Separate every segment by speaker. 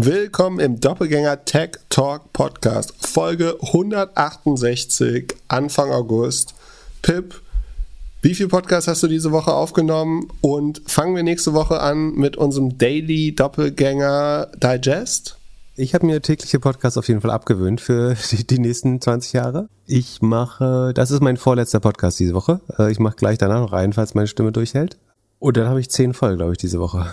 Speaker 1: Willkommen im Doppelgänger Tech Talk Podcast, Folge 168, Anfang August. Pip, wie viel Podcast hast du diese Woche aufgenommen? Und fangen wir nächste Woche an mit unserem Daily Doppelgänger Digest?
Speaker 2: Ich habe mir tägliche Podcasts auf jeden Fall abgewöhnt für die, die, nächsten 20 Jahre. Ich mache, das ist mein vorletzter Podcast diese Woche. Äh, ich mache gleich danach noch einen, falls meine Stimme durchhält. Und dann habe ich zehn Folgen, glaube ich, diese Woche.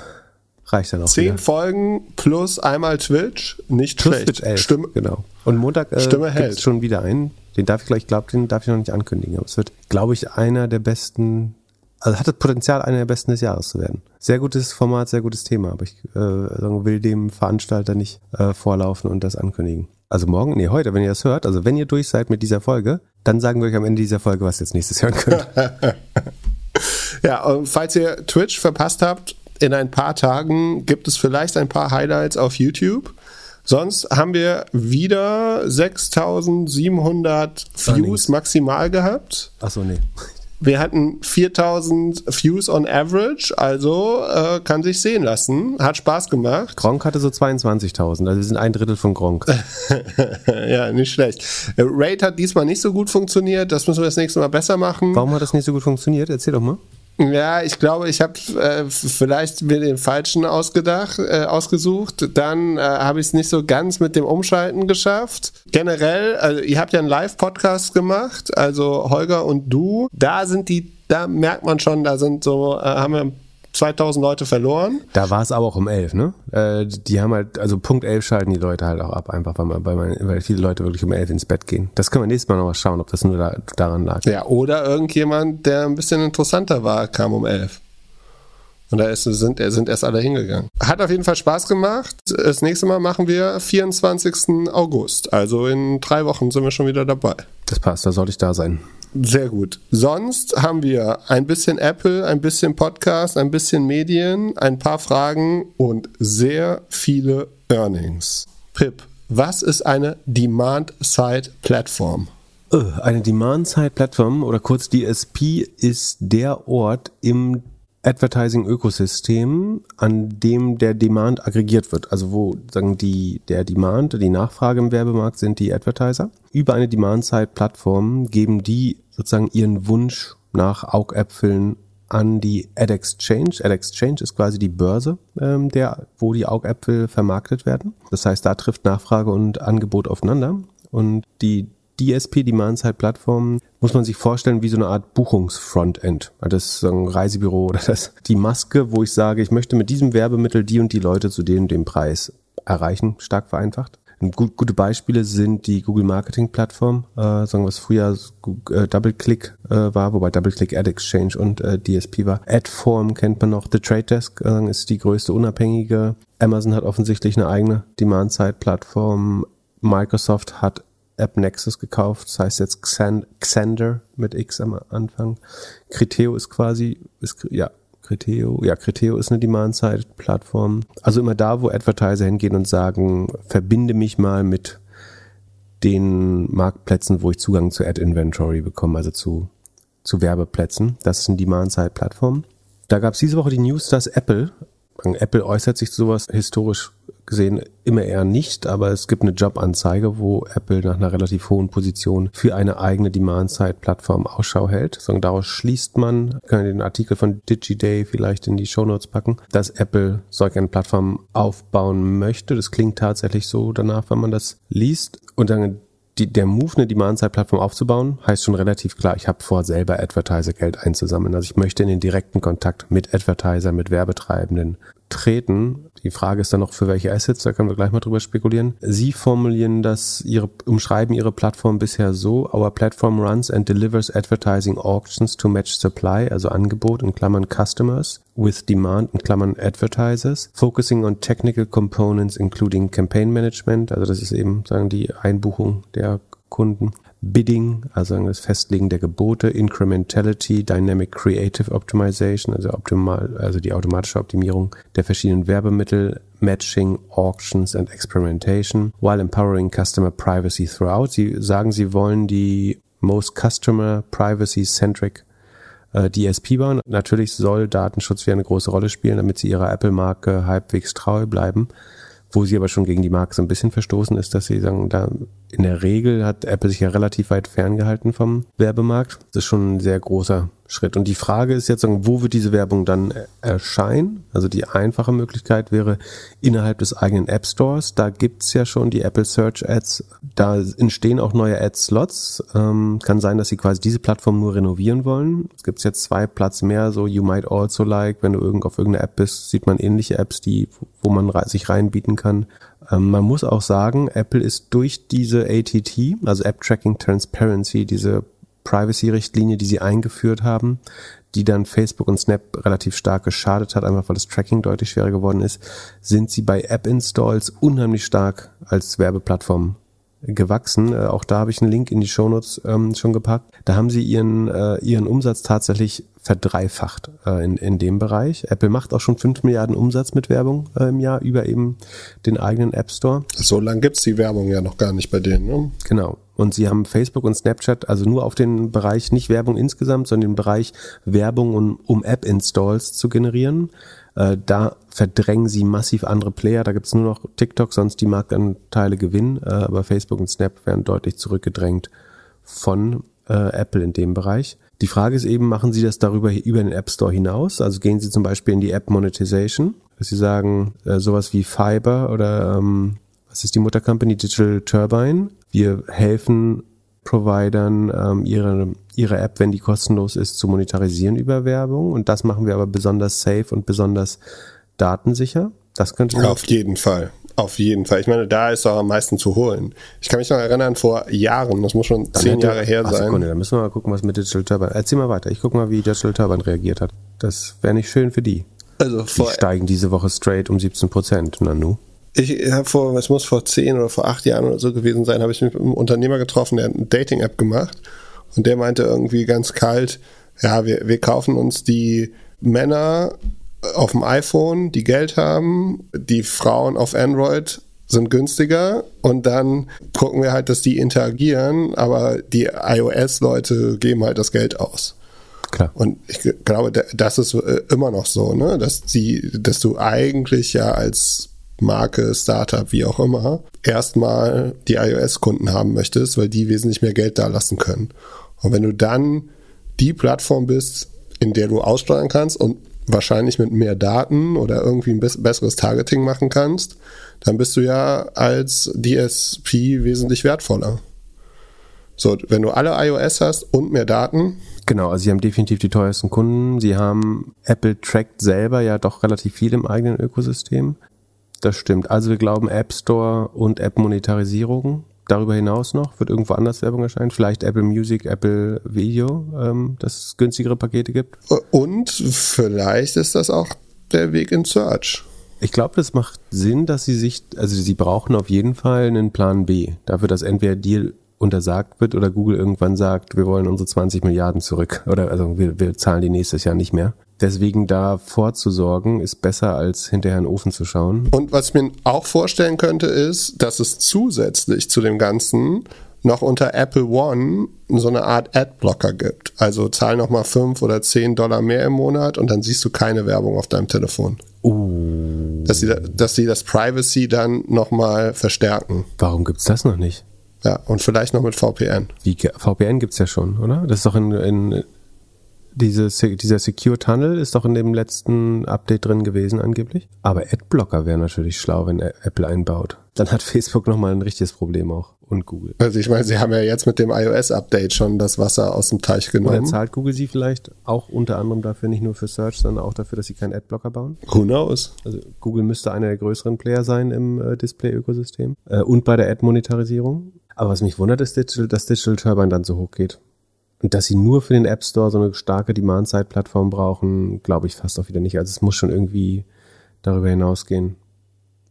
Speaker 2: Reicht dann auch.
Speaker 1: Zehn wieder. Folgen plus einmal Twitch, nicht plus schlecht. Twitch
Speaker 2: 11, Stimme. Genau. Und Montag äh, Stimme hält. schon wieder einen. Den darf ich gleich, glaube den darf ich noch nicht ankündigen. Aber es wird, glaube ich, einer der besten also hat das Potenzial, einer der besten des Jahres zu werden. Sehr gutes Format, sehr gutes Thema, aber ich äh, will dem Veranstalter nicht äh, vorlaufen und das ankündigen. Also morgen, nee, heute, wenn ihr das hört, also wenn ihr durch seid mit dieser Folge, dann sagen wir euch am Ende dieser Folge, was ihr jetzt nächstes hören könnt.
Speaker 1: ja, und falls ihr Twitch verpasst habt, in ein paar Tagen gibt es vielleicht ein paar Highlights auf YouTube. Sonst haben wir wieder 6700 Views maximal gehabt.
Speaker 2: Achso, nee.
Speaker 1: Wir hatten 4000 Views on average, also äh, kann sich sehen lassen. Hat Spaß gemacht.
Speaker 2: Gronk hatte so 22.000, also wir sind ein Drittel von Gronk.
Speaker 1: ja, nicht schlecht. Äh, Raid hat diesmal nicht so gut funktioniert, das müssen wir das nächste Mal besser machen.
Speaker 2: Warum hat das nicht so gut funktioniert? Erzähl doch mal.
Speaker 1: Ja, ich glaube, ich habe äh, vielleicht mir den falschen ausgedacht, äh, ausgesucht. Dann äh, habe ich es nicht so ganz mit dem Umschalten geschafft. Generell, also ihr habt ja einen Live-Podcast gemacht, also Holger und du. Da sind die, da merkt man schon, da sind so, äh, haben wir 2000 Leute verloren.
Speaker 2: Da war es aber auch um 11, ne? Äh, die haben halt, also Punkt 11 schalten die Leute halt auch ab, einfach weil, man, weil, man, weil viele Leute wirklich um 11 ins Bett gehen. Das können wir nächstes Mal noch mal schauen, ob das nur da, daran lag.
Speaker 1: Ja, oder irgendjemand, der ein bisschen interessanter war, kam um 11. Und da ist, sind, sind erst alle hingegangen. Hat auf jeden Fall Spaß gemacht. Das nächste Mal machen wir 24. August. Also in drei Wochen sind wir schon wieder dabei.
Speaker 2: Das passt, da sollte ich da sein.
Speaker 1: Sehr gut. Sonst haben wir ein bisschen Apple, ein bisschen Podcast, ein bisschen Medien, ein paar Fragen und sehr viele Earnings. Pip, was ist eine Demand-Side-Plattform?
Speaker 2: Äh, eine Demand-Side-Plattform oder kurz DSP ist der Ort im Advertising-Ökosystem, an dem der Demand aggregiert wird. Also wo sagen die, der Demand, die Nachfrage im Werbemarkt sind die Advertiser. Über eine Demand-Side-Plattform geben die sozusagen ihren Wunsch nach Augäpfeln an die AdExchange. AdExchange ist quasi die Börse, ähm, der, wo die Augäpfel vermarktet werden. Das heißt, da trifft Nachfrage und Angebot aufeinander. Und die DSP, Demand-Side-Plattform, muss man sich vorstellen wie so eine Art Buchungsfrontend. Das ist ein Reisebüro oder das, die Maske, wo ich sage, ich möchte mit diesem Werbemittel die und die Leute zu dem dem Preis erreichen, stark vereinfacht. Gut, gute Beispiele sind die Google Marketing Plattform, äh, sagen wir es früher äh, DoubleClick äh, war, wobei DoubleClick Ad Exchange und äh, DSP war. Adform kennt man noch. The Trade Desk äh, ist die größte unabhängige. Amazon hat offensichtlich eine eigene Demand-Side-Plattform. Microsoft hat AppNexus gekauft, das heißt jetzt Xander mit X am Anfang. Criteo ist quasi, ist, ja, Criteo, ja, Criteo ist eine Demand-Side-Plattform. Also immer da, wo Advertiser hingehen und sagen, verbinde mich mal mit den Marktplätzen, wo ich Zugang zu Ad-Inventory bekomme, also zu, zu Werbeplätzen. Das ist eine Demand-Side-Plattform. Da gab es diese Woche die News, dass Apple, Apple äußert sich zu sowas historisch gesehen immer eher nicht, aber es gibt eine Jobanzeige, wo Apple nach einer relativ hohen Position für eine eigene Demand-Side-Plattform Ausschau hält. So, daraus schließt man, können den Artikel von DigiDay vielleicht in die Shownotes packen, dass Apple solch eine Plattform aufbauen möchte. Das klingt tatsächlich so danach, wenn man das liest. Und dann die, der Move, eine Demand-Side-Plattform aufzubauen, heißt schon relativ klar, ich habe vor, selber Advertiser-Geld einzusammeln. Also ich möchte in den direkten Kontakt mit Advertiser, mit Werbetreibenden treten. Die Frage ist dann noch, für welche Assets, da können wir gleich mal drüber spekulieren. Sie formulieren das, ihre, umschreiben ihre Plattform bisher so, our platform runs and delivers advertising auctions to match supply, also Angebot in Klammern Customers, with demand in Klammern Advertisers, focusing on technical components including campaign management, also das ist eben, sagen die Einbuchung der Kunden, Bidding, also das Festlegen der Gebote, Incrementality, Dynamic Creative Optimization, also optimal, also die automatische Optimierung der verschiedenen Werbemittel, Matching, Auctions and Experimentation, while empowering customer privacy throughout. Sie sagen, sie wollen die most customer privacy centric äh, DSP bauen. Natürlich soll Datenschutz wieder eine große Rolle spielen, damit sie ihrer Apple-Marke halbwegs treu bleiben. Wo sie aber schon gegen die Marke so ein bisschen verstoßen ist, dass sie sagen, da in der Regel hat Apple sich ja relativ weit ferngehalten vom Werbemarkt. Das ist schon ein sehr großer Schritt. Und die Frage ist jetzt, wo wird diese Werbung dann erscheinen? Also die einfache Möglichkeit wäre innerhalb des eigenen App Stores. Da gibt's ja schon die Apple Search Ads. Da entstehen auch neue Ad-Slots. Ähm, kann sein, dass sie quasi diese Plattform nur renovieren wollen. Es gibt jetzt zwei Platz mehr, so You Might Also Like. Wenn du irgend auf irgendeiner App bist, sieht man ähnliche Apps, die, wo man sich reinbieten kann. Ähm, man muss auch sagen, Apple ist durch diese ATT, also App Tracking Transparency, diese Privacy-Richtlinie, die sie eingeführt haben, die dann Facebook und Snap relativ stark geschadet hat, einfach weil das Tracking deutlich schwerer geworden ist, sind sie bei App-Installs unheimlich stark als Werbeplattform gewachsen. Äh, auch da habe ich einen Link in die Shownotes ähm, schon gepackt. Da haben sie ihren, äh, ihren Umsatz tatsächlich verdreifacht äh, in, in dem Bereich. Apple macht auch schon 5 Milliarden Umsatz mit Werbung äh, im Jahr über eben den eigenen App Store.
Speaker 1: So lange gibt's die Werbung ja noch gar nicht bei denen. Ne?
Speaker 2: Genau. Und sie haben Facebook und Snapchat, also nur auf den Bereich, nicht Werbung insgesamt, sondern den Bereich Werbung, um, um App-Installs zu generieren. Äh, da verdrängen sie massiv andere Player. Da gibt's nur noch TikTok, sonst die Marktanteile gewinnen. Äh, aber Facebook und Snap werden deutlich zurückgedrängt von äh, Apple in dem Bereich. Die Frage ist eben, machen Sie das darüber über den App Store hinaus? Also gehen Sie zum Beispiel in die App Monetization, dass Sie sagen, äh, sowas wie Fiber oder ähm, was ist die Muttercompany Digital Turbine? Wir helfen Providern ähm, ihre, ihre App, wenn die kostenlos ist, zu monetarisieren über Werbung. Und das machen wir aber besonders safe und besonders datensicher. Das könnte
Speaker 1: ja, Auf jeden Fall. Auf jeden Fall. Ich meine, da ist auch am meisten zu holen. Ich kann mich noch erinnern, vor Jahren, das muss schon dann zehn Jahre her ach, sein. Sekunde,
Speaker 2: da müssen wir mal gucken, was mit Digital Turbine. Erzähl mal weiter. Ich gucke mal, wie Digital Turbine reagiert hat. Das wäre nicht schön für die. Also vor, die steigen diese Woche straight um 17 Prozent, Nanu
Speaker 1: ich habe vor, es muss vor zehn oder vor acht Jahren oder so gewesen sein, habe ich mich mit einem Unternehmer getroffen, der eine Dating-App gemacht und der meinte irgendwie ganz kalt, ja, wir, wir kaufen uns die Männer auf dem iPhone, die Geld haben, die Frauen auf Android sind günstiger und dann gucken wir halt, dass die interagieren, aber die iOS-Leute geben halt das Geld aus. Klar. Und ich glaube, das ist äh, immer noch so, ne? dass die, dass du eigentlich ja als Marke, Startup, wie auch immer, erstmal die iOS-Kunden haben möchtest, weil die wesentlich mehr Geld da lassen können. Und wenn du dann die Plattform bist, in der du aussteuern kannst und wahrscheinlich mit mehr Daten oder irgendwie ein besseres Targeting machen kannst, dann bist du ja als DSP wesentlich wertvoller. So, wenn du alle iOS hast und mehr Daten.
Speaker 2: Genau, also sie haben definitiv die teuersten Kunden. Sie haben Apple trackt selber ja doch relativ viel im eigenen Ökosystem. Das stimmt. Also wir glauben App Store und App-Monetarisierung. Darüber hinaus noch wird irgendwo anders Werbung erscheinen. Vielleicht Apple Music, Apple Video, ähm, dass es günstigere Pakete gibt.
Speaker 1: Und vielleicht ist das auch der Weg in Search.
Speaker 2: Ich glaube, das macht Sinn, dass sie sich, also sie brauchen auf jeden Fall einen Plan B. Dafür, dass entweder Deal untersagt wird oder Google irgendwann sagt, wir wollen unsere 20 Milliarden zurück oder also wir, wir zahlen die nächstes Jahr nicht mehr. Deswegen da vorzusorgen ist besser als hinterher in den Ofen zu schauen.
Speaker 1: Und was ich mir auch vorstellen könnte ist, dass es zusätzlich zu dem Ganzen noch unter Apple One so eine Art Adblocker gibt. Also zahl nochmal 5 oder 10 Dollar mehr im Monat und dann siehst du keine Werbung auf deinem Telefon. Uh. Dass sie, dass sie das Privacy dann nochmal verstärken.
Speaker 2: Warum gibt's das noch nicht?
Speaker 1: Ja, und vielleicht noch mit VPN.
Speaker 2: Wie, VPN gibt's ja schon, oder? Das ist doch in, in diese, dieser Secure Tunnel ist doch in dem letzten Update drin gewesen angeblich. Aber Adblocker wäre natürlich schlau, wenn Apple einbaut. Dann hat Facebook nochmal ein richtiges Problem auch. Und Google.
Speaker 1: Also ich meine, sie haben ja jetzt mit dem iOS-Update schon das Wasser aus dem Teich genommen. Oder
Speaker 2: zahlt Google sie vielleicht auch unter anderem dafür, nicht nur für Search, sondern auch dafür, dass sie keinen Adblocker bauen?
Speaker 1: Who knows?
Speaker 2: Also Google müsste einer der größeren Player sein im äh, Display-Ökosystem. Äh, und bei der Ad-Monetarisierung. Aber was mich wundert, ist, dass Digital Turbine dann so hoch geht. Und dass sie nur für den App Store so eine starke Demand-Side-Plattform brauchen, glaube ich fast auch wieder nicht. Also es muss schon irgendwie darüber hinausgehen.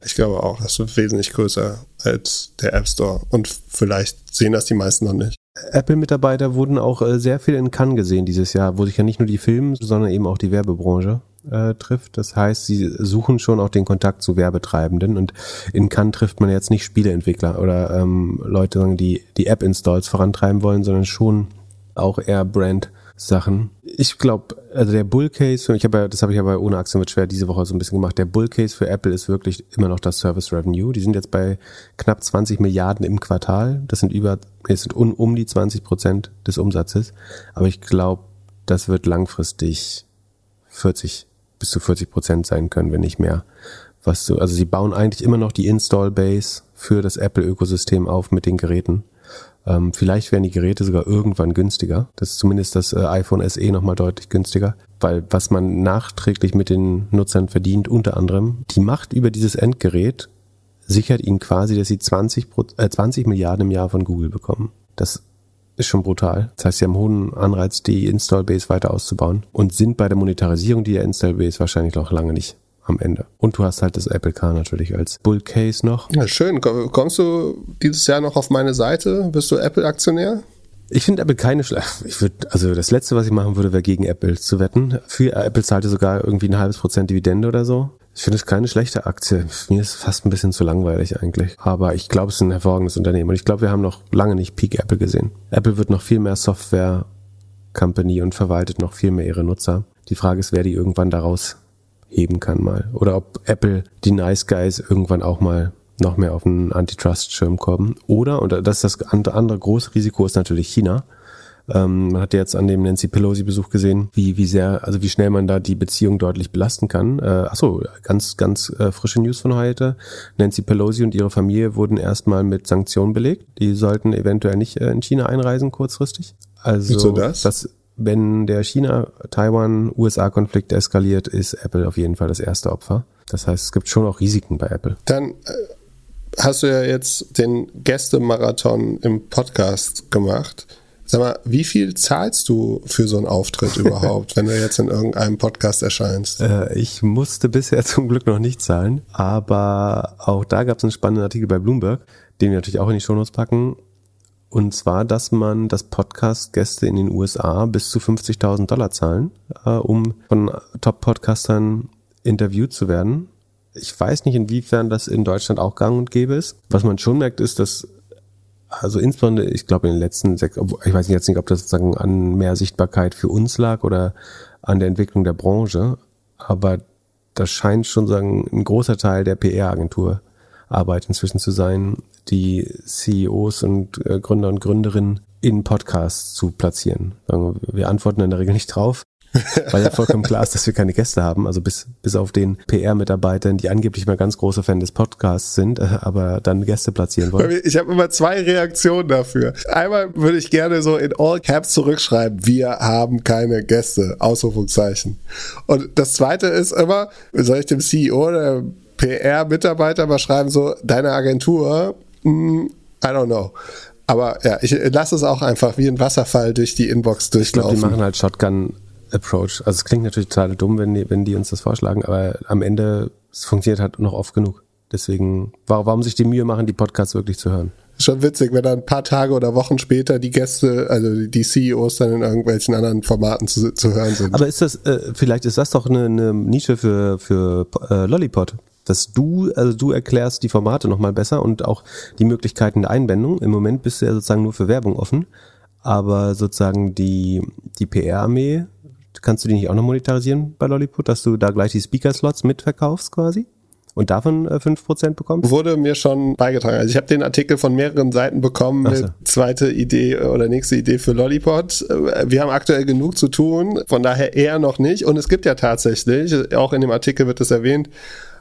Speaker 1: Ich glaube auch, das wird wesentlich größer als der App Store. Und vielleicht sehen das die meisten noch nicht.
Speaker 2: Apple-Mitarbeiter wurden auch äh, sehr viel in Cannes gesehen dieses Jahr, wo sich ja nicht nur die Film, sondern eben auch die Werbebranche äh, trifft. Das heißt, sie suchen schon auch den Kontakt zu Werbetreibenden und in Cannes trifft man jetzt nicht Spieleentwickler oder ähm, Leute, die die App-Installs vorantreiben wollen, sondern schon auch eher Brand Sachen. Ich glaube, also der Bull Case, ich habe ja, das habe ich ja bei ohne Aktien wird schwer diese Woche so ein bisschen gemacht. Der Bull Case für Apple ist wirklich immer noch das Service Revenue. Die sind jetzt bei knapp 20 Milliarden im Quartal. Das sind über, es sind um, um die 20 Prozent des Umsatzes. Aber ich glaube, das wird langfristig 40 bis zu 40 Prozent sein können, wenn nicht mehr. Was so, also sie bauen eigentlich immer noch die Install Base für das Apple Ökosystem auf mit den Geräten. Ähm, vielleicht werden die Geräte sogar irgendwann günstiger. Das ist zumindest das äh, iPhone SE nochmal deutlich günstiger, weil was man nachträglich mit den Nutzern verdient, unter anderem die Macht über dieses Endgerät sichert ihnen quasi, dass sie 20, äh, 20 Milliarden im Jahr von Google bekommen. Das ist schon brutal. Das heißt, sie haben hohen Anreiz, die Install-Base weiter auszubauen und sind bei der Monetarisierung der Install-Base wahrscheinlich noch lange nicht am Ende. Und du hast halt das Apple Car natürlich als Bull Case noch.
Speaker 1: Ja, schön. Kommst du dieses Jahr noch auf meine Seite? Bist du Apple-Aktionär?
Speaker 2: Ich finde Apple keine schlechte. Ich würde, also das letzte, was ich machen würde, wäre gegen Apple zu wetten. Für Apple zahlte sogar irgendwie ein halbes Prozent Dividende oder so. Ich finde es keine schlechte Aktie. Mir ist fast ein bisschen zu langweilig eigentlich. Aber ich glaube, es ist ein hervorragendes Unternehmen. Und ich glaube, wir haben noch lange nicht Peak Apple gesehen. Apple wird noch viel mehr Software Company und verwaltet noch viel mehr ihre Nutzer. Die Frage ist, wer die irgendwann daraus heben kann mal. Oder ob Apple, die Nice Guys, irgendwann auch mal noch mehr auf einen Antitrust-Schirm kommen. Oder, und das ist das andere große Risiko, ist natürlich China. Ähm, man hat ja jetzt an dem Nancy Pelosi-Besuch gesehen, wie, wie sehr, also wie schnell man da die Beziehung deutlich belasten kann. Äh, achso, ganz, ganz äh, frische News von heute. Nancy Pelosi und ihre Familie wurden erstmal mit Sanktionen belegt. Die sollten eventuell nicht äh, in China einreisen kurzfristig. Also
Speaker 1: Wieso das?
Speaker 2: das wenn der China-Taiwan-USA-Konflikt eskaliert, ist Apple auf jeden Fall das erste Opfer. Das heißt, es gibt schon auch Risiken bei Apple.
Speaker 1: Dann äh, hast du ja jetzt den Gästemarathon im Podcast gemacht. Sag mal, wie viel zahlst du für so einen Auftritt überhaupt, wenn du jetzt in irgendeinem Podcast erscheinst?
Speaker 2: Äh, ich musste bisher zum Glück noch nicht zahlen, aber auch da gab es einen spannenden Artikel bei Bloomberg, den wir natürlich auch in die Shownotes packen. Und zwar, dass man das Podcast-Gäste in den USA bis zu 50.000 Dollar zahlen, äh, um von Top-Podcastern interviewt zu werden. Ich weiß nicht, inwiefern das in Deutschland auch gang und gäbe ist. Was man schon merkt, ist, dass also insbesondere, ich glaube in den letzten sechs, ich weiß jetzt nicht, ob das sozusagen an mehr Sichtbarkeit für uns lag oder an der Entwicklung der Branche, aber das scheint schon sagen ein großer Teil der PR-Agentur Arbeit inzwischen zu sein, die CEOs und äh, Gründer und Gründerinnen in Podcasts zu platzieren. Wir antworten in der Regel nicht drauf, weil ja vollkommen klar ist, dass wir keine Gäste haben, also bis, bis auf den PR-Mitarbeitern, die angeblich mal ganz große Fan des Podcasts sind, äh, aber dann Gäste platzieren wollen.
Speaker 1: Ich habe immer zwei Reaktionen dafür. Einmal würde ich gerne so in All Caps zurückschreiben, wir haben keine Gäste, Ausrufungszeichen. Und das zweite ist immer, soll ich dem CEO oder PR-Mitarbeiter mal schreiben, so, deine Agentur, mm, I don't know. Aber ja, ich lasse es auch einfach wie ein Wasserfall durch die Inbox durchlaufen.
Speaker 2: Ich glaube, die machen halt Shotgun Approach. Also es klingt natürlich total dumm, wenn die, wenn die uns das vorschlagen, aber am Ende es funktioniert halt noch oft genug. Deswegen, warum sich die Mühe machen, die Podcasts wirklich zu hören?
Speaker 1: Schon witzig, wenn dann ein paar Tage oder Wochen später die Gäste, also die CEOs dann in irgendwelchen anderen Formaten zu, zu hören sind.
Speaker 2: Aber ist das, äh, vielleicht ist das doch eine, eine Nische für, für äh, Lollipod dass du, also du erklärst die Formate nochmal besser und auch die Möglichkeiten der Einbindung. Im Moment bist du ja sozusagen nur für Werbung offen, aber sozusagen die, die PR-Armee, kannst du die nicht auch noch monetarisieren bei Lolliput, dass du da gleich die Speaker-Slots mitverkaufst quasi? und davon äh, 5% bekommst?
Speaker 1: Wurde mir schon beigetragen. Also ich habe den Artikel von mehreren Seiten bekommen so. mit zweite Idee oder nächste Idee für Lollipop. Äh, wir haben aktuell genug zu tun, von daher eher noch nicht. Und es gibt ja tatsächlich, auch in dem Artikel wird es erwähnt,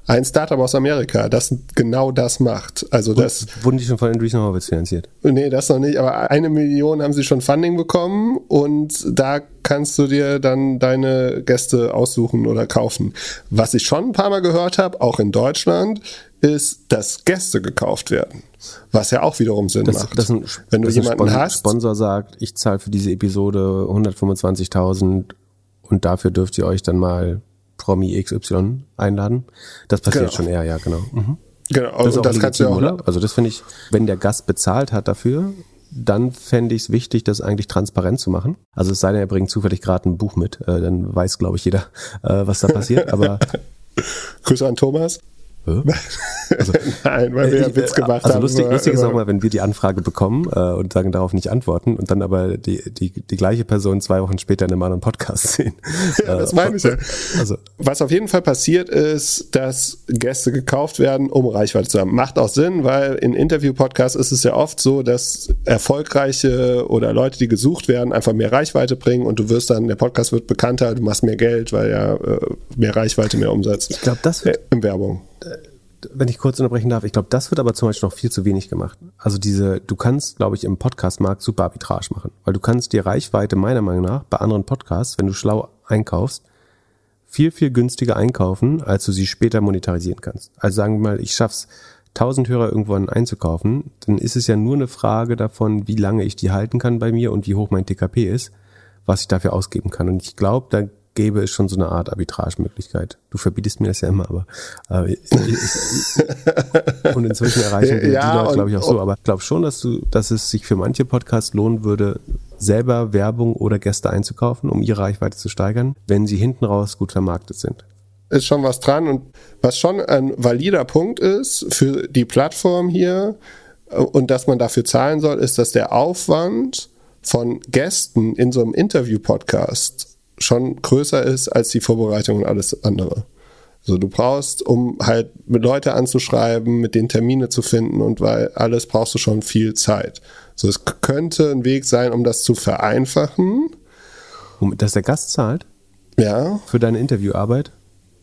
Speaker 1: ein Startup aus Amerika, das genau das macht. Also das
Speaker 2: wurden die schon von Andreessen Horowitz finanziert?
Speaker 1: Nee, das noch nicht, aber eine Million haben sie schon Funding bekommen und da kannst du dir dann deine Gäste aussuchen oder kaufen. Was ich schon ein paar Mal gehört habe, auch in Deutschland, ist, dass Gäste gekauft werden. Was ja auch wiederum Sinn
Speaker 2: das,
Speaker 1: macht.
Speaker 2: Das ein,
Speaker 1: Wenn du jemanden
Speaker 2: Spon
Speaker 1: hast.
Speaker 2: Sponsor sagt, ich zahle für diese Episode 125.000 und dafür dürft ihr euch dann mal Promi XY einladen. Das passiert genau. schon eher, ja, genau. Mhm.
Speaker 1: Genau,
Speaker 2: das,
Speaker 1: und das kannst du auch,
Speaker 2: oder? Also das finde ich, wenn der Gast bezahlt hat dafür, dann fände ich es wichtig, das eigentlich transparent zu machen. Also es sei denn, er bringt zufällig gerade ein Buch mit, äh, dann weiß, glaube ich, jeder, äh, was da passiert. Aber
Speaker 1: Grüße an Thomas. Also, Nein, weil wir ja Witz gemacht
Speaker 2: also
Speaker 1: haben.
Speaker 2: Lustig, lustig ist auch mal, wenn wir die Anfrage bekommen äh, und sagen darauf nicht antworten und dann aber die, die, die gleiche Person zwei Wochen später in einem anderen Podcast sehen.
Speaker 1: Ja, das meine ich ja. Also. Was auf jeden Fall passiert ist, dass Gäste gekauft werden, um Reichweite zu haben. Macht auch Sinn, weil in Interview-Podcasts ist es ja oft so, dass erfolgreiche oder Leute, die gesucht werden, einfach mehr Reichweite bringen und du wirst dann, der Podcast wird bekannter, du machst mehr Geld, weil ja äh, mehr Reichweite, mehr Umsatz.
Speaker 2: Ich glaube, das wird,
Speaker 1: in Werbung
Speaker 2: wenn ich kurz unterbrechen darf, ich glaube, das wird aber zum Beispiel noch viel zu wenig gemacht. Also diese, du kannst, glaube ich, im Podcast-Markt super Arbitrage machen, weil du kannst dir Reichweite meiner Meinung nach bei anderen Podcasts, wenn du schlau einkaufst, viel, viel günstiger einkaufen, als du sie später monetarisieren kannst. Also sagen wir mal, ich schaff's, 1000 Hörer irgendwann einzukaufen, dann ist es ja nur eine Frage davon, wie lange ich die halten kann bei mir und wie hoch mein TKP ist, was ich dafür ausgeben kann. Und ich glaube, da gäbe es schon so eine Art Arbitragemöglichkeit. Du verbietest mir das ja immer, aber äh, und inzwischen erreichen wir ja, die Leute, glaube ich, auch so. Aber ich glaube schon, dass du, dass es sich für manche Podcasts lohnen würde, selber Werbung oder Gäste einzukaufen, um ihre Reichweite zu steigern, wenn sie hinten raus gut vermarktet sind.
Speaker 1: Ist schon was dran und was schon ein valider Punkt ist für die Plattform hier äh, und dass man dafür zahlen soll, ist, dass der Aufwand von Gästen in so einem Interview-Podcast schon größer ist als die Vorbereitung und alles andere. So, du brauchst, um halt mit Leute anzuschreiben, mit den Termine zu finden und weil alles brauchst du schon viel Zeit. So, es könnte ein Weg sein, um das zu vereinfachen.
Speaker 2: Dass der Gast zahlt?
Speaker 1: Ja.
Speaker 2: Für deine Interviewarbeit?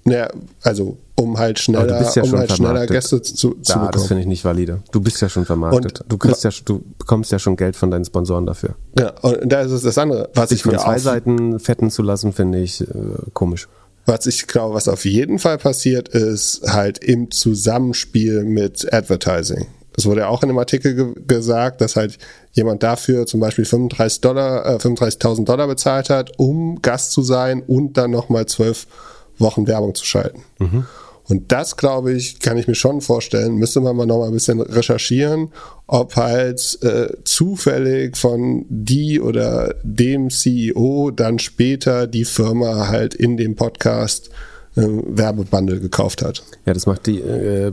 Speaker 1: Ja, also um halt schneller,
Speaker 2: ja
Speaker 1: um halt schneller Gäste zu, zu
Speaker 2: ja, bekommen. Das finde ich nicht valide. Du bist ja schon vermarktet. Und, du kriegst ja, du bekommst ja schon Geld von deinen Sponsoren dafür.
Speaker 1: Ja, und da ist es das andere.
Speaker 2: Was Sich ich von zwei Seiten fetten zu lassen, finde ich äh, komisch.
Speaker 1: Was ich glaube, was auf jeden Fall passiert, ist halt im Zusammenspiel mit Advertising. Es wurde ja auch in dem Artikel ge gesagt, dass halt jemand dafür zum Beispiel 35 Dollar, äh, 35.000 Dollar bezahlt hat, um Gast zu sein und dann nochmal 12 Wochen Werbung zu schalten. Mhm. Und das, glaube ich, kann ich mir schon vorstellen, müsste man mal noch mal ein bisschen recherchieren, ob halt äh, zufällig von die oder dem CEO dann später die Firma halt in dem Podcast äh, Werbebundle gekauft hat.
Speaker 2: Ja, das macht die äh,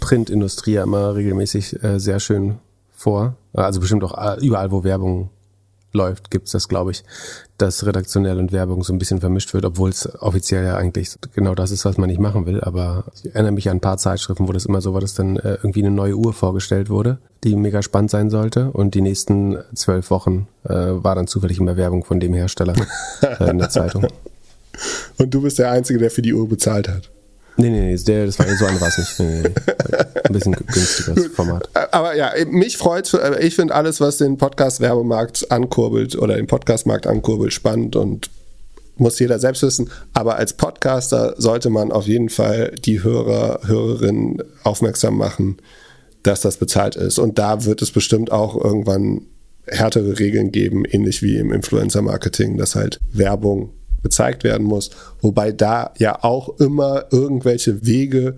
Speaker 2: Printindustrie ja immer regelmäßig äh, sehr schön vor. Also bestimmt auch äh, überall, wo Werbung läuft, gibt's das, glaube ich, dass redaktionell und Werbung so ein bisschen vermischt wird, obwohl es offiziell ja eigentlich genau das ist, was man nicht machen will. Aber ich erinnere mich an ein paar Zeitschriften, wo das immer so war, dass dann äh, irgendwie eine neue Uhr vorgestellt wurde, die mega spannend sein sollte. Und die nächsten zwölf Wochen äh, war dann zufällig immer Werbung von dem Hersteller äh, in der Zeitung.
Speaker 1: Und du bist der Einzige, der für die Uhr bezahlt hat.
Speaker 2: Nee, nee, nee, der, das war so an was nicht. Nee, nee, Ein bisschen günstigeres Format.
Speaker 1: Aber ja, mich freut äh, ich finde alles, was den Podcast-Werbemarkt ankurbelt oder den Podcast-Markt ankurbelt, spannend und muss jeder selbst wissen. Aber als Podcaster sollte man auf jeden Fall die Hörer, Hörerinnen aufmerksam machen, dass das bezahlt ist. Und da wird es bestimmt auch irgendwann härtere Regeln geben, ähnlich wie im Influencer-Marketing, dass halt Werbung gezeigt werden muss. Wobei da ja auch immer irgendwelche Wege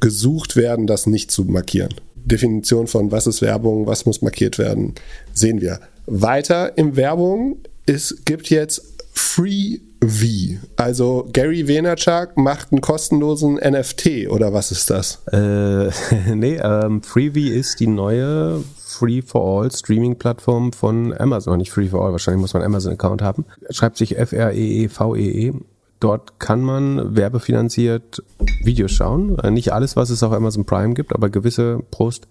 Speaker 1: gesucht werden, das nicht zu markieren. Definition von was ist Werbung, was muss markiert werden, sehen wir. Weiter im Werbung, es gibt jetzt Free V. Also Gary Vaynerchuk macht einen kostenlosen NFT oder was ist das?
Speaker 2: Äh, nee, ähm, Freevee ist die neue Free for All Streaming-Plattform von Amazon. Nicht Free for All, wahrscheinlich muss man Amazon-Account haben. Schreibt sich F-R-E-E-V-E-E. -E -E. Dort kann man werbefinanziert Videos schauen. Äh, nicht alles, was es auf Amazon Prime gibt, aber gewisse Prost.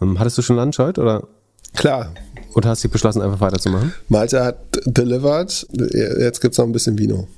Speaker 2: Ähm, hattest du schon Lunch oder?
Speaker 1: Klar.
Speaker 2: Und hast dich beschlossen, einfach weiterzumachen?
Speaker 1: Malte hat delivered. Jetzt gibt es noch ein bisschen Vino.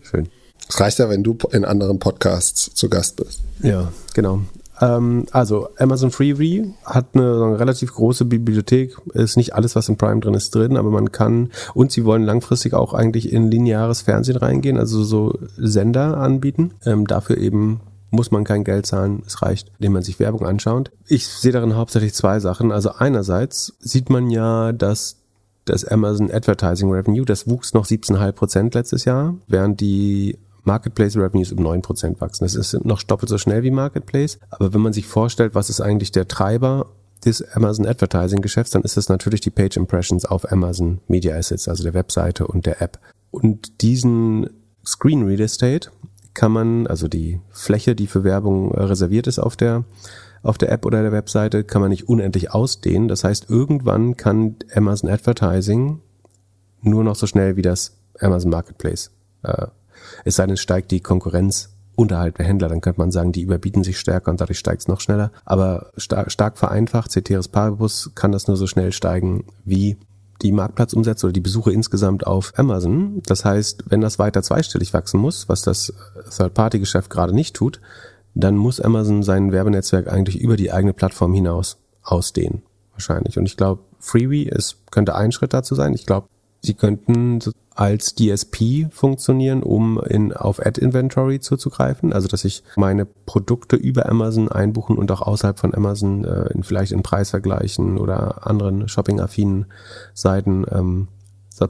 Speaker 2: Schön.
Speaker 1: Es reicht ja, wenn du in anderen Podcasts zu Gast bist.
Speaker 2: Ja, genau. Ähm, also Amazon Freebie hat eine, eine, relativ große Bibliothek, ist nicht alles, was in Prime drin ist, drin, aber man kann, und sie wollen langfristig auch eigentlich in lineares Fernsehen reingehen, also so Sender anbieten. Ähm, dafür eben muss man kein Geld zahlen, es reicht, indem man sich Werbung anschaut. Ich sehe darin hauptsächlich zwei Sachen. Also einerseits sieht man ja, dass das Amazon Advertising Revenue, das wuchs noch 17,5 Prozent letztes Jahr, während die Marketplace Revenues um 9% wachsen. Das ist noch doppelt so schnell wie Marketplace. Aber wenn man sich vorstellt, was ist eigentlich der Treiber des Amazon Advertising Geschäfts, dann ist es natürlich die Page Impressions auf Amazon Media Assets, also der Webseite und der App. Und diesen Screen Real Estate kann man, also die Fläche, die für Werbung äh, reserviert ist auf der, auf der App oder der Webseite, kann man nicht unendlich ausdehnen. Das heißt, irgendwann kann Amazon Advertising nur noch so schnell wie das Amazon Marketplace. Äh, es sei denn, es steigt die Konkurrenz unterhalb der Händler, dann könnte man sagen, die überbieten sich stärker und dadurch steigt es noch schneller. Aber star stark vereinfacht, Ceteris Paribus kann das nur so schnell steigen wie die Marktplatzumsätze oder die Besuche insgesamt auf Amazon. Das heißt, wenn das weiter zweistellig wachsen muss, was das Third-Party-Geschäft gerade nicht tut, dann muss Amazon sein Werbenetzwerk eigentlich über die eigene Plattform hinaus ausdehnen. Wahrscheinlich. Und ich glaube, Freebie ist, könnte ein Schritt dazu sein. Ich glaube, sie könnten als DSP funktionieren, um in, auf Ad-Inventory zuzugreifen. Also, dass ich meine Produkte über Amazon einbuchen und auch außerhalb von Amazon äh, in, vielleicht in Preisvergleichen oder anderen shopping-affinen Seiten ähm,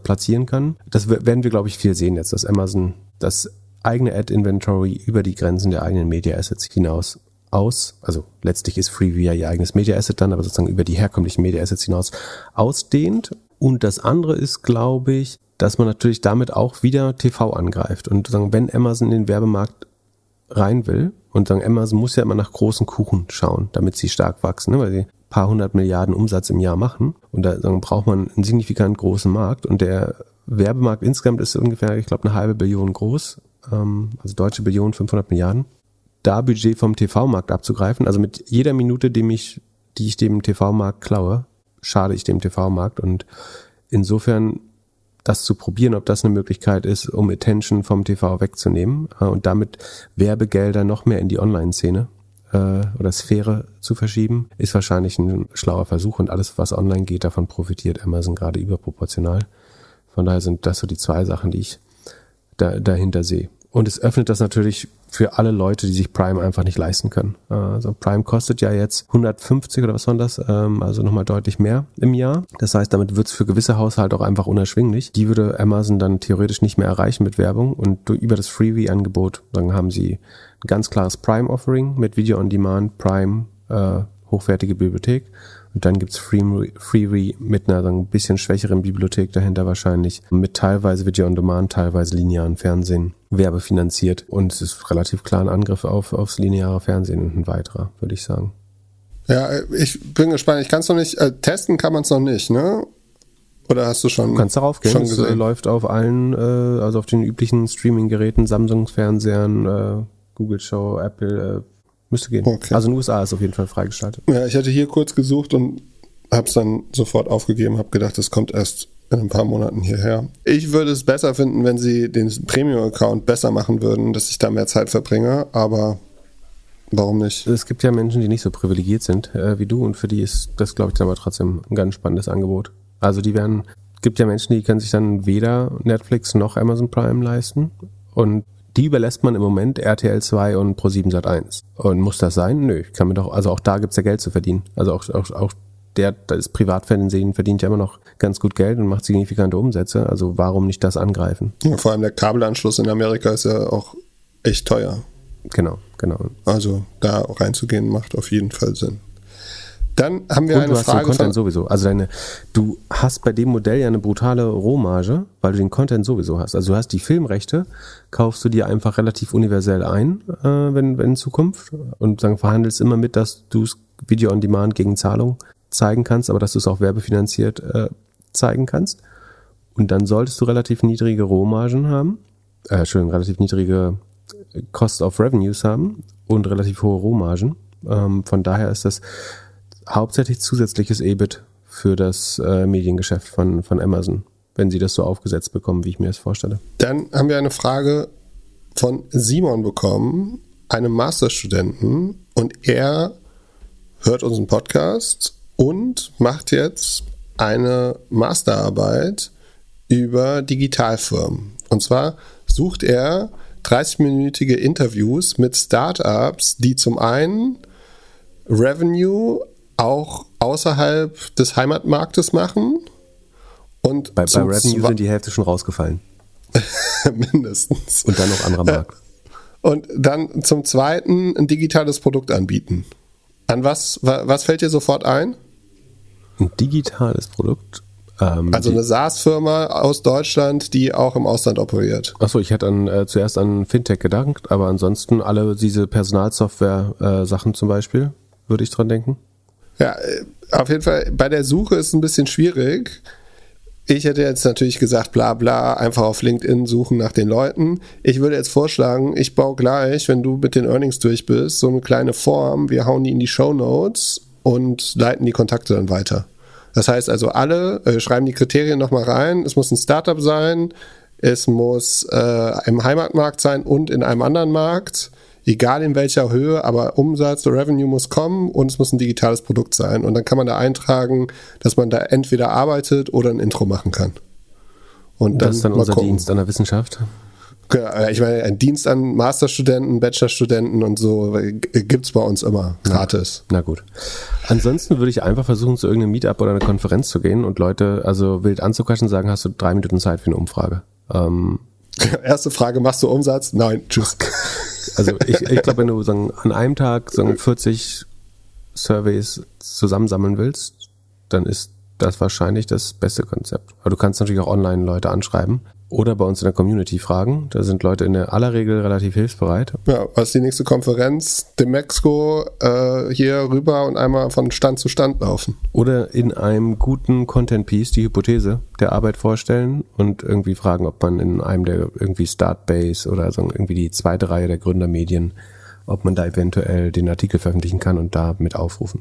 Speaker 2: platzieren kann. Das werden wir, glaube ich, viel sehen jetzt, dass Amazon das eigene Ad-Inventory über die Grenzen der eigenen Media-Assets hinaus aus, also letztlich ist Freeview ihr eigenes Media Asset dann, aber sozusagen über die herkömmlichen Media Assets hinaus ausdehnt. Und das andere ist, glaube ich, dass man natürlich damit auch wieder TV angreift. Und sagen, wenn Amazon in den Werbemarkt rein will, und sagen, Amazon muss ja immer nach großen Kuchen schauen, damit sie stark wachsen, ne? weil sie paar hundert Milliarden Umsatz im Jahr machen. Und da sagen, braucht man einen signifikant großen Markt. Und der Werbemarkt insgesamt ist ungefähr, ich glaube, eine halbe Billion groß. Ähm, also deutsche Billion, 500 Milliarden. Da Budget vom TV-Markt abzugreifen, also mit jeder Minute, die ich, die ich dem TV-Markt klaue, schade ich dem TV-Markt. Und insofern das zu probieren, ob das eine Möglichkeit ist, um Attention vom TV wegzunehmen äh, und damit Werbegelder noch mehr in die Online-Szene äh, oder Sphäre zu verschieben, ist wahrscheinlich ein schlauer Versuch und alles, was online geht, davon profitiert Amazon gerade überproportional. Von daher sind das so die zwei Sachen, die ich da, dahinter sehe. Und es öffnet das natürlich für alle Leute, die sich Prime einfach nicht leisten können. Also Prime kostet ja jetzt 150 oder was war das, ähm, also nochmal deutlich mehr im Jahr. Das heißt, damit wird es für gewisse Haushalte auch einfach unerschwinglich. Die würde Amazon dann theoretisch nicht mehr erreichen mit Werbung und über das Freebie-Angebot, dann haben sie ein ganz klares Prime-Offering mit Video on Demand, Prime, äh, hochwertige Bibliothek und dann gibt's Freebie Free mit einer ein bisschen schwächeren Bibliothek dahinter wahrscheinlich, mit teilweise Video on Demand, teilweise linearen Fernsehen, werbefinanziert. Und es ist relativ klar ein Angriff auf, aufs lineare Fernsehen und ein weiterer, würde ich sagen.
Speaker 1: Ja, ich bin gespannt. Ich kann es noch nicht, äh, testen kann man es noch nicht, ne? Oder hast du schon?
Speaker 2: Du kannst darauf gehen. Es äh, läuft auf allen, äh, also auf den üblichen Streaming-Geräten, Samsung-Fernsehern, äh, Google Show, Apple, äh, Müsste gehen. Okay. Also in den USA ist auf jeden Fall freigeschaltet.
Speaker 1: Ja, ich hatte hier kurz gesucht und habe es dann sofort aufgegeben, habe gedacht, das kommt erst in ein paar Monaten hierher. Ich würde es besser finden, wenn sie den Premium-Account besser machen würden, dass ich da mehr Zeit verbringe, aber warum nicht?
Speaker 2: Es gibt ja Menschen, die nicht so privilegiert sind äh, wie du und für die ist das, glaube ich, dann aber trotzdem ein ganz spannendes Angebot. Also die werden, gibt ja Menschen, die können sich dann weder Netflix noch Amazon Prime leisten und die überlässt man im Moment RTL 2 und Pro7 Sat 1. Und muss das sein? Nö, ich kann mir doch, also auch da gibt's ja Geld zu verdienen. Also auch, auch, auch der, das Privatfernsehen verdient ja immer noch ganz gut Geld und macht signifikante Umsätze. Also warum nicht das angreifen?
Speaker 1: Ja, vor allem der Kabelanschluss in Amerika ist ja auch echt teuer.
Speaker 2: Genau, genau.
Speaker 1: Also da reinzugehen macht auf jeden Fall Sinn. Dann haben wir
Speaker 2: und
Speaker 1: eine
Speaker 2: du hast
Speaker 1: Frage.
Speaker 2: Den Content sowieso. Also deine, du hast bei dem Modell ja eine brutale Rohmarge, weil du den Content sowieso hast. Also du hast die Filmrechte, kaufst du dir einfach relativ universell ein, äh, wenn, wenn in Zukunft und sagen, verhandelst immer mit, dass du Video on Demand gegen Zahlung zeigen kannst, aber dass du es auch werbefinanziert äh, zeigen kannst. Und dann solltest du relativ niedrige Rohmargen haben, äh, Entschuldigung, relativ niedrige Cost of Revenues haben und relativ hohe Rohmargen. Ähm, von daher ist das hauptsächlich zusätzliches EBIT für das äh, Mediengeschäft von, von Amazon, wenn sie das so aufgesetzt bekommen, wie ich mir das vorstelle.
Speaker 1: Dann haben wir eine Frage von Simon bekommen, einem Masterstudenten, und er hört unseren Podcast und macht jetzt eine Masterarbeit über Digitalfirmen. Und zwar sucht er 30-minütige Interviews mit Startups, die zum einen Revenue auch außerhalb des Heimatmarktes machen. Und
Speaker 2: bei, bei Revenue sind die Hälfte schon rausgefallen.
Speaker 1: Mindestens.
Speaker 2: Und dann noch anderer Markt.
Speaker 1: Und dann zum Zweiten ein digitales Produkt anbieten. An was, was fällt dir sofort ein?
Speaker 2: Ein digitales Produkt? Ähm,
Speaker 1: Also eine SaaS-Firma aus Deutschland, die auch im Ausland operiert.
Speaker 2: Achso, ich hätte an, äh, zuerst an Fintech gedacht, aber ansonsten alle diese Personalsoftware-Sachen zum Beispiel, würde ich dran denken.
Speaker 1: Ja, äh, auf jeden Fall, bei der Suche ist es ein bisschen schwierig. Ich hätte jetzt natürlich gesagt, bla bla, einfach auf LinkedIn suchen nach den Leuten. Ich würde jetzt vorschlagen, ich baue gleich, wenn du mit den Earnings durch bist, so eine kleine Form, wir hauen die in die Show Notes und leiten die Kontakte dann weiter. Das heißt also, alle äh, schreiben die Kriterien nochmal rein. Es muss ein Startup sein, es muss äh, im Heimatmarkt sein und in einem anderen Markt. Egal in welcher Höhe, aber Umsatz, Revenue muss kommen und es muss ein digitales Produkt sein. Und dann kann man da eintragen, dass man da entweder arbeitet oder ein Intro machen kann. Und
Speaker 2: Das ist dann unser
Speaker 1: gucken.
Speaker 2: Dienst an der Wissenschaft.
Speaker 1: Ja, ich meine, ein Dienst an Masterstudenten, Bachelorstudenten und so äh, gibt's bei uns immer gratis.
Speaker 2: Na gut. Ansonsten würde ich einfach versuchen, zu irgendeinem Meetup oder einer Konferenz zu gehen und Leute also wild anzuquatschen und sagen, hast du drei Minuten Zeit für eine Umfrage? Ähm,
Speaker 1: Erste Frage, machst du Umsatz? Nein, tschüss.
Speaker 2: Also ich, ich glaube, wenn du sagen, an einem Tag sagen, 40 Surveys zusammensammeln willst, dann ist das wahrscheinlich das beste Konzept. Aber du kannst natürlich auch online Leute anschreiben oder bei uns in der Community fragen. Da sind Leute in der aller Regel relativ hilfsbereit.
Speaker 1: Ja, was ist die nächste Konferenz? Dem Mexiko äh, hier rüber und einmal von Stand zu Stand laufen.
Speaker 2: Oder in einem guten Content Piece die Hypothese der Arbeit vorstellen und irgendwie fragen, ob man in einem der irgendwie Startbase oder so irgendwie die zweite Reihe der Gründermedien, ob man da eventuell den Artikel veröffentlichen kann und da mit aufrufen.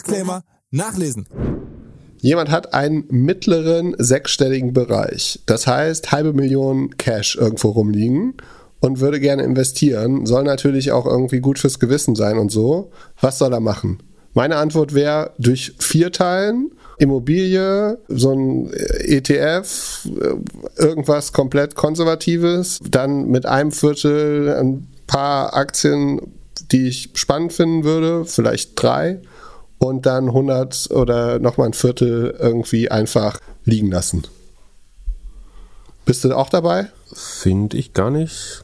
Speaker 3: Disclaimer nachlesen.
Speaker 1: Jemand hat einen mittleren sechsstelligen Bereich. Das heißt, halbe Million Cash irgendwo rumliegen und würde gerne investieren. Soll natürlich auch irgendwie gut fürs Gewissen sein und so. Was soll er machen? Meine Antwort wäre durch vier Teilen. Immobilie, so ein ETF, äh, irgendwas komplett Konservatives, dann mit einem Viertel ein paar Aktien, die ich spannend finden würde, vielleicht drei, und dann 100 oder nochmal ein Viertel irgendwie einfach liegen lassen. Bist du auch dabei?
Speaker 2: Finde ich gar nicht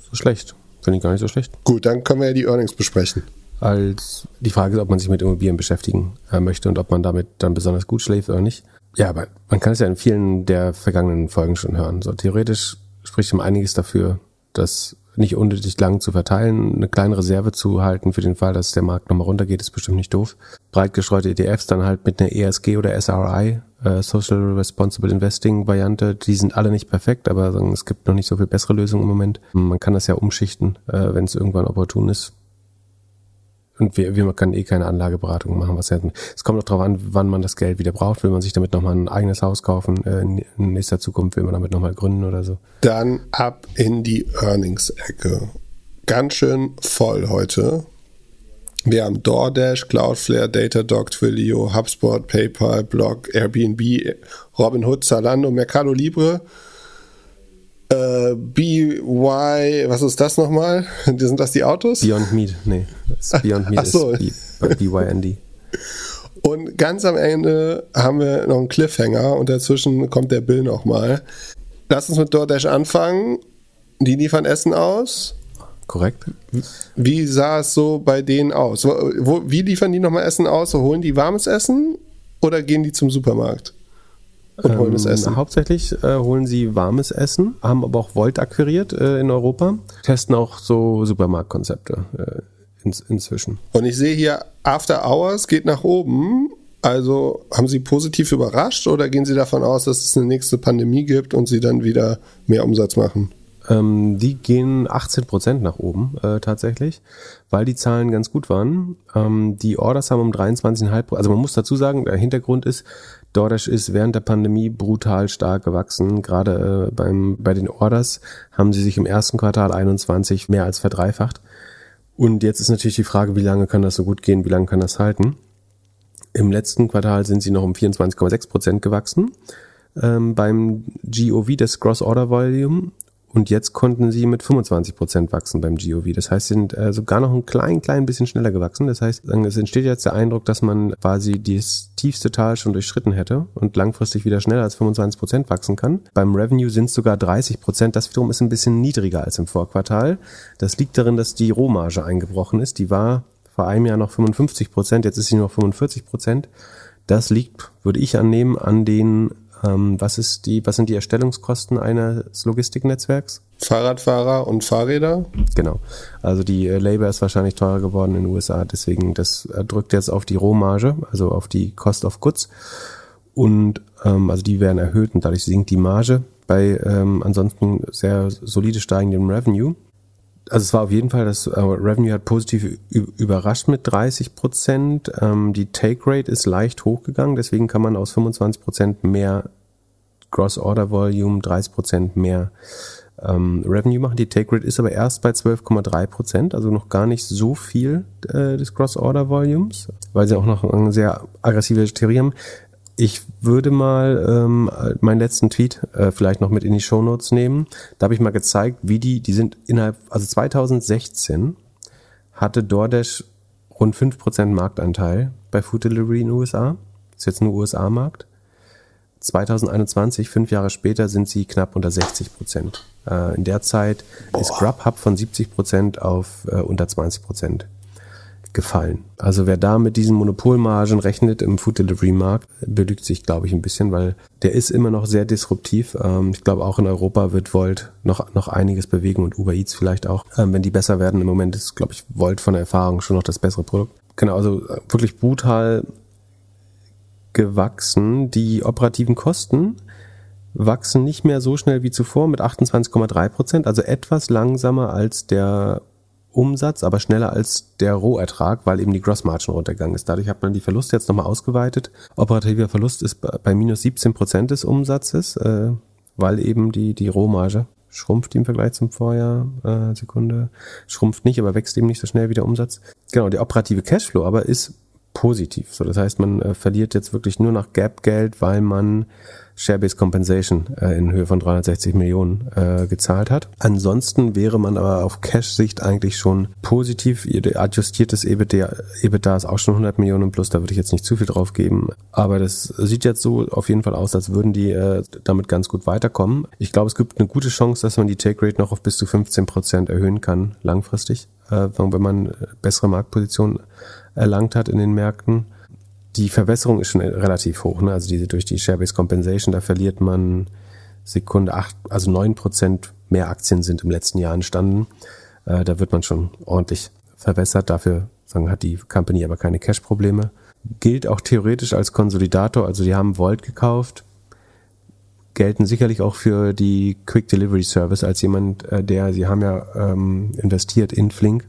Speaker 2: so schlecht. Finde ich gar nicht so schlecht.
Speaker 1: Gut, dann können wir ja die Earnings besprechen.
Speaker 2: Als die Frage ist, ob man sich mit Immobilien beschäftigen äh, möchte und ob man damit dann besonders gut schläft oder nicht. Ja, aber man kann es ja in vielen der vergangenen Folgen schon hören. So theoretisch spricht um einiges dafür, das nicht unnötig lang zu verteilen, eine kleine Reserve zu halten für den Fall, dass der Markt nochmal runtergeht, ist bestimmt nicht doof. Breit gestreute ETFs dann halt mit einer ESG oder SRI, äh, Social Responsible Investing Variante, die sind alle nicht perfekt, aber es gibt noch nicht so viel bessere Lösungen im Moment. Man kann das ja umschichten, äh, wenn es irgendwann opportun ist. Und wir, wir können eh keine Anlageberatung machen. Was ja, es kommt auch darauf an, wann man das Geld wieder braucht. Will man sich damit nochmal ein eigenes Haus kaufen? Äh, in, in nächster Zukunft will man damit nochmal gründen oder so.
Speaker 1: Dann ab in die Earnings-Ecke. Ganz schön voll heute. Wir haben DoorDash, Cloudflare, Datadog, Twilio, HubSpot, PayPal, Blog, Airbnb, Robinhood, Zalando, Mercado Libre, äh, BY, was ist das nochmal? Sind das die Autos?
Speaker 2: Beyond Meat, nee. Beyond Meat
Speaker 1: Ach so.
Speaker 2: ist BYND.
Speaker 1: Und ganz am Ende haben wir noch einen Cliffhanger und dazwischen kommt der Bill nochmal. Lass uns mit DoorDash anfangen. Die liefern Essen aus.
Speaker 2: Korrekt?
Speaker 1: Wie sah es so bei denen aus? Wo, wie liefern die nochmal Essen aus? Holen die warmes Essen oder gehen die zum Supermarkt und holen das
Speaker 2: Ähm,
Speaker 1: Essen?
Speaker 2: Hauptsächlich äh, holen sie warmes Essen, haben aber auch Volt akquiriert äh, in Europa, testen auch so Supermarktkonzepte äh, ins, inzwischen.
Speaker 1: Und ich sehe hier, After Hours geht nach oben. Also haben Sie positiv überrascht oder gehen Sie davon aus, dass es eine nächste Pandemie gibt und Sie dann wieder mehr Umsatz machen?
Speaker 2: Ähm, die gehen 18 Prozent nach oben äh, tatsächlich, weil die Zahlen ganz gut waren. Ähm, die Orders haben um 23,5 Also man muss dazu sagen, der Hintergrund ist, DoorDash ist während der Pandemie brutal stark gewachsen. Gerade äh, beim, bei den Orders haben sie sich im ersten Quartal 21 mehr als verdreifacht. Und jetzt ist natürlich die Frage, wie lange kann das so gut gehen, wie lange kann das halten? Im letzten Quartal sind sie noch um 24,6 Prozent gewachsen. Ähm, beim GOV, das Gross Order Volume, und jetzt konnten sie mit 25 Prozent wachsen beim GOV. Das heißt, sie sind äh, sogar noch ein klein, klein bisschen schneller gewachsen. Das heißt, es entsteht jetzt der Eindruck, dass man quasi das tiefste Tal schon durchschritten hätte und langfristig wieder schneller als 25 Prozent wachsen kann. Beim Revenue sind es sogar 30 Prozent. Das wiederum ist ein bisschen niedriger als im Vorquartal. Das liegt darin, dass die Rohmarge eingebrochen ist. Die war vor einem Jahr noch 55 Prozent, jetzt ist sie nur noch 45 Prozent. Das liegt, würde ich annehmen, an den was ist die, was sind die Erstellungskosten eines Logistiknetzwerks?
Speaker 1: Fahrradfahrer und Fahrräder?
Speaker 2: Genau. Also die äh, Labor ist wahrscheinlich teurer geworden in den USA, deswegen das drückt jetzt auf die Rohmarge, also auf die Cost of Goods. Und ähm, also die werden erhöht und dadurch sinkt die Marge bei ähm, ansonsten sehr solide steigendem Revenue also es war auf jeden Fall, das äh, Revenue hat positiv überrascht mit 30 Prozent. Ähm, die Take Rate ist leicht hochgegangen, deswegen kann man aus 25 Prozent mehr Gross Order Volume, 30 Prozent mehr ähm, Revenue machen. Die Take Rate ist aber erst bei 12,3 Prozent, also noch gar nicht so viel äh, des Gross Order Volumes, weil sie auch noch eine sehr aggressive Theorie haben. Ich würde mal ähm, meinen letzten Tweet äh, vielleicht noch mit in die Show Notes nehmen. Da habe ich mal gezeigt, wie die, die sind innerhalb, also 2016 hatte DoorDash rund 5% Marktanteil bei Food Delivery in den USA. Das ist jetzt nur USA-Markt. 2021, fünf Jahre später, sind sie knapp unter 60 Prozent. Äh, in der Zeit Boah. ist Grubhub von 70 Prozent auf äh, unter 20 Prozent gefallen. Also wer da mit diesen Monopolmargen rechnet im Food Delivery Markt, belügt sich, glaube ich, ein bisschen, weil der ist immer noch sehr disruptiv. Ähm, ich glaube, auch in Europa wird Volt noch, noch einiges bewegen und Uber Eats vielleicht auch. Ähm, wenn die besser werden, im Moment ist, glaube ich, Volt von der Erfahrung schon noch das bessere Produkt. Genau, also äh, wirklich brutal gewachsen. Die operativen Kosten wachsen nicht mehr so schnell wie zuvor mit 28,3 Prozent, also etwas langsamer als der Umsatz, aber schneller als der Rohertrag, weil eben die Grossmargin runtergegangen ist. Dadurch hat man die Verluste jetzt nochmal ausgeweitet. Operativer Verlust ist bei minus 17 Prozent des Umsatzes, äh, weil eben die, die Rohmarge schrumpft im Vergleich zum Vorjahr. Äh, Sekunde. Schrumpft nicht, aber wächst eben nicht so schnell wie der Umsatz. Genau, der operative Cashflow aber ist positiv. So, das heißt, man äh, verliert jetzt wirklich nur noch Gap-Geld, weil man Share-Based Compensation äh, in Höhe von 360 Millionen äh, gezahlt hat. Ansonsten wäre man aber auf Cash-Sicht eigentlich schon positiv. Ihr adjustiertes EBITDA, EBITDA ist auch schon 100 Millionen plus, da würde ich jetzt nicht zu viel drauf geben. Aber das sieht jetzt so auf jeden Fall aus, als würden die äh, damit ganz gut weiterkommen. Ich glaube, es gibt eine gute Chance, dass man die Take Rate noch auf bis zu 15 Prozent erhöhen kann, langfristig, äh, wenn man bessere Marktpositionen erlangt hat in den Märkten die Verwässerung ist schon relativ hoch. Ne? Also diese durch die Share-Based Compensation, da verliert man Sekunde acht, also neun Prozent mehr Aktien sind im letzten Jahr entstanden. Äh, da wird man schon ordentlich verwässert. Dafür sagen, hat die Company aber keine Cash-Probleme. Gilt auch theoretisch als Konsolidator. Also die haben Volt gekauft, gelten sicherlich auch für die Quick Delivery Service als jemand, äh, der, sie haben ja ähm, investiert in Flink,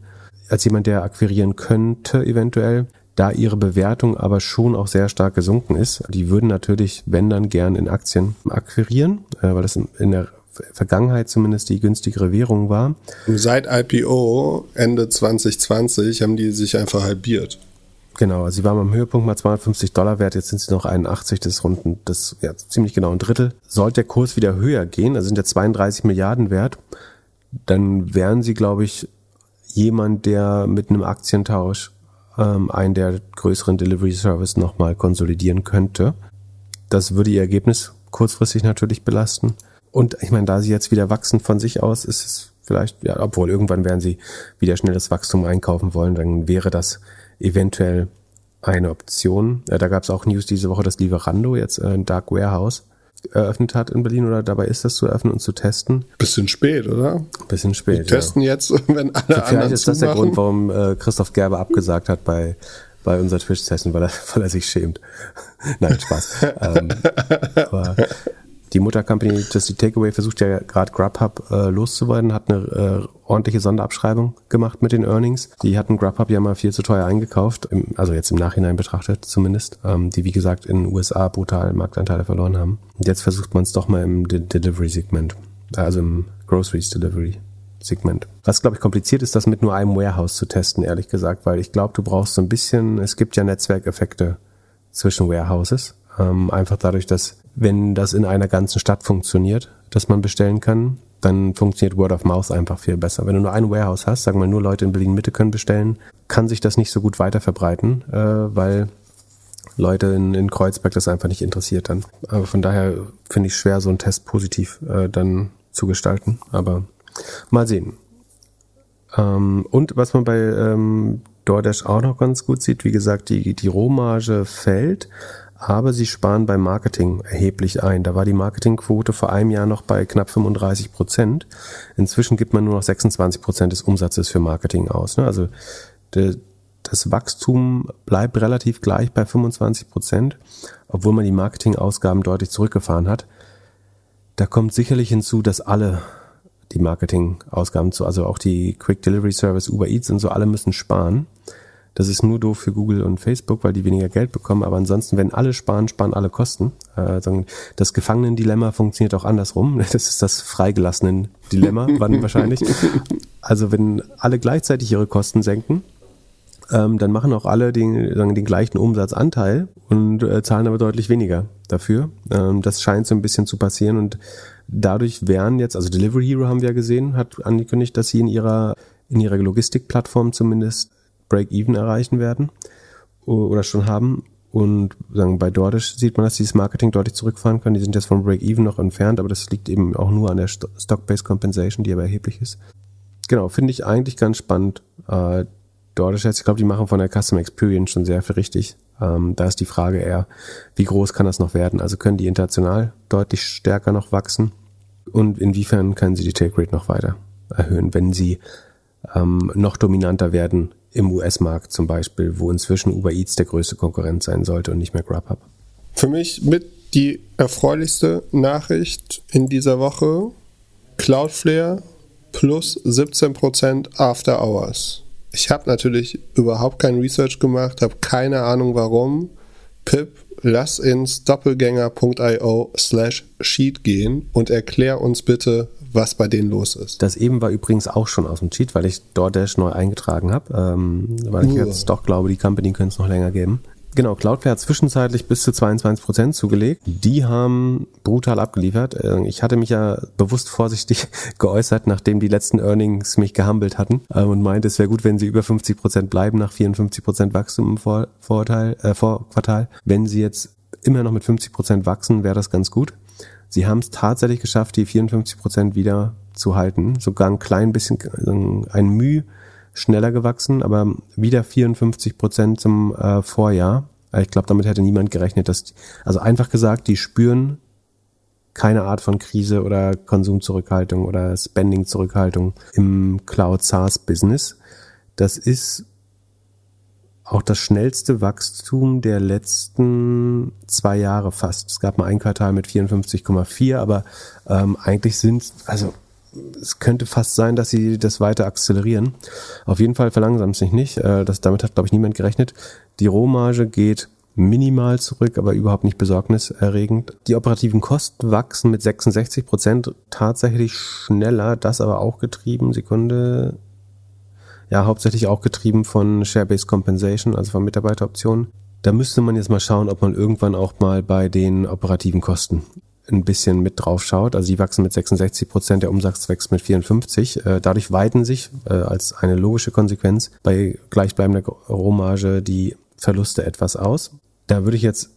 Speaker 2: als jemand, der akquirieren könnte eventuell da ihre Bewertung aber schon auch sehr stark gesunken ist. Die würden natürlich, wenn dann, gern in Aktien akquirieren, äh, weil das in der Vergangenheit zumindest die günstigere Währung war.
Speaker 1: Seit IPO Ende 2020 haben die sich einfach halbiert.
Speaker 2: Genau, also sie waren am Höhepunkt mal 250 Dollar wert, jetzt sind sie noch 81, das ist rund, das ja, ziemlich genau ein Drittel. Sollte der Kurs wieder höher gehen, also sind ja 32 Milliarden wert, dann wären sie, glaube ich, jemand, der mit einem Aktientausch ähm, einen der größeren Delivery Service nochmal konsolidieren könnte. Das würde ihr Ergebnis kurzfristig natürlich belasten. Und ich meine, da sie jetzt wieder wachsen von sich aus, ist es vielleicht, ja, obwohl irgendwann werden sie wieder schnelles Wachstum einkaufen wollen, dann wäre das eventuell eine Option. Ja, da gab es auch News diese Woche, dass Lieferando jetzt äh, ein Dark Warehouse eröffnet hat in Berlin oder dabei ist, das zu eröffnen und zu testen.
Speaker 1: Bisschen spät, oder?
Speaker 2: Bisschen spät.
Speaker 1: Wir testen ja. jetzt, wenn alle
Speaker 2: Vielleicht anderen ist das der Grund, warum äh, Christoph Gerber abgesagt hat bei bei unser Twitch-Testen, weil er, weil er sich schämt. Nein, Spaß. ähm, aber die Muttercompany Just the Takeaway versucht ja gerade Grubhub äh, loszuwerden, hat eine äh, ordentliche Sonderabschreibung gemacht mit den Earnings. Die hatten Grubhub ja mal viel zu teuer eingekauft, also jetzt im Nachhinein betrachtet zumindest, ähm, die wie gesagt in den USA brutal Marktanteile verloren haben. Und jetzt versucht man es doch mal im De Delivery-Segment, also im Groceries Delivery. Segment. Was, glaube ich, kompliziert ist, das mit nur einem Warehouse zu testen, ehrlich gesagt, weil ich glaube, du brauchst so ein bisschen, es gibt ja Netzwerkeffekte zwischen Warehouses. Ähm, einfach dadurch, dass wenn das in einer ganzen Stadt funktioniert, dass man bestellen kann, dann funktioniert Word of Mouth einfach viel besser. Wenn du nur ein Warehouse hast, sagen wir nur Leute in Berlin Mitte können bestellen, kann sich das nicht so gut weiter verbreiten, äh, weil Leute in, in Kreuzberg das einfach nicht interessiert dann. Aber von daher finde ich schwer, so einen Test positiv äh, dann zu gestalten. Aber mal sehen. Ähm, und was man bei ähm, DoorDash auch noch ganz gut sieht, wie gesagt, die, die Rohmarge fällt, aber sie sparen beim Marketing erheblich ein. Da war die Marketingquote vor einem Jahr noch bei knapp 35 Prozent. Inzwischen gibt man nur noch 26 Prozent des Umsatzes für Marketing aus. Ne? Also das Wachstum bleibt relativ gleich bei 25 Prozent, obwohl man die Marketingausgaben deutlich zurückgefahren hat. Da kommt sicherlich hinzu, dass alle die Marketingausgaben zu, also auch die Quick Delivery Service, Uber Eats und so, alle müssen sparen. Das ist nur doof für Google und Facebook, weil die weniger Geld bekommen. Aber ansonsten, wenn alle sparen, sparen alle Kosten. Äh, das Gefangenen-Dilemma funktioniert auch andersrum. Das ist das freigelassenen Dilemma, wann wahrscheinlich. Also wenn alle gleichzeitig ihre Kosten senken, ähm, dann machen auch alle den, sagen, den gleichen Umsatzanteil und äh, zahlen aber deutlich weniger dafür. Ähm, das scheint so ein bisschen zu passieren und dadurch wären jetzt, also Delivery Hero haben wir ja gesehen, hat angekündigt, dass sie in ihrer in ihrer Logistikplattform zumindest Break-Even erreichen werden oder schon haben. Und sagen, bei DoorDash sieht man, dass dieses Marketing deutlich zurückfahren können. Die sind jetzt vom Break-Even noch entfernt, aber das liegt eben auch nur an der Stock-Based Compensation, die aber erheblich ist. Genau, finde ich eigentlich ganz spannend. Äh, DoorDash jetzt, ich glaube, die machen von der Customer Experience schon sehr viel richtig. Ähm, da ist die Frage eher, wie groß kann das noch werden? Also können die international deutlich stärker noch wachsen? Und inwiefern können sie die Take Rate noch weiter erhöhen, wenn sie ähm, noch dominanter werden im US-Markt zum Beispiel, wo inzwischen Uber Eats der größte Konkurrent sein sollte und nicht mehr Grubhub.
Speaker 1: Für mich mit die erfreulichste Nachricht in dieser Woche Cloudflare plus 17% After Hours. Ich habe natürlich überhaupt kein Research gemacht, habe keine Ahnung warum. Pip, lass ins doppelgänger.io slash sheet gehen und erklär uns bitte, was bei denen los ist.
Speaker 2: Das eben war übrigens auch schon aus dem Cheat, weil ich DoorDash neu eingetragen habe, ähm, weil ich jetzt doch glaube, die Company könnte es noch länger geben. Genau, Cloudflare hat zwischenzeitlich bis zu 22 Prozent zugelegt. Die haben brutal abgeliefert. Äh, ich hatte mich ja bewusst vorsichtig geäußert, nachdem die letzten Earnings mich gehandelt hatten äh, und meinte, es wäre gut, wenn sie über 50 Prozent bleiben nach 54 Prozent Wachstum im Vor Vorteil, äh, Vorquartal. Wenn sie jetzt immer noch mit 50 Prozent wachsen, wäre das ganz gut. Sie haben es tatsächlich geschafft, die 54 Prozent wieder zu halten. Sogar ein klein bisschen, ein Mühe schneller gewachsen, aber wieder 54 Prozent zum äh, Vorjahr. Ich glaube, damit hätte niemand gerechnet, dass, also einfach gesagt, die spüren keine Art von Krise oder Konsumzurückhaltung oder Spending-Zurückhaltung im Cloud SaaS Business. Das ist auch das schnellste Wachstum der letzten zwei Jahre fast. Es gab mal ein Quartal mit 54,4, aber ähm, eigentlich sind, also es könnte fast sein, dass sie das weiter akzelerieren. Auf jeden Fall verlangsamt sich nicht. Äh, das, damit hat, glaube ich, niemand gerechnet. Die Rohmarge geht minimal zurück, aber überhaupt nicht besorgniserregend. Die operativen Kosten wachsen mit 66 Prozent tatsächlich schneller, das aber auch getrieben, Sekunde, ja hauptsächlich auch getrieben von Share-Based Compensation, also von Mitarbeiteroptionen. Da müsste man jetzt mal schauen, ob man irgendwann auch mal bei den operativen Kosten ein bisschen mit drauf schaut. Also die wachsen mit 66 Prozent, der Umsatz wächst mit 54. Äh, dadurch weiten sich äh, als eine logische Konsequenz bei gleichbleibender Rohmarge die Verluste etwas aus. Da würde ich jetzt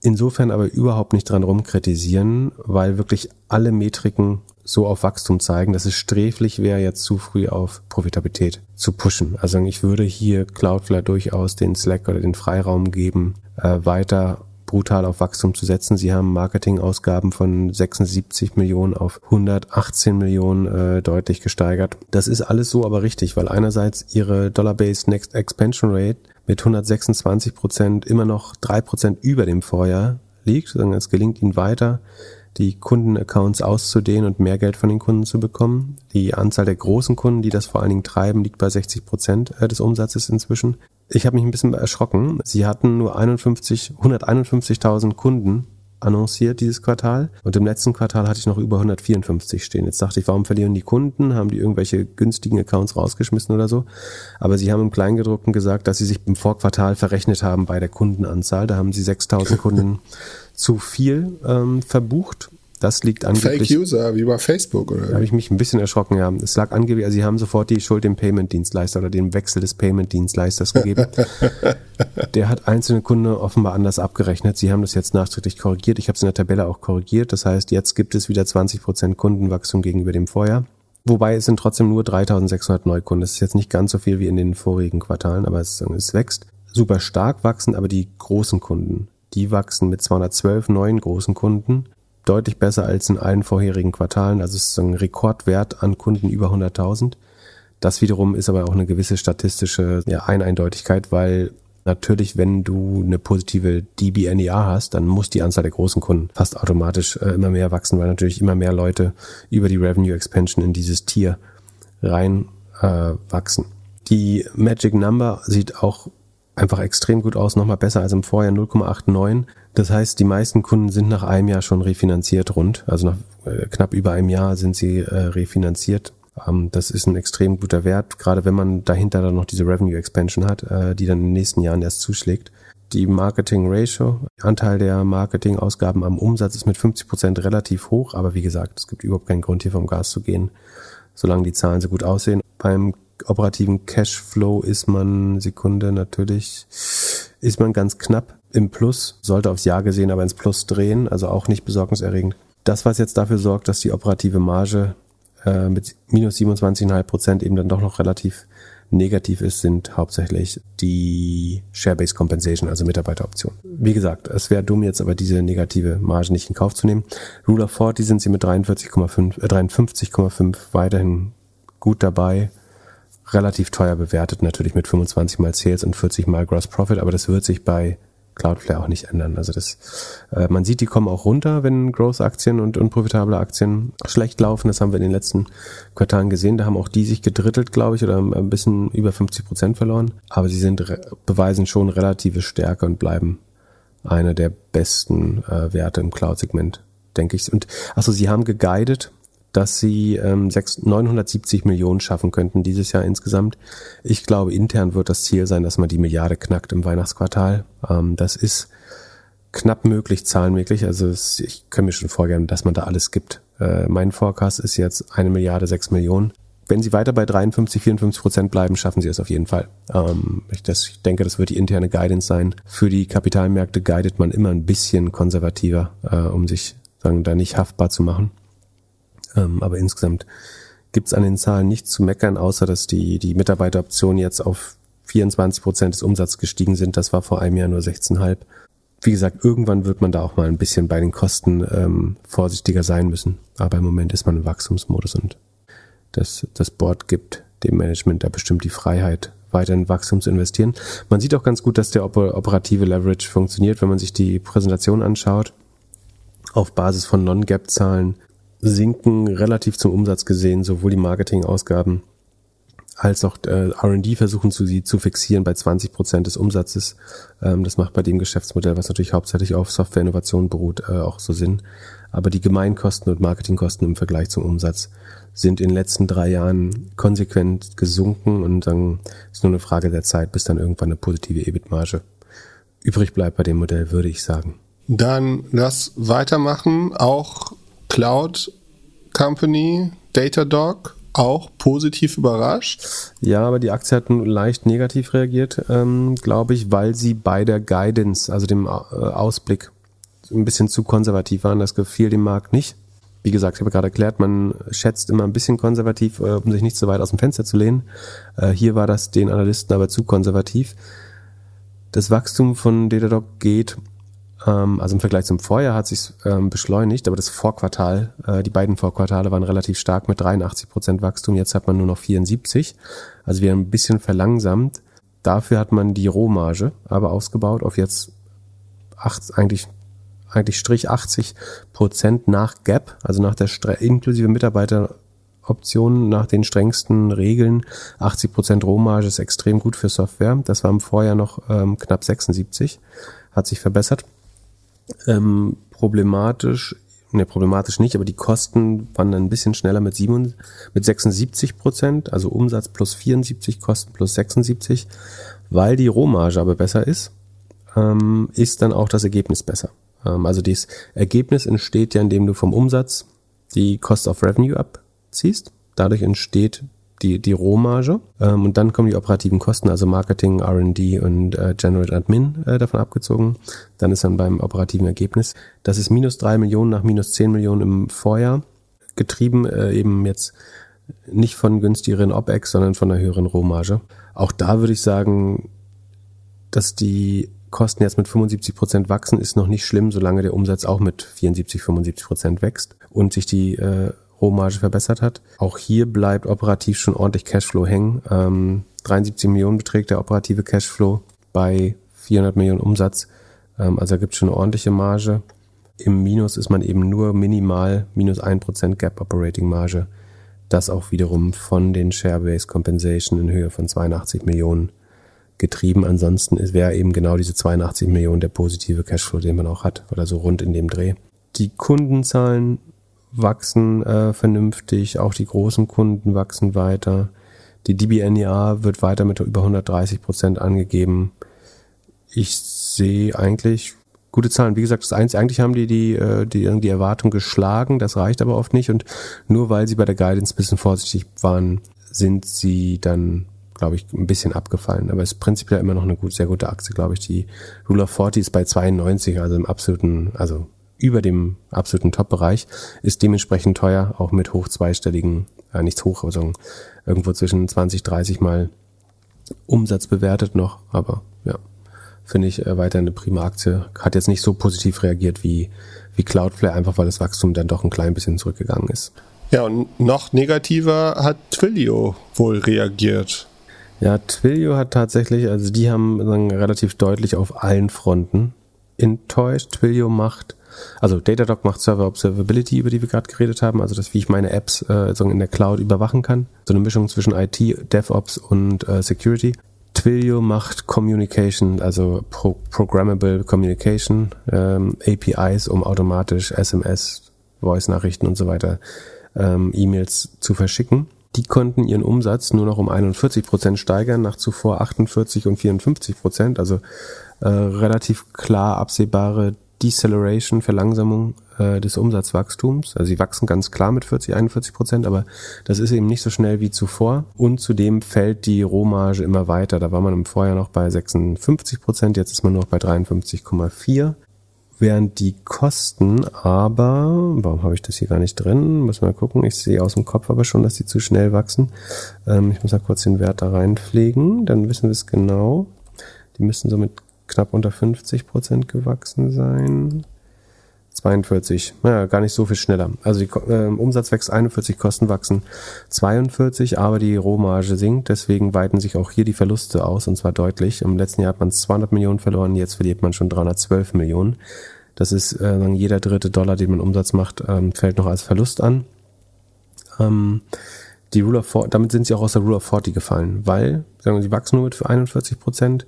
Speaker 2: insofern aber überhaupt nicht dran rumkritisieren, weil wirklich alle Metriken so auf Wachstum zeigen, dass es sträflich wäre, jetzt zu früh auf Profitabilität zu pushen. Also ich würde hier Cloudflare durchaus den Slack oder den Freiraum geben, äh, weiter brutal auf Wachstum zu setzen. Sie haben Marketingausgaben von 76 Millionen auf 118 Millionen äh, deutlich gesteigert. Das ist alles so aber richtig, weil einerseits ihre Dollar-Based Next Expansion Rate mit 126 Prozent immer noch drei Prozent über dem Vorjahr liegt. Es gelingt ihnen weiter, die Kundenaccounts auszudehnen und mehr Geld von den Kunden zu bekommen. Die Anzahl der großen Kunden, die das vor allen Dingen treiben, liegt bei 60 Prozent äh, des Umsatzes inzwischen. Ich habe mich ein bisschen erschrocken. Sie hatten nur 51, 151.000 Kunden annonciert dieses Quartal. Und im letzten Quartal hatte ich noch über 154 stehen. Jetzt dachte ich, warum verlieren die Kunden? Haben die irgendwelche günstigen Accounts rausgeschmissen oder so? Aber sie haben im Kleingedruckten gesagt, dass sie sich im Vorquartal verrechnet haben bei der Kundenanzahl. Da haben sie 6000 Kunden zu viel ähm, verbucht das liegt angeblich.
Speaker 1: Fake User, wie bei Facebook, oder?
Speaker 2: Da habe ich mich ein bisschen erschrocken, ja. Es lag angeblich, also sie haben sofort die Schuld dem Payment-Dienstleister oder dem Wechsel des Payment-Dienstleisters gegeben. der hat einzelne Kunden offenbar anders abgerechnet. Sie haben das jetzt nachträglich korrigiert. Ich habe es in der Tabelle auch korrigiert. Das heißt, jetzt gibt es wieder 20% Kundenwachstum gegenüber dem Vorjahr. Wobei es sind trotzdem nur 3600 Neukunden. Das ist jetzt nicht ganz so viel wie in den vorigen Quartalen, aber es, es wächst. Super stark wachsen aber die großen Kunden. Die wachsen mit 212 neuen großen Kunden deutlich besser als in allen vorherigen Quartalen. Also es ist ein Rekordwert an Kunden über 100.000. Das wiederum ist aber auch eine gewisse statistische ja, Eineindeutigkeit, weil natürlich, wenn du eine positive DBNEA hast, dann muss die Anzahl der großen Kunden fast automatisch äh, immer mehr wachsen, weil natürlich immer mehr Leute über die Revenue Expansion in dieses Tier rein äh, wachsen. Die Magic Number sieht auch einfach extrem gut aus, nochmal besser als im Vorjahr 0,89. Das heißt, die meisten Kunden sind nach einem Jahr schon refinanziert rund. Also nach äh, knapp über einem Jahr sind sie äh, refinanziert. Ähm, das ist ein extrem guter Wert, gerade wenn man dahinter dann noch diese Revenue Expansion hat, äh, die dann in den nächsten Jahren erst zuschlägt. Die Marketing Ratio, Anteil der Marketingausgaben am Umsatz ist mit 50 Prozent relativ hoch, aber wie gesagt, es gibt überhaupt keinen Grund hier vom Gas zu gehen, solange die Zahlen so gut aussehen. Beim operativen Cashflow ist man Sekunde natürlich, ist man ganz knapp im Plus, sollte aufs Jahr gesehen aber ins Plus drehen, also auch nicht besorgniserregend. Das, was jetzt dafür sorgt, dass die operative Marge äh, mit minus 27,5 Prozent eben dann doch noch relativ negativ ist, sind hauptsächlich die Share-Based Compensation, also Mitarbeiteroptionen. Wie gesagt, es wäre dumm jetzt aber diese negative Marge nicht in Kauf zu nehmen. Rule of 40 sind sie mit 43,5, äh, 53,5 weiterhin gut dabei relativ teuer bewertet, natürlich mit 25 mal Sales und 40 mal Gross Profit, aber das wird sich bei Cloudflare auch nicht ändern. Also das, äh, man sieht, die kommen auch runter, wenn Growth-Aktien und unprofitable Aktien schlecht laufen. Das haben wir in den letzten Quartalen gesehen. Da haben auch die sich gedrittelt, glaube ich, oder ein bisschen über 50 Prozent verloren. Aber sie sind beweisen schon relative Stärke und bleiben einer der besten äh, Werte im Cloud-Segment, denke ich. Und also sie haben geguidet dass sie ähm, 6, 970 Millionen schaffen könnten dieses Jahr insgesamt. Ich glaube, intern wird das Ziel sein, dass man die Milliarde knackt im Weihnachtsquartal. Ähm, das ist knapp möglich, zahlenmöglich. Also es, ich kann mir schon vorstellen, dass man da alles gibt. Äh, mein Forecast ist jetzt eine Milliarde sechs Millionen. Wenn sie weiter bei 53, 54 Prozent bleiben, schaffen sie es auf jeden Fall. Ähm, ich, das, ich denke, das wird die interne Guidance sein. Für die Kapitalmärkte guidet man immer ein bisschen konservativer, äh, um sich sagen, da nicht haftbar zu machen. Ähm, aber insgesamt gibt es an den Zahlen nichts zu meckern, außer dass die, die Mitarbeiteroptionen jetzt auf 24 Prozent des Umsatzes gestiegen sind. Das war vor einem Jahr nur 16,5. Wie gesagt, irgendwann wird man da auch mal ein bisschen bei den Kosten ähm, vorsichtiger sein müssen. Aber im Moment ist man im Wachstumsmodus und das, das Board gibt dem Management da bestimmt die Freiheit, weiter in Wachstum zu investieren. Man sieht auch ganz gut, dass der operative Leverage funktioniert, wenn man sich die Präsentation anschaut. Auf Basis von Non-Gap-Zahlen sinken relativ zum Umsatz gesehen, sowohl die Marketingausgaben als auch äh, R&D versuchen zu sie zu fixieren bei 20 Prozent des Umsatzes. Ähm, das macht bei dem Geschäftsmodell, was natürlich hauptsächlich auf Softwareinnovation beruht, äh, auch so Sinn. Aber die Gemeinkosten und Marketingkosten im Vergleich zum Umsatz sind in den letzten drei Jahren konsequent gesunken und dann ist nur eine Frage der Zeit, bis dann irgendwann eine positive EBIT-Marge übrig bleibt bei dem Modell, würde ich sagen.
Speaker 1: Dann lass weitermachen. Auch Cloud Company, Datadog, auch positiv überrascht.
Speaker 2: Ja, aber die Aktie hat leicht negativ reagiert, ähm, glaube ich, weil sie bei der Guidance, also dem äh, Ausblick, ein bisschen zu konservativ waren. Das gefiel dem Markt nicht. Wie gesagt, ich habe gerade erklärt, man schätzt immer ein bisschen konservativ, äh, um sich nicht so weit aus dem Fenster zu lehnen. Äh, hier war das den Analysten aber zu konservativ. Das Wachstum von Datadog geht also im Vergleich zum Vorjahr hat sich ähm, beschleunigt, aber das Vorquartal, äh, die beiden Vorquartale waren relativ stark mit 83 Prozent Wachstum. Jetzt hat man nur noch 74. Also wir haben ein bisschen verlangsamt. Dafür hat man die Rohmarge aber ausgebaut auf jetzt acht, eigentlich eigentlich Strich 80 Prozent nach Gap, also nach der inklusive Mitarbeiteroptionen, nach den strengsten Regeln. 80 Prozent Rohmarge ist extrem gut für Software. Das war im Vorjahr noch ähm, knapp 76, hat sich verbessert. Ähm, problematisch, ne, problematisch nicht, aber die Kosten waren dann ein bisschen schneller mit, 7, mit 76 Prozent, also Umsatz plus 74, Kosten plus 76, weil die Rohmarge aber besser ist, ähm, ist dann auch das Ergebnis besser. Ähm, also das Ergebnis entsteht ja, indem du vom Umsatz die Cost of Revenue abziehst. Dadurch entsteht die, die Rohmarge. Ähm, und dann kommen die operativen Kosten, also Marketing, RD und äh, General Admin äh, davon abgezogen. Dann ist dann beim operativen Ergebnis. Das ist minus drei Millionen nach minus zehn Millionen im Vorjahr getrieben, äh, eben jetzt nicht von günstigeren OPEX, sondern von einer höheren Rohmarge. Auch da würde ich sagen, dass die Kosten jetzt mit 75 Prozent wachsen, ist noch nicht schlimm, solange der Umsatz auch mit 74, 75 Prozent wächst und sich die äh, Rohmarge verbessert hat. Auch hier bleibt operativ schon ordentlich Cashflow hängen. Ähm, 73 Millionen beträgt der operative Cashflow bei 400 Millionen Umsatz. Ähm, also es schon eine ordentliche Marge. Im Minus ist man eben nur minimal minus 1% Gap Operating Marge. Das auch wiederum von den Share-Based Compensation in Höhe von 82 Millionen getrieben. Ansonsten wäre eben genau diese 82 Millionen der positive Cashflow, den man auch hat, oder so rund in dem Dreh. Die Kundenzahlen wachsen äh, vernünftig, auch die großen Kunden wachsen weiter. Die DBNER wird weiter mit über 130 Prozent angegeben. Ich sehe eigentlich gute Zahlen. Wie gesagt, das Einzige, eigentlich haben die die, äh, die die Erwartung geschlagen, das reicht aber oft nicht. Und nur weil sie bei der Guidance ein bisschen vorsichtig waren, sind sie dann, glaube ich, ein bisschen abgefallen. Aber es ist prinzipiell immer noch eine gut, sehr gute Aktie, glaube ich. Die Rule of 40 ist bei 92, also im absoluten, also über dem absoluten Top-Bereich, ist dementsprechend teuer, auch mit hoch zweistelligen, äh, nichts hoch, also irgendwo zwischen 20, 30 mal Umsatz bewertet noch, aber ja, finde ich äh, weiter eine prima Aktie. Hat jetzt nicht so positiv reagiert wie, wie Cloudflare, einfach weil das Wachstum dann doch ein klein bisschen zurückgegangen ist.
Speaker 1: Ja, und noch negativer hat Twilio wohl reagiert.
Speaker 2: Ja, Twilio hat tatsächlich, also die haben sagen, relativ deutlich auf allen Fronten enttäuscht. Twilio macht also Datadog macht Server Observability, über die wir gerade geredet haben, also das, wie ich meine Apps äh, in der Cloud überwachen kann. So eine Mischung zwischen IT, DevOps und äh, Security. Twilio macht Communication, also Pro Programmable Communication, ähm, APIs, um automatisch SMS, Voice-Nachrichten und so weiter, ähm, E-Mails zu verschicken. Die konnten ihren Umsatz nur noch um 41 Prozent steigern, nach zuvor 48 und 54 Prozent, also äh, relativ klar absehbare Deceleration, Verlangsamung äh, des Umsatzwachstums. Also sie wachsen ganz klar mit 40, 41 Prozent, aber das ist eben nicht so schnell wie zuvor. Und zudem fällt die Rohmarge immer weiter. Da war man im Vorjahr noch bei 56 Prozent, jetzt ist man nur noch bei 53,4. Während die Kosten aber, warum habe ich das hier gar nicht drin? Muss mal gucken. Ich sehe aus dem Kopf aber schon, dass die zu schnell wachsen. Ähm, ich muss mal kurz den Wert da reinpflegen, dann wissen wir es genau. Die müssen so mit knapp unter 50 Prozent gewachsen sein. 42, naja, gar nicht so viel schneller. Also die, äh, Umsatz wächst 41, Kosten wachsen 42, aber die Rohmarge sinkt, deswegen weiten sich auch hier die Verluste aus und zwar deutlich. Im letzten Jahr hat man 200 Millionen verloren, jetzt verliert man schon 312 Millionen. Das ist äh, jeder dritte Dollar, den man Umsatz macht, ähm, fällt noch als Verlust an. Ähm, die Rule of 40, damit sind sie auch aus der Rule of 40 gefallen, weil sagen wir, sie wachsen nur mit 41 Prozent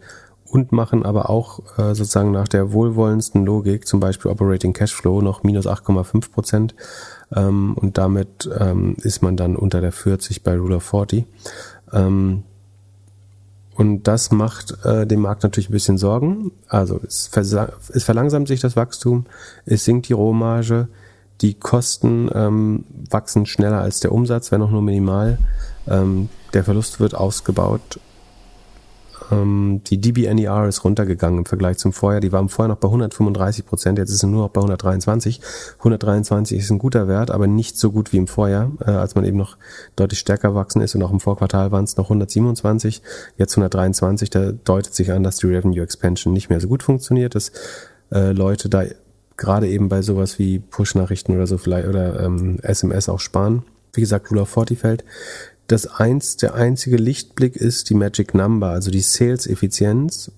Speaker 2: und machen aber auch äh, sozusagen nach der wohlwollendsten Logik, zum Beispiel Operating Cashflow, noch minus 8,5 Prozent. Ähm, und damit ähm, ist man dann unter der 40 bei Rule of 40. Ähm, und das macht äh, dem Markt natürlich ein bisschen Sorgen. Also es, es verlangsamt sich das Wachstum, es sinkt die Rohmarge, die Kosten ähm, wachsen schneller als der Umsatz, wenn auch nur minimal. Ähm, der Verlust wird ausgebaut ähm, die DBNER ist runtergegangen im Vergleich zum Vorjahr. Die waren vorher noch bei 135 Prozent, jetzt ist sie nur noch bei 123. 123 ist ein guter Wert, aber nicht so gut wie im Vorjahr, äh, als man eben noch deutlich stärker wachsen ist und auch im Vorquartal waren es noch 127, jetzt 123. Da deutet sich an, dass die Revenue Expansion nicht mehr so gut funktioniert, dass äh, Leute da gerade eben bei sowas wie Push-Nachrichten oder so vielleicht oder ähm, SMS auch sparen. Wie gesagt, Rule of 40 fällt das eins, der einzige Lichtblick ist die Magic Number, also die Sales-Effizienz.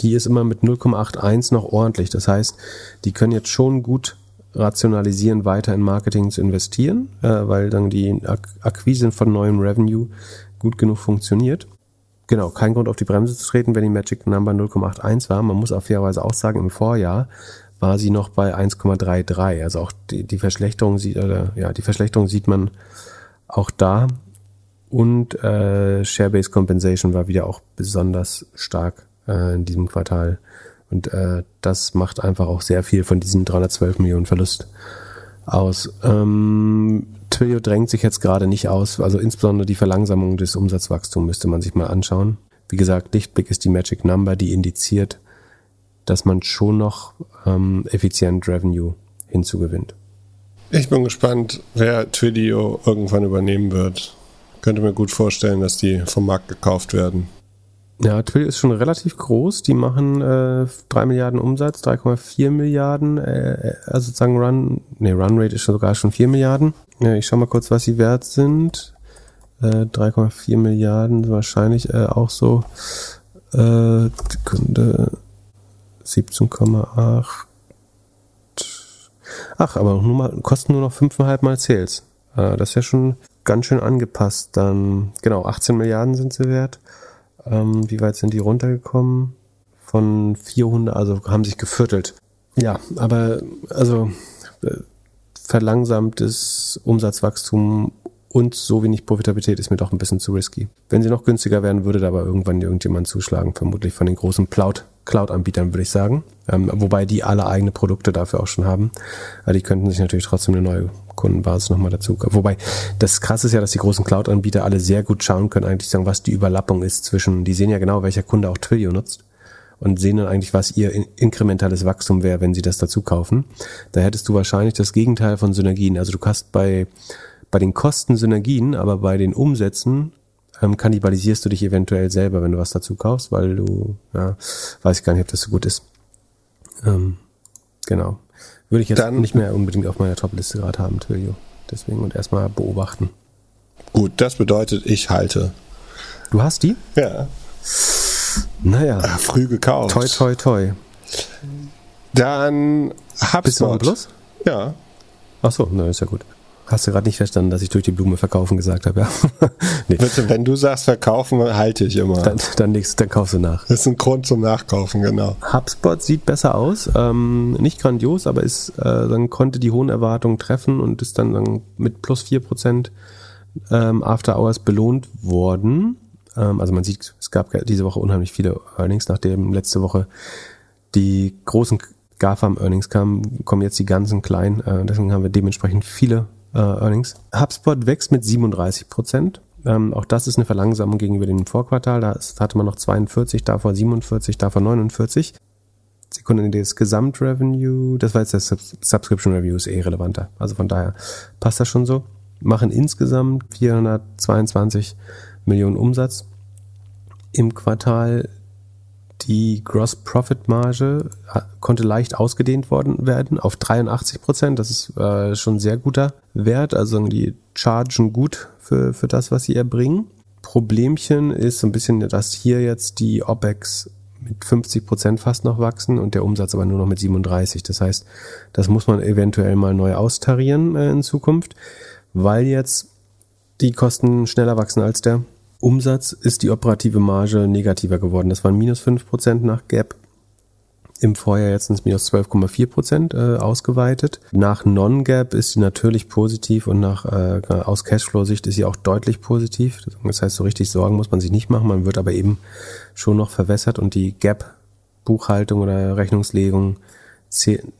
Speaker 2: Die ist immer mit 0,81 noch ordentlich. Das heißt, die können jetzt schon gut rationalisieren, weiter in Marketing zu investieren, äh, weil dann die Akquise von neuem Revenue gut genug funktioniert. Genau, kein Grund auf die Bremse zu treten, wenn die Magic Number 0,81 war. Man muss auf fairerweise auch sagen, im Vorjahr war sie noch bei 1,33. Also auch die, die Verschlechterung sieht, oder, ja, die Verschlechterung sieht man auch da. Und äh, Share-Based Compensation war wieder auch besonders stark äh, in diesem Quartal. Und äh, das macht einfach auch sehr viel von diesem 312 Millionen Verlust aus. Ähm, Twilio drängt sich jetzt gerade nicht aus, also insbesondere die Verlangsamung des Umsatzwachstums müsste man sich mal anschauen. Wie gesagt, Lichtblick ist die Magic Number, die indiziert, dass man schon noch ähm, effizient Revenue hinzugewinnt.
Speaker 1: Ich bin gespannt, wer Twilio irgendwann übernehmen wird. Könnte mir gut vorstellen, dass die vom Markt gekauft werden.
Speaker 2: Ja, Twilio ist schon relativ groß. Die machen äh, 3 Milliarden Umsatz, 3,4 Milliarden, äh, äh, also sozusagen Run, nee, Runrate ist sogar schon 4 Milliarden. Ja, ich schau mal kurz, was sie wert sind. Äh, 3,4 Milliarden wahrscheinlich äh, auch so äh, Sekunde 17,8. Ach, aber nur mal, kosten nur noch 5,5 mal Sales. Äh, das ist ja schon ganz schön angepasst. Dann, genau, 18 Milliarden sind sie wert. Ähm, wie weit sind die runtergekommen? Von 400, also haben sich geviertelt. Ja, aber also äh, verlangsamtes Umsatzwachstum und so wenig Profitabilität ist mir doch ein bisschen zu risky. Wenn sie noch günstiger werden, würde da aber irgendwann irgendjemand zuschlagen, vermutlich von den großen Cloud, Cloud-Anbietern, würde ich sagen. Ähm, wobei die alle eigene Produkte dafür auch schon haben. Aber die könnten sich natürlich trotzdem eine neue Kundenbasis nochmal dazu. Wobei das krasse ist ja, dass die großen Cloud-Anbieter alle sehr gut schauen können, eigentlich sagen, was die Überlappung ist zwischen, die sehen ja genau, welcher Kunde auch Twilio nutzt und sehen dann eigentlich, was ihr inkrementales Wachstum wäre, wenn sie das dazu kaufen. Da hättest du wahrscheinlich das Gegenteil von Synergien. Also du hast bei bei den Kosten Synergien, aber bei den Umsätzen ähm, kannibalisierst du dich eventuell selber, wenn du was dazu kaufst, weil du, ja, weiß ich gar nicht, ob das so gut ist. Ähm, genau. Würde ich jetzt Dann, nicht mehr unbedingt auf meiner Top-Liste gerade haben, Twilio. Deswegen und erstmal beobachten.
Speaker 1: Gut, das bedeutet, ich halte.
Speaker 2: Du hast die?
Speaker 1: Ja.
Speaker 2: Naja.
Speaker 1: Ach, früh gekauft.
Speaker 2: Toi, toi, toi.
Speaker 1: Dann HubSpot. Bist du
Speaker 2: Plus?
Speaker 1: Ja.
Speaker 2: Ach so, na, ist ja gut. Hast du gerade nicht verstanden, dass ich durch die Blume verkaufen gesagt habe, ja?
Speaker 1: nee. Bitte, wenn du sagst verkaufen, halte ich immer.
Speaker 2: Dann, dann, nächst, dann kaufst du nach.
Speaker 1: Das ist ein Grund zum Nachkaufen, genau.
Speaker 2: HubSpot sieht besser aus. Ähm, nicht grandios, aber ist, äh, dann konnte die hohen Erwartungen treffen und ist dann, dann mit plus 4% ähm, After Hours belohnt worden. Ähm, also man sieht, es gab diese Woche unheimlich viele Earnings, nachdem letzte Woche die großen GAFAM-Earnings kamen, kommen jetzt die ganzen kleinen. Äh, deswegen haben wir dementsprechend viele äh, Earnings. HubSpot wächst mit 37 Prozent. Ähm, auch das ist eine Verlangsamung gegenüber dem Vorquartal. Da hatte man noch 42, davor 47, davor 49. Sekunde, das Gesamtrevenue, das war jetzt das Subscription Review, ist eh relevanter. Also von daher passt das schon so. Machen insgesamt 422 Millionen Umsatz im Quartal. Die Gross Profit Marge konnte leicht ausgedehnt worden werden auf 83 Prozent. Das ist äh, schon sehr guter Wert. Also die chargen gut für, für das, was sie erbringen. Problemchen ist so ein bisschen, dass hier jetzt die OPEX mit 50 Prozent fast noch wachsen und der Umsatz aber nur noch mit 37. Das heißt, das muss man eventuell mal neu austarieren äh, in Zukunft, weil jetzt die Kosten schneller wachsen als der Umsatz ist die operative Marge negativer geworden. Das waren minus 5% nach Gap. Im Vorjahr jetzt sind es minus 12,4% äh, ausgeweitet. Nach Non-Gap ist sie natürlich positiv und nach äh, aus Cashflow-Sicht ist sie auch deutlich positiv. Das heißt, so richtig Sorgen muss man sich nicht machen. Man wird aber eben schon noch verwässert und die Gap-Buchhaltung oder Rechnungslegung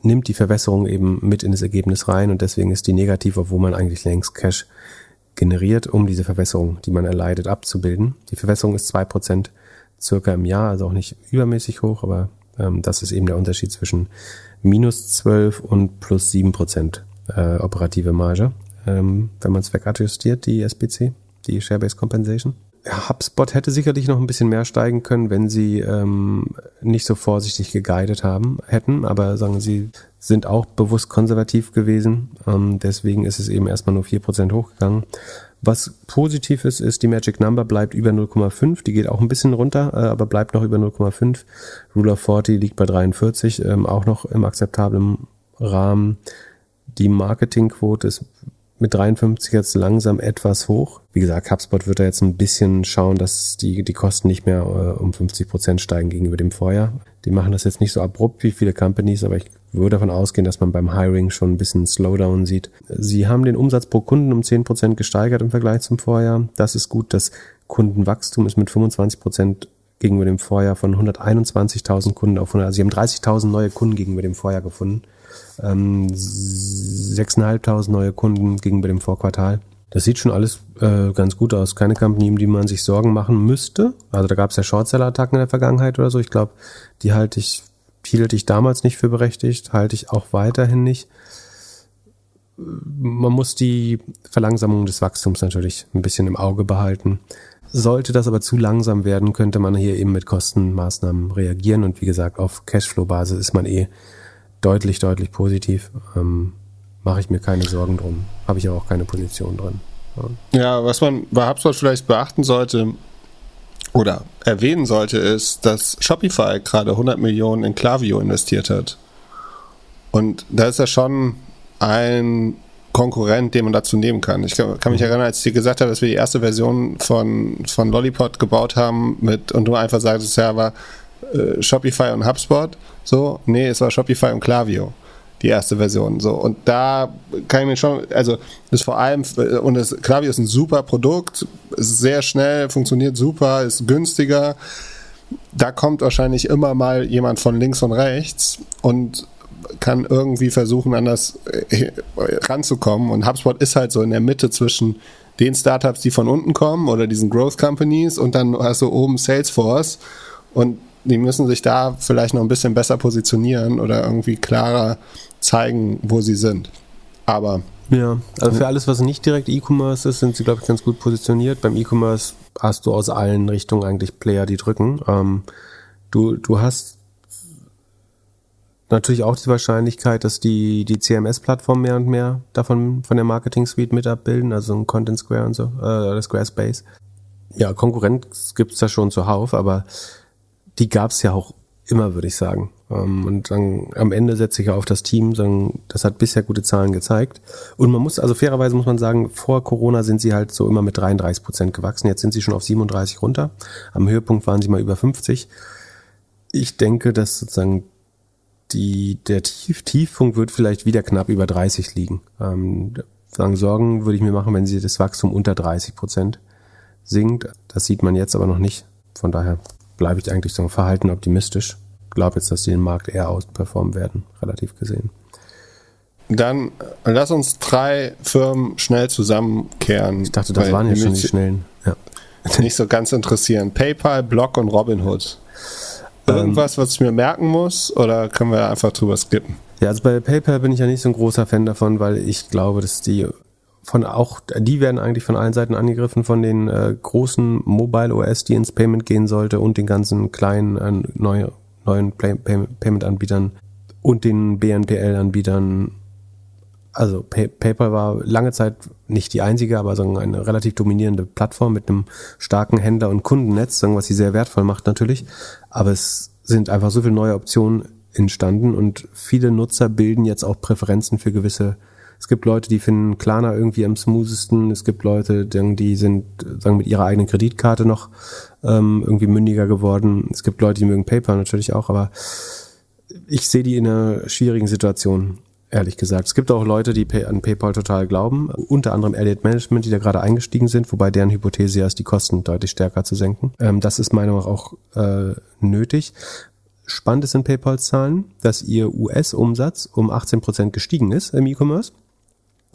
Speaker 2: nimmt die Verwässerung eben mit in das Ergebnis rein und deswegen ist die negativ, obwohl man eigentlich längst Cash generiert, um diese Verwässerung, die man erleidet, abzubilden. Die Verwässerung ist zwei Prozent circa im Jahr, also auch nicht übermäßig hoch, aber ähm, das ist eben der Unterschied zwischen minus 12 und plus 7% äh, operative Marge, ähm, wenn man es wegadjustiert, die SBC, die Share-Based Compensation. HubSpot hätte sicherlich noch ein bisschen mehr steigen können, wenn sie ähm, nicht so vorsichtig geguidet haben hätten, aber sagen sie sind auch bewusst konservativ gewesen. Ähm, deswegen ist es eben erstmal nur 4% hochgegangen. Was positiv ist, ist, die Magic Number bleibt über 0,5. Die geht auch ein bisschen runter, äh, aber bleibt noch über 0,5. Ruler 40 liegt bei 43, ähm, auch noch im akzeptablen Rahmen. Die Marketingquote ist mit 53 jetzt langsam etwas hoch. Wie gesagt, HubSpot wird da jetzt ein bisschen schauen, dass die, die Kosten nicht mehr äh, um 50 Prozent steigen gegenüber dem Vorjahr. Die machen das jetzt nicht so abrupt wie viele Companies, aber ich würde davon ausgehen, dass man beim Hiring schon ein bisschen Slowdown sieht. Sie haben den Umsatz pro Kunden um 10 Prozent gesteigert im Vergleich zum Vorjahr. Das ist gut. Das Kundenwachstum ist mit 25 Prozent gegenüber dem Vorjahr von 121.000 Kunden auf 100. Also sie haben 30.000 neue Kunden gegenüber dem Vorjahr gefunden. Ähm, 6.500 neue Kunden gegenüber dem Vorquartal. Das sieht schon alles äh, ganz gut aus. Keine Company, um die man sich Sorgen machen müsste. Also da gab es ja Shortseller-Attacken in der Vergangenheit oder so. Ich glaube, die halte ich, hielt ich damals nicht für berechtigt, halte ich auch weiterhin nicht. Man muss die Verlangsamung des Wachstums natürlich ein bisschen im Auge behalten. Sollte das aber zu langsam werden, könnte man hier eben mit Kostenmaßnahmen reagieren. Und wie gesagt, auf Cashflow-Basis ist man eh deutlich, deutlich positiv. Ähm, Mache ich mir keine Sorgen drum. Habe ich aber auch keine Position drin.
Speaker 1: Ja. ja, was man bei HubSpot vielleicht beachten sollte oder erwähnen sollte, ist, dass Shopify gerade 100 Millionen in Klaviyo investiert hat. Und da ist ja schon ein Konkurrent, den man dazu nehmen kann. Ich kann, mich erinnern, als ich dir gesagt habe, dass wir die erste Version von, von Lollipop gebaut haben mit und du einfach sagst, ja, war äh, Shopify und HubSpot. So, nee, es war Shopify und Klaviyo. Die erste Version. So, und da kann ich mir schon, also, das vor allem, und das Klaviyo ist ein super Produkt, ist sehr schnell, funktioniert super, ist günstiger. Da kommt wahrscheinlich immer mal jemand von links und rechts und kann irgendwie versuchen, an das äh, ranzukommen. Und HubSpot ist halt so in der Mitte zwischen den Startups, die von unten kommen oder diesen Growth Companies und dann hast du oben Salesforce und die müssen sich da vielleicht noch ein bisschen besser positionieren oder irgendwie klarer zeigen, wo sie sind. Aber.
Speaker 2: Ja, also für alles, was nicht direkt E-Commerce ist, sind sie, glaube ich, ganz gut positioniert. Beim E-Commerce hast du aus allen Richtungen eigentlich Player, die drücken. Ähm, du, du hast natürlich auch die Wahrscheinlichkeit, dass die, die CMS-Plattformen mehr und mehr davon von der Marketing Suite mit abbilden, also ein Content Square und so, äh, oder Squarespace. Ja, Konkurrenz gibt's da schon zuhauf, aber die gab's ja auch immer, würde ich sagen. Ähm, und dann am Ende setze ich auf das Team, sagen, das hat bisher gute Zahlen gezeigt. Und man muss, also fairerweise muss man sagen, vor Corona sind sie halt so immer mit 33 Prozent gewachsen. Jetzt sind sie schon auf 37 runter. Am Höhepunkt waren sie mal über 50. Ich denke, dass sozusagen die, der Tief, Tiefpunkt wird vielleicht wieder knapp über 30 liegen. Ähm, sagen, Sorgen würde ich mir machen, wenn sie das Wachstum unter 30 Prozent sinkt. Das sieht man jetzt aber noch nicht. Von daher bleibe ich eigentlich so verhalten optimistisch. Glaube jetzt, dass sie den Markt eher ausperformen werden, relativ gesehen.
Speaker 1: Dann äh, lass uns drei Firmen schnell zusammenkehren.
Speaker 2: Ich dachte, das waren ja schon die schnellen. Ja.
Speaker 1: Nicht so ganz interessieren. PayPal, Block und Robinhood. Irgendwas, was ich mir merken muss, oder können wir einfach drüber skippen?
Speaker 2: Ja, also bei PayPal bin ich ja nicht so ein großer Fan davon, weil ich glaube, dass die von auch, die werden eigentlich von allen Seiten angegriffen, von den äh, großen Mobile OS, die ins Payment gehen sollte und den ganzen kleinen äh, neue, neuen Play Payment-Anbietern und den BNPL-Anbietern. Also Pay PayPal war lange Zeit nicht die einzige, aber sagen eine relativ dominierende Plattform mit einem starken Händler- und Kundennetz, sagen, was sie sehr wertvoll macht natürlich. Aber es sind einfach so viele neue Optionen entstanden und viele Nutzer bilden jetzt auch Präferenzen für gewisse es gibt Leute, die finden Klarna irgendwie am smoothesten. Es gibt Leute, die sind sagen mit ihrer eigenen Kreditkarte noch ähm, irgendwie mündiger geworden. Es gibt Leute, die mögen PayPal natürlich auch, aber ich sehe die in einer schwierigen Situation ehrlich gesagt. Es gibt auch Leute, die an PayPal total glauben, unter anderem Elliott Management, die da gerade eingestiegen sind, wobei deren Hypothese ist, die Kosten deutlich stärker zu senken. Ähm, das ist meiner Meinung nach auch äh, nötig. Spannend ist in PayPals Zahlen, dass ihr US-Umsatz um 18% gestiegen ist im E-Commerce.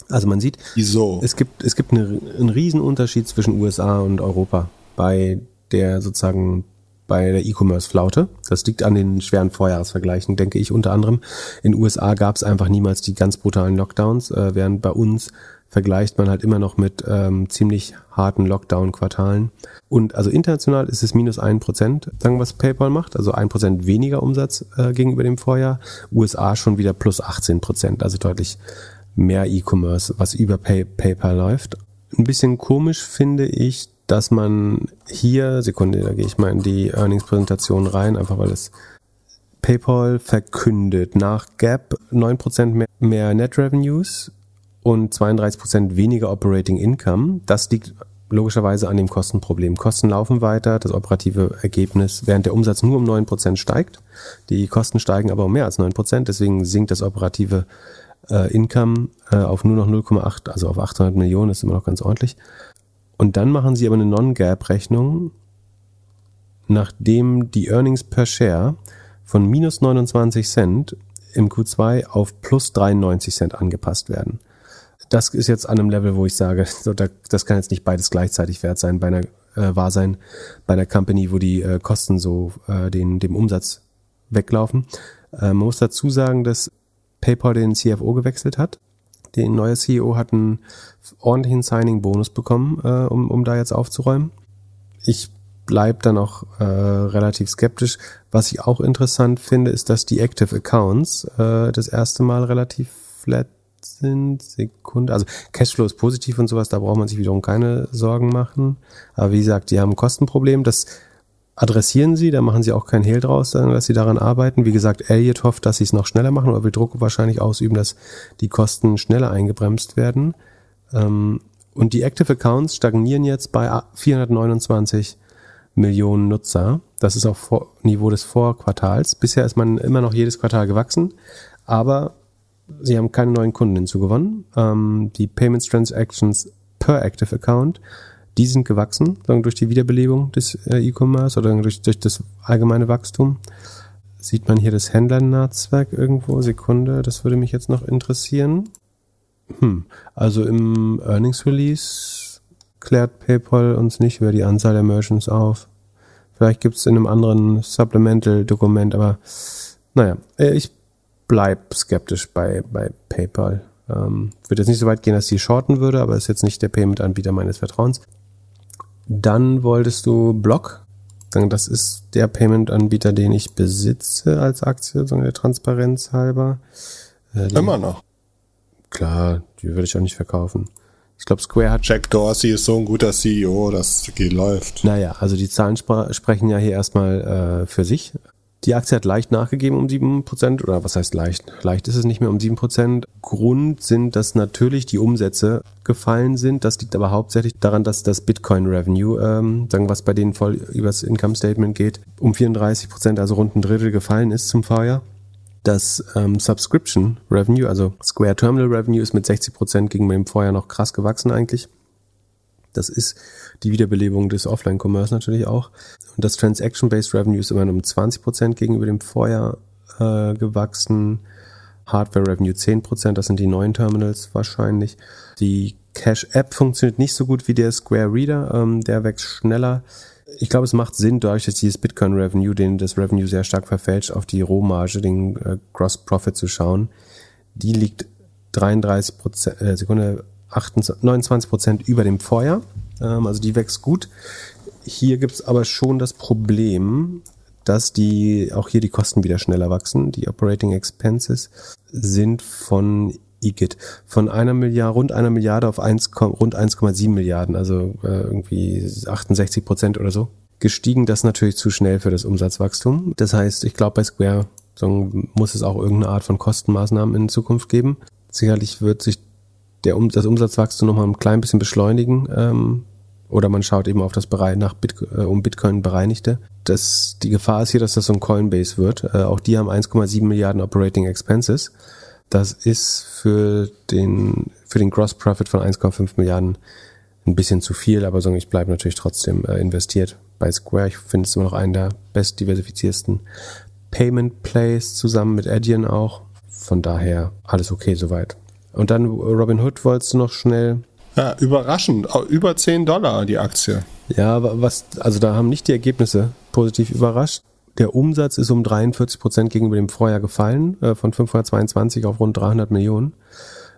Speaker 2: Also man sieht,
Speaker 1: Wieso?
Speaker 2: es gibt, es gibt eine, einen riesen Unterschied zwischen USA und Europa bei der sozusagen bei der E-Commerce-Flaute. Das liegt an den schweren Vorjahresvergleichen, denke ich unter anderem. In USA gab es einfach niemals die ganz brutalen Lockdowns, äh, während bei uns vergleicht man halt immer noch mit ähm, ziemlich harten Lockdown-Quartalen. Und also international ist es minus ein Prozent, sagen was PayPal macht, also ein Prozent weniger Umsatz äh, gegenüber dem Vorjahr. USA schon wieder plus 18 Prozent, also deutlich mehr E-Commerce, was über Pay PayPal läuft. Ein bisschen komisch finde ich, dass man hier, Sekunde, da gehe ich mal in die Earnings-Präsentation rein, einfach weil es PayPal verkündet nach Gap 9% mehr, mehr Net Revenues und 32 Prozent weniger Operating Income. Das liegt logischerweise an dem Kostenproblem. Kosten laufen weiter, das operative Ergebnis, während der Umsatz nur um 9 Prozent steigt. Die Kosten steigen aber um mehr als 9 Prozent, deswegen sinkt das operative äh, Income äh, auf nur noch 0,8, also auf 800 Millionen, ist immer noch ganz ordentlich. Und dann machen sie aber eine Non-Gap-Rechnung, nachdem die Earnings per Share von minus 29 Cent im Q2 auf plus 93 Cent angepasst werden. Das ist jetzt an einem Level, wo ich sage, das kann jetzt nicht beides gleichzeitig wert sein, bei einer, äh, wahr sein, bei einer Company, wo die äh, Kosten so äh, den, dem Umsatz weglaufen. Äh, man muss dazu sagen, dass PayPal den CFO gewechselt hat. Der neue CEO hat einen ordentlichen Signing-Bonus bekommen, äh, um, um da jetzt aufzuräumen. Ich bleib dann auch äh, relativ skeptisch. Was ich auch interessant finde, ist, dass die Active Accounts äh, das erste Mal relativ flat sind. Sekunde. Also Cashflow ist positiv und sowas, da braucht man sich wiederum keine Sorgen machen. Aber wie gesagt, die haben ein Kostenproblem. Das adressieren sie, da machen sie auch kein Hehl draus, dass sie daran arbeiten. Wie gesagt, Elliot hofft, dass sie es noch schneller machen oder will Druck wahrscheinlich ausüben, dass die Kosten schneller eingebremst werden. Ähm, und die Active Accounts stagnieren jetzt bei 429 Millionen Nutzer. Das ist auf Niveau des Vorquartals. Bisher ist man immer noch jedes Quartal gewachsen, aber sie haben keine neuen Kunden hinzugewonnen. Ähm, die Payments Transactions per Active Account die sind gewachsen, sagen, durch die Wiederbelebung des äh, E-Commerce oder durch, durch das allgemeine Wachstum. Sieht man hier das Händlernetzwerk irgendwo? Sekunde, das würde mich jetzt noch interessieren. Hm, also im Earnings Release klärt PayPal uns nicht über die Anzahl der Merchants auf. Vielleicht gibt es in einem anderen Supplemental-Dokument, aber naja, äh, ich bleib skeptisch bei, bei PayPal. Ähm, würde jetzt nicht so weit gehen, dass die shorten würde, aber ist jetzt nicht der Payment-Anbieter meines Vertrauens. Dann wolltest du Block. Das ist der Payment-Anbieter, den ich besitze als Aktie, so der Transparenz halber.
Speaker 1: Äh, Immer noch.
Speaker 2: Klar, die würde ich auch nicht verkaufen. Ich glaube, Square hat.
Speaker 1: Jack Dorsey ist so ein guter CEO, dass es läuft.
Speaker 2: Naja, also die Zahlen sprechen ja hier erstmal äh, für sich. Die Aktie hat leicht nachgegeben um sieben Prozent oder was heißt leicht? Leicht ist es nicht mehr um sieben Prozent. Grund sind, dass natürlich die Umsätze gefallen sind. Das liegt aber hauptsächlich daran, dass das Bitcoin-Revenue, ähm, sagen was bei denen voll übers Income Statement geht, um 34 Prozent, also rund ein Drittel gefallen ist zum Vorjahr. Das ähm, Subscription Revenue, also Square Terminal Revenue, ist mit 60 Prozent gegenüber dem Vorjahr noch krass gewachsen eigentlich. Das ist die Wiederbelebung des Offline-Commerce natürlich auch. Und das Transaction-Based Revenue ist immerhin um 20 Prozent gegenüber dem Vorjahr äh, gewachsen. Hardware-Revenue 10%, Prozent, das sind die neuen Terminals wahrscheinlich. Die Cash-App funktioniert nicht so gut wie der Square Reader, ähm, der wächst schneller. Ich glaube, es macht Sinn, dadurch, dass dieses Bitcoin-Revenue, den das Revenue sehr stark verfälscht, auf die Rohmarge, den äh, Gross Profit zu schauen. Die liegt 33 Prozent, äh, Sekunde, 28, 29 Prozent über dem Vorjahr. Ähm, also die wächst gut. Hier gibt's aber schon das Problem, dass die auch hier die Kosten wieder schneller wachsen. Die Operating Expenses sind von IGIT von einer Milliarde, rund einer Milliarde auf 1, rund 1,7 Milliarden, also äh, irgendwie 68 Prozent oder so gestiegen. Das natürlich zu schnell für das Umsatzwachstum. Das heißt, ich glaube, bei Square muss es auch irgendeine Art von Kostenmaßnahmen in Zukunft geben. Sicherlich wird sich der, um, das Umsatzwachstum nochmal ein klein bisschen beschleunigen. Ähm, oder man schaut eben auf das Bereich nach Bit, äh, um Bitcoin bereinigte. Das, die Gefahr ist hier, dass das so ein Coinbase wird. Äh, auch die haben 1,7 Milliarden Operating Expenses. Das ist für den, für den Gross Profit von 1,5 Milliarden ein bisschen zu viel, aber so, ich bleibe natürlich trotzdem äh, investiert bei Square. Ich finde es immer noch einen der best diversifiziertesten Payment Plays zusammen mit Adyen auch. Von daher alles okay soweit. Und dann Robin Hood wolltest du noch schnell.
Speaker 1: Ja, überraschend. Über 10 Dollar die Aktie.
Speaker 2: Ja, was, also da haben nicht die Ergebnisse positiv überrascht. Der Umsatz ist um 43 Prozent gegenüber dem Vorjahr gefallen, äh, von 522 auf rund 300 Millionen.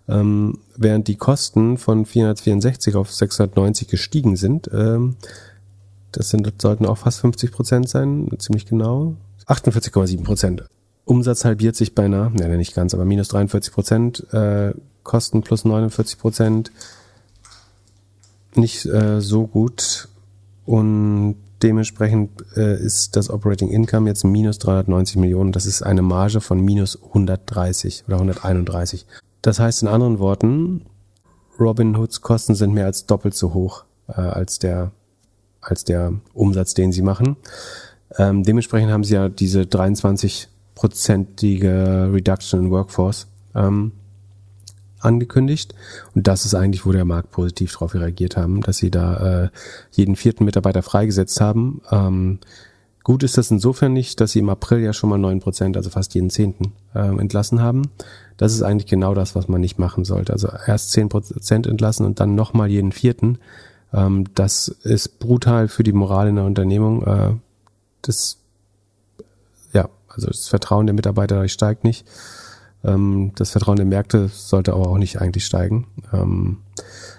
Speaker 2: Ähm, während die Kosten von 464 auf 690 gestiegen sind. Ähm, das sind, sollten auch fast 50 Prozent sein, ziemlich genau. 48,7 Prozent. Umsatz halbiert sich beinahe, ja nicht ganz, aber minus 43 Prozent, äh, Kosten plus 49 Prozent, nicht äh, so gut und dementsprechend äh, ist das Operating Income jetzt minus 390 Millionen, das ist eine Marge von minus 130 oder 131. Das heißt in anderen Worten, Robinhoods Kosten sind mehr als doppelt so hoch äh, als der als der Umsatz, den sie machen. Ähm, dementsprechend haben sie ja diese 23-prozentige Reduction in Workforce ähm, angekündigt. Und das ist eigentlich, wo der Markt positiv darauf reagiert haben, dass sie da äh, jeden vierten Mitarbeiter freigesetzt haben. Ähm, gut ist das insofern nicht, dass sie im April ja schon mal neun Prozent, also fast jeden zehnten, äh, entlassen haben. Das ist eigentlich genau das, was man nicht machen sollte. Also erst zehn Prozent entlassen und dann nochmal jeden vierten. Ähm, das ist brutal für die Moral in der Unternehmung. Äh, das, ja, also das Vertrauen der Mitarbeiter steigt nicht. Ähm, das Vertrauen der Märkte sollte aber auch nicht eigentlich steigen. Ähm,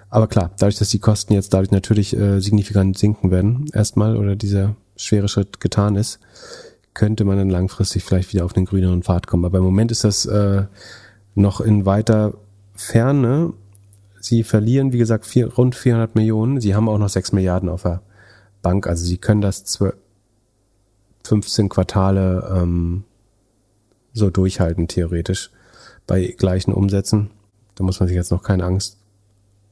Speaker 2: aber klar, dadurch, dass die Kosten jetzt dadurch natürlich äh, signifikant sinken werden, erstmal, oder dieser schwere Schritt getan ist, könnte man dann langfristig vielleicht wieder auf den grüneren Pfad kommen. Aber im Moment ist das äh, noch in weiter Ferne. Sie verlieren, wie gesagt, vier, rund 400 Millionen. Sie haben auch noch 6 Milliarden auf der Bank. Also sie können das 12, 15 Quartale ähm, so durchhalten, theoretisch, bei gleichen Umsätzen. Da muss man sich jetzt noch keine Angst,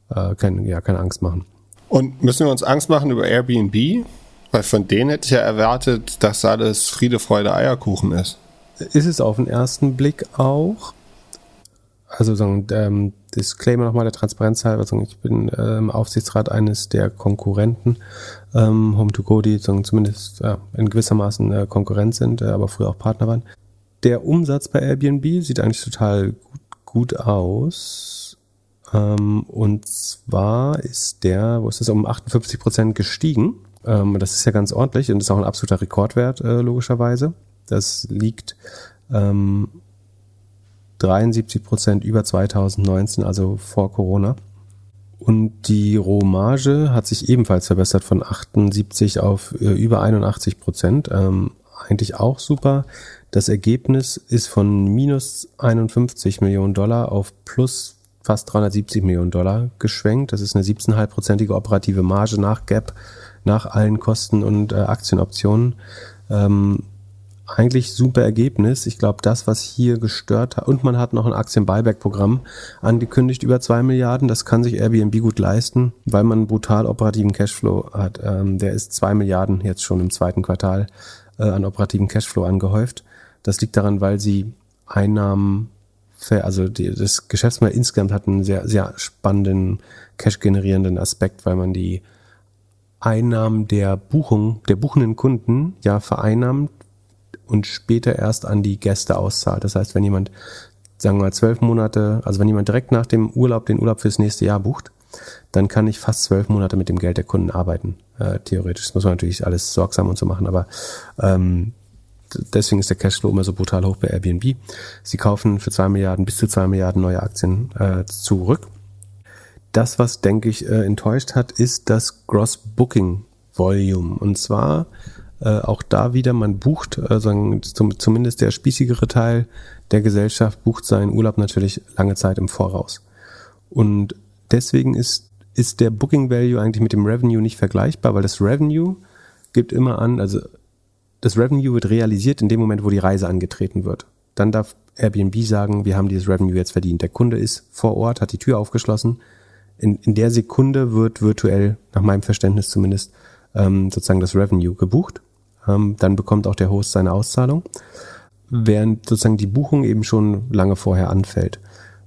Speaker 2: äh, keine, ja, keine Angst machen.
Speaker 1: Und müssen wir uns Angst machen über Airbnb? Weil von denen hätte ich ja erwartet, dass alles Friede, Freude, Eierkuchen ist.
Speaker 2: Ist es auf den ersten Blick auch. Also sagen, ähm, Disclaimer nochmal der Transparenz halber, sagen, ich bin äh, im Aufsichtsrat eines der Konkurrenten ähm, Home2Go, die sagen, zumindest äh, in gewissermaßen äh, Konkurrent sind, äh, aber früher auch Partner waren der Umsatz bei Airbnb sieht eigentlich total gut, gut aus. Ähm, und zwar ist der, wo ist das, um 58 Prozent gestiegen. Ähm, das ist ja ganz ordentlich und ist auch ein absoluter Rekordwert, äh, logischerweise. Das liegt ähm, 73 Prozent über 2019, also vor Corona. Und die Rohmarge hat sich ebenfalls verbessert von 78 auf äh, über 81 Prozent. Ähm, eigentlich auch super. Das Ergebnis ist von minus 51 Millionen Dollar auf plus fast 370 Millionen Dollar geschwenkt. Das ist eine 17,5-prozentige operative Marge nach Gap, nach allen Kosten und äh, Aktienoptionen. Ähm, eigentlich super Ergebnis. Ich glaube, das, was hier gestört hat, und man hat noch ein Aktien-Buyback-Programm angekündigt über zwei Milliarden. Das kann sich Airbnb gut leisten, weil man einen brutal operativen Cashflow hat. Ähm, der ist zwei Milliarden jetzt schon im zweiten Quartal äh, an operativen Cashflow angehäuft. Das liegt daran, weil sie Einnahmen, also die, das Geschäftsmodell insgesamt hat einen sehr, sehr spannenden Cash-generierenden Aspekt, weil man die Einnahmen der Buchung, der buchenden Kunden ja vereinnahmt und später erst an die Gäste auszahlt. Das heißt, wenn jemand, sagen wir mal, zwölf Monate, also wenn jemand direkt nach dem Urlaub den Urlaub fürs nächste Jahr bucht, dann kann ich fast zwölf Monate mit dem Geld der Kunden arbeiten, äh, theoretisch. Das muss man natürlich alles sorgsam und so machen, aber ähm, deswegen ist der Cashflow immer so brutal hoch bei Airbnb. Sie kaufen für zwei Milliarden bis zu zwei Milliarden neue Aktien äh, zurück. Das, was, denke ich, äh, enttäuscht hat, ist das Gross Booking Volume. Und zwar äh, auch da wieder, man bucht, äh, zum, zumindest der spießigere Teil der Gesellschaft bucht seinen Urlaub natürlich lange Zeit im Voraus. Und deswegen ist, ist der Booking Value eigentlich mit dem Revenue nicht vergleichbar, weil das Revenue gibt immer an, also das Revenue wird realisiert in dem Moment, wo die Reise angetreten wird. Dann darf Airbnb sagen, wir haben dieses Revenue jetzt verdient. Der Kunde ist vor Ort, hat die Tür aufgeschlossen. In, in der Sekunde wird virtuell, nach meinem Verständnis zumindest, ähm, sozusagen das Revenue gebucht. Ähm, dann bekommt auch der Host seine Auszahlung, während sozusagen die Buchung eben schon lange vorher anfällt.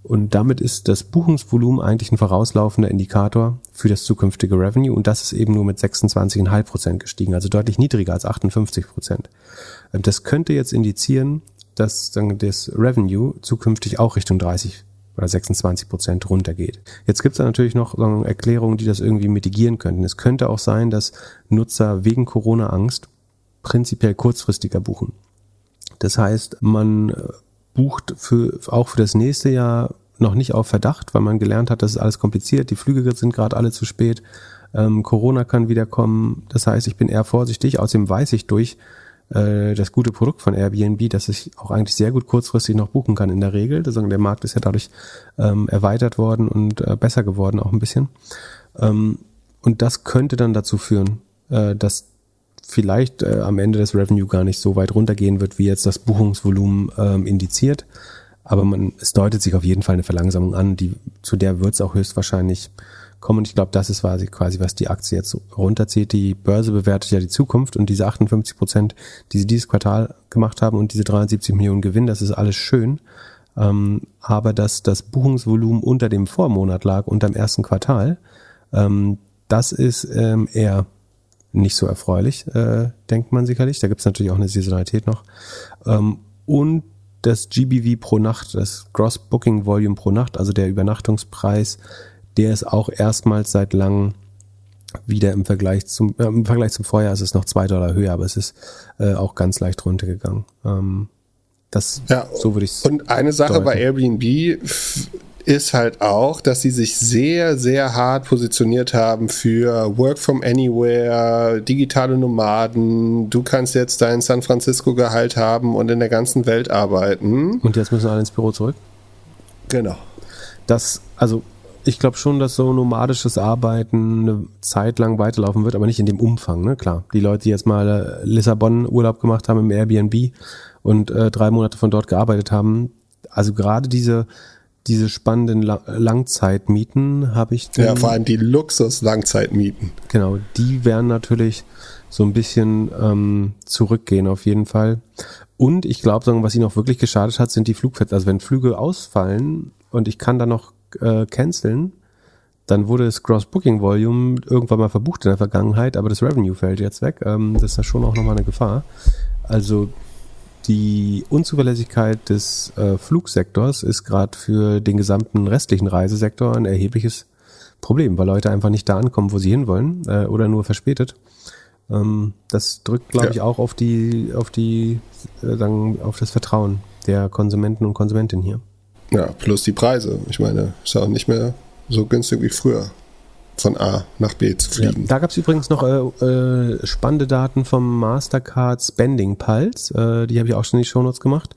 Speaker 2: Und damit ist das Buchungsvolumen eigentlich ein vorauslaufender Indikator für das zukünftige Revenue. Und das ist eben nur mit 26,5 Prozent gestiegen, also deutlich niedriger als 58 Prozent. Ähm, das könnte jetzt indizieren, dass das Revenue zukünftig auch Richtung 30 oder 26 Prozent runtergeht. Jetzt gibt es natürlich noch Erklärungen, die das irgendwie mitigieren könnten. Es könnte auch sein, dass Nutzer wegen Corona-Angst prinzipiell kurzfristiger buchen. Das heißt, man äh, bucht für, auch für das nächste Jahr noch nicht auf Verdacht, weil man gelernt hat, das ist alles kompliziert, die Flüge sind gerade alle zu spät, ähm, Corona kann wieder kommen. Das heißt, ich bin eher vorsichtig. Außerdem weiß ich durch äh, das gute Produkt von Airbnb, dass ich auch eigentlich sehr gut kurzfristig noch buchen kann in der Regel. Das, der Markt ist ja dadurch ähm, erweitert worden und äh, besser geworden auch ein bisschen. Ähm, und das könnte dann dazu führen, äh, dass vielleicht äh, am Ende das Revenue gar nicht so weit runtergehen wird, wie jetzt das Buchungsvolumen ähm, indiziert. Aber man, es deutet sich auf jeden Fall eine Verlangsamung an, die, zu der wird es auch höchstwahrscheinlich kommen. Und ich glaube, das ist quasi, quasi, was die Aktie jetzt runterzieht. Die Börse bewertet ja die Zukunft und diese 58 Prozent, die sie dieses Quartal gemacht haben und diese 73 Millionen Gewinn, das ist alles schön. Ähm, aber dass das Buchungsvolumen unter dem Vormonat lag, unter dem ersten Quartal, ähm, das ist ähm, eher nicht so erfreulich, äh, denkt man sicherlich. Da gibt es natürlich auch eine Saisonalität noch. Ähm, und das GBV pro Nacht, das Gross Booking Volume pro Nacht, also der Übernachtungspreis, der ist auch erstmals seit langem wieder im Vergleich zum äh, im Vergleich zum Vorjahr ist es noch zwei Dollar höher, aber es ist äh, auch ganz leicht runtergegangen. Ähm, das
Speaker 1: ja,
Speaker 2: so würde ich
Speaker 1: Und eine Sache deuten. bei Airbnb ist halt auch, dass sie sich sehr, sehr hart positioniert haben für Work from Anywhere, digitale Nomaden. Du kannst jetzt dein San Francisco Gehalt haben und in der ganzen Welt arbeiten.
Speaker 2: Und jetzt müssen alle ins Büro zurück?
Speaker 1: Genau.
Speaker 2: Das, also ich glaube schon, dass so nomadisches Arbeiten eine Zeit lang weiterlaufen wird, aber nicht in dem Umfang, ne? Klar. Die Leute, die jetzt mal äh, Lissabon Urlaub gemacht haben im Airbnb und äh, drei Monate von dort gearbeitet haben, also gerade diese diese spannenden La Langzeitmieten habe ich.
Speaker 1: Ja, vor allem die Luxus-Langzeitmieten.
Speaker 2: Genau, die werden natürlich so ein bisschen ähm, zurückgehen auf jeden Fall. Und ich glaube, was ihnen auch wirklich geschadet hat, sind die Flugfette. Also wenn Flüge ausfallen und ich kann dann noch äh, canceln, dann wurde das Gross Booking Volume irgendwann mal verbucht in der Vergangenheit, aber das Revenue fällt jetzt weg. Ähm, das ist ja schon auch nochmal eine Gefahr. Also die Unzuverlässigkeit des äh, Flugsektors ist gerade für den gesamten restlichen Reisesektor ein erhebliches Problem, weil Leute einfach nicht da ankommen, wo sie hinwollen äh, oder nur verspätet. Ähm, das drückt, glaube ja. ich, auch auf die, auf die, äh, sagen, auf das Vertrauen der Konsumenten und Konsumentinnen hier.
Speaker 1: Ja, plus die Preise. Ich meine, ist ja auch nicht mehr so günstig wie früher von A nach B zu fliegen.
Speaker 2: Ja, da gab es übrigens noch äh, äh, spannende Daten vom Mastercard Spending Pulse. Äh, die habe ich auch schon in die Shownotes gemacht.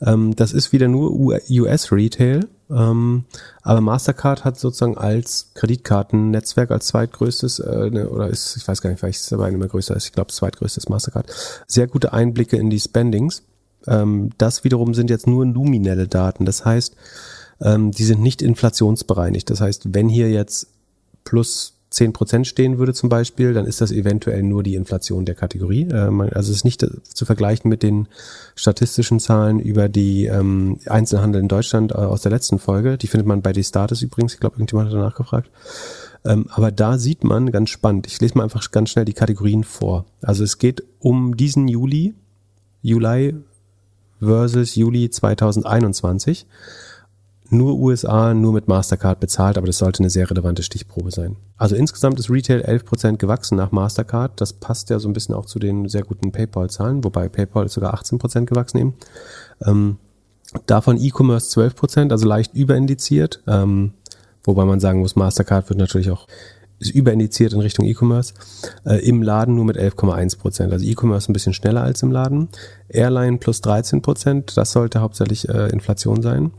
Speaker 2: Ähm, das ist wieder nur US Retail. Ähm, aber Mastercard hat sozusagen als Kreditkartennetzwerk als zweitgrößtes äh, ne, oder ist, ich weiß gar nicht, vielleicht ist es dabei nicht mehr größer ist, ich glaube zweitgrößtes Mastercard, sehr gute Einblicke in die Spendings. Ähm, das wiederum sind jetzt nur nominelle Daten. Das heißt, ähm, die sind nicht inflationsbereinigt. Das heißt, wenn hier jetzt plus 10 Prozent stehen würde zum Beispiel, dann ist das eventuell nur die Inflation der Kategorie. Äh, also es ist nicht zu vergleichen mit den statistischen Zahlen über die ähm, Einzelhandel in Deutschland äh, aus der letzten Folge. Die findet man bei D-Status übrigens. Ich glaube, irgendjemand hat danach gefragt. Ähm, aber da sieht man ganz spannend. Ich lese mal einfach ganz schnell die Kategorien vor. Also es geht um diesen Juli, Juli versus Juli 2021 nur USA, nur mit Mastercard bezahlt, aber das sollte eine sehr relevante Stichprobe sein. Also insgesamt ist Retail 11% gewachsen nach Mastercard. Das passt ja so ein bisschen auch zu den sehr guten PayPal-Zahlen, wobei PayPal ist sogar 18% gewachsen eben. Ähm, davon E-Commerce 12%, also leicht überindiziert. Ähm, wobei man sagen muss, Mastercard wird natürlich auch ist überindiziert in Richtung E-Commerce. Äh, Im Laden nur mit 11,1 Prozent. Also E-Commerce ein bisschen schneller als im Laden. Airline plus 13 Prozent. Das sollte hauptsächlich äh, Inflation sein.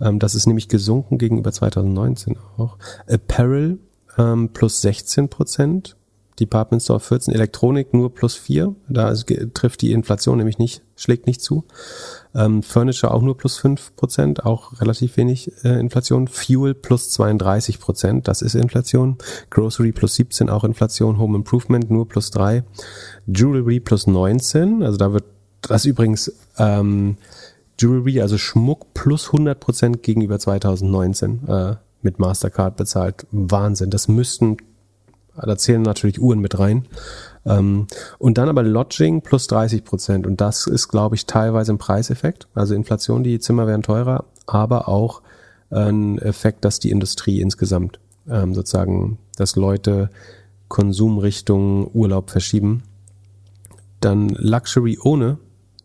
Speaker 2: Ähm, das ist nämlich gesunken gegenüber 2019 auch. Apparel ähm, plus 16 Prozent. Department Store 14, Elektronik nur plus 4. Da trifft die Inflation nämlich nicht, schlägt nicht zu. Ähm, Furniture auch nur plus 5 Prozent, auch relativ wenig äh, Inflation. Fuel plus 32 Prozent, das ist Inflation. Grocery plus 17, auch Inflation. Home Improvement nur plus 3. Jewelry plus 19, also da wird das übrigens ähm, Jewelry, also Schmuck plus 100 Prozent gegenüber 2019 äh, mit Mastercard bezahlt. Wahnsinn, das müssten da zählen natürlich Uhren mit rein. Ähm, und dann aber Lodging plus 30 Prozent. Und das ist, glaube ich, teilweise ein Preiseffekt. Also Inflation, die Zimmer werden teurer, aber auch ein Effekt, dass die Industrie insgesamt ähm, sozusagen, dass Leute Konsumrichtung Urlaub verschieben. Dann Luxury ohne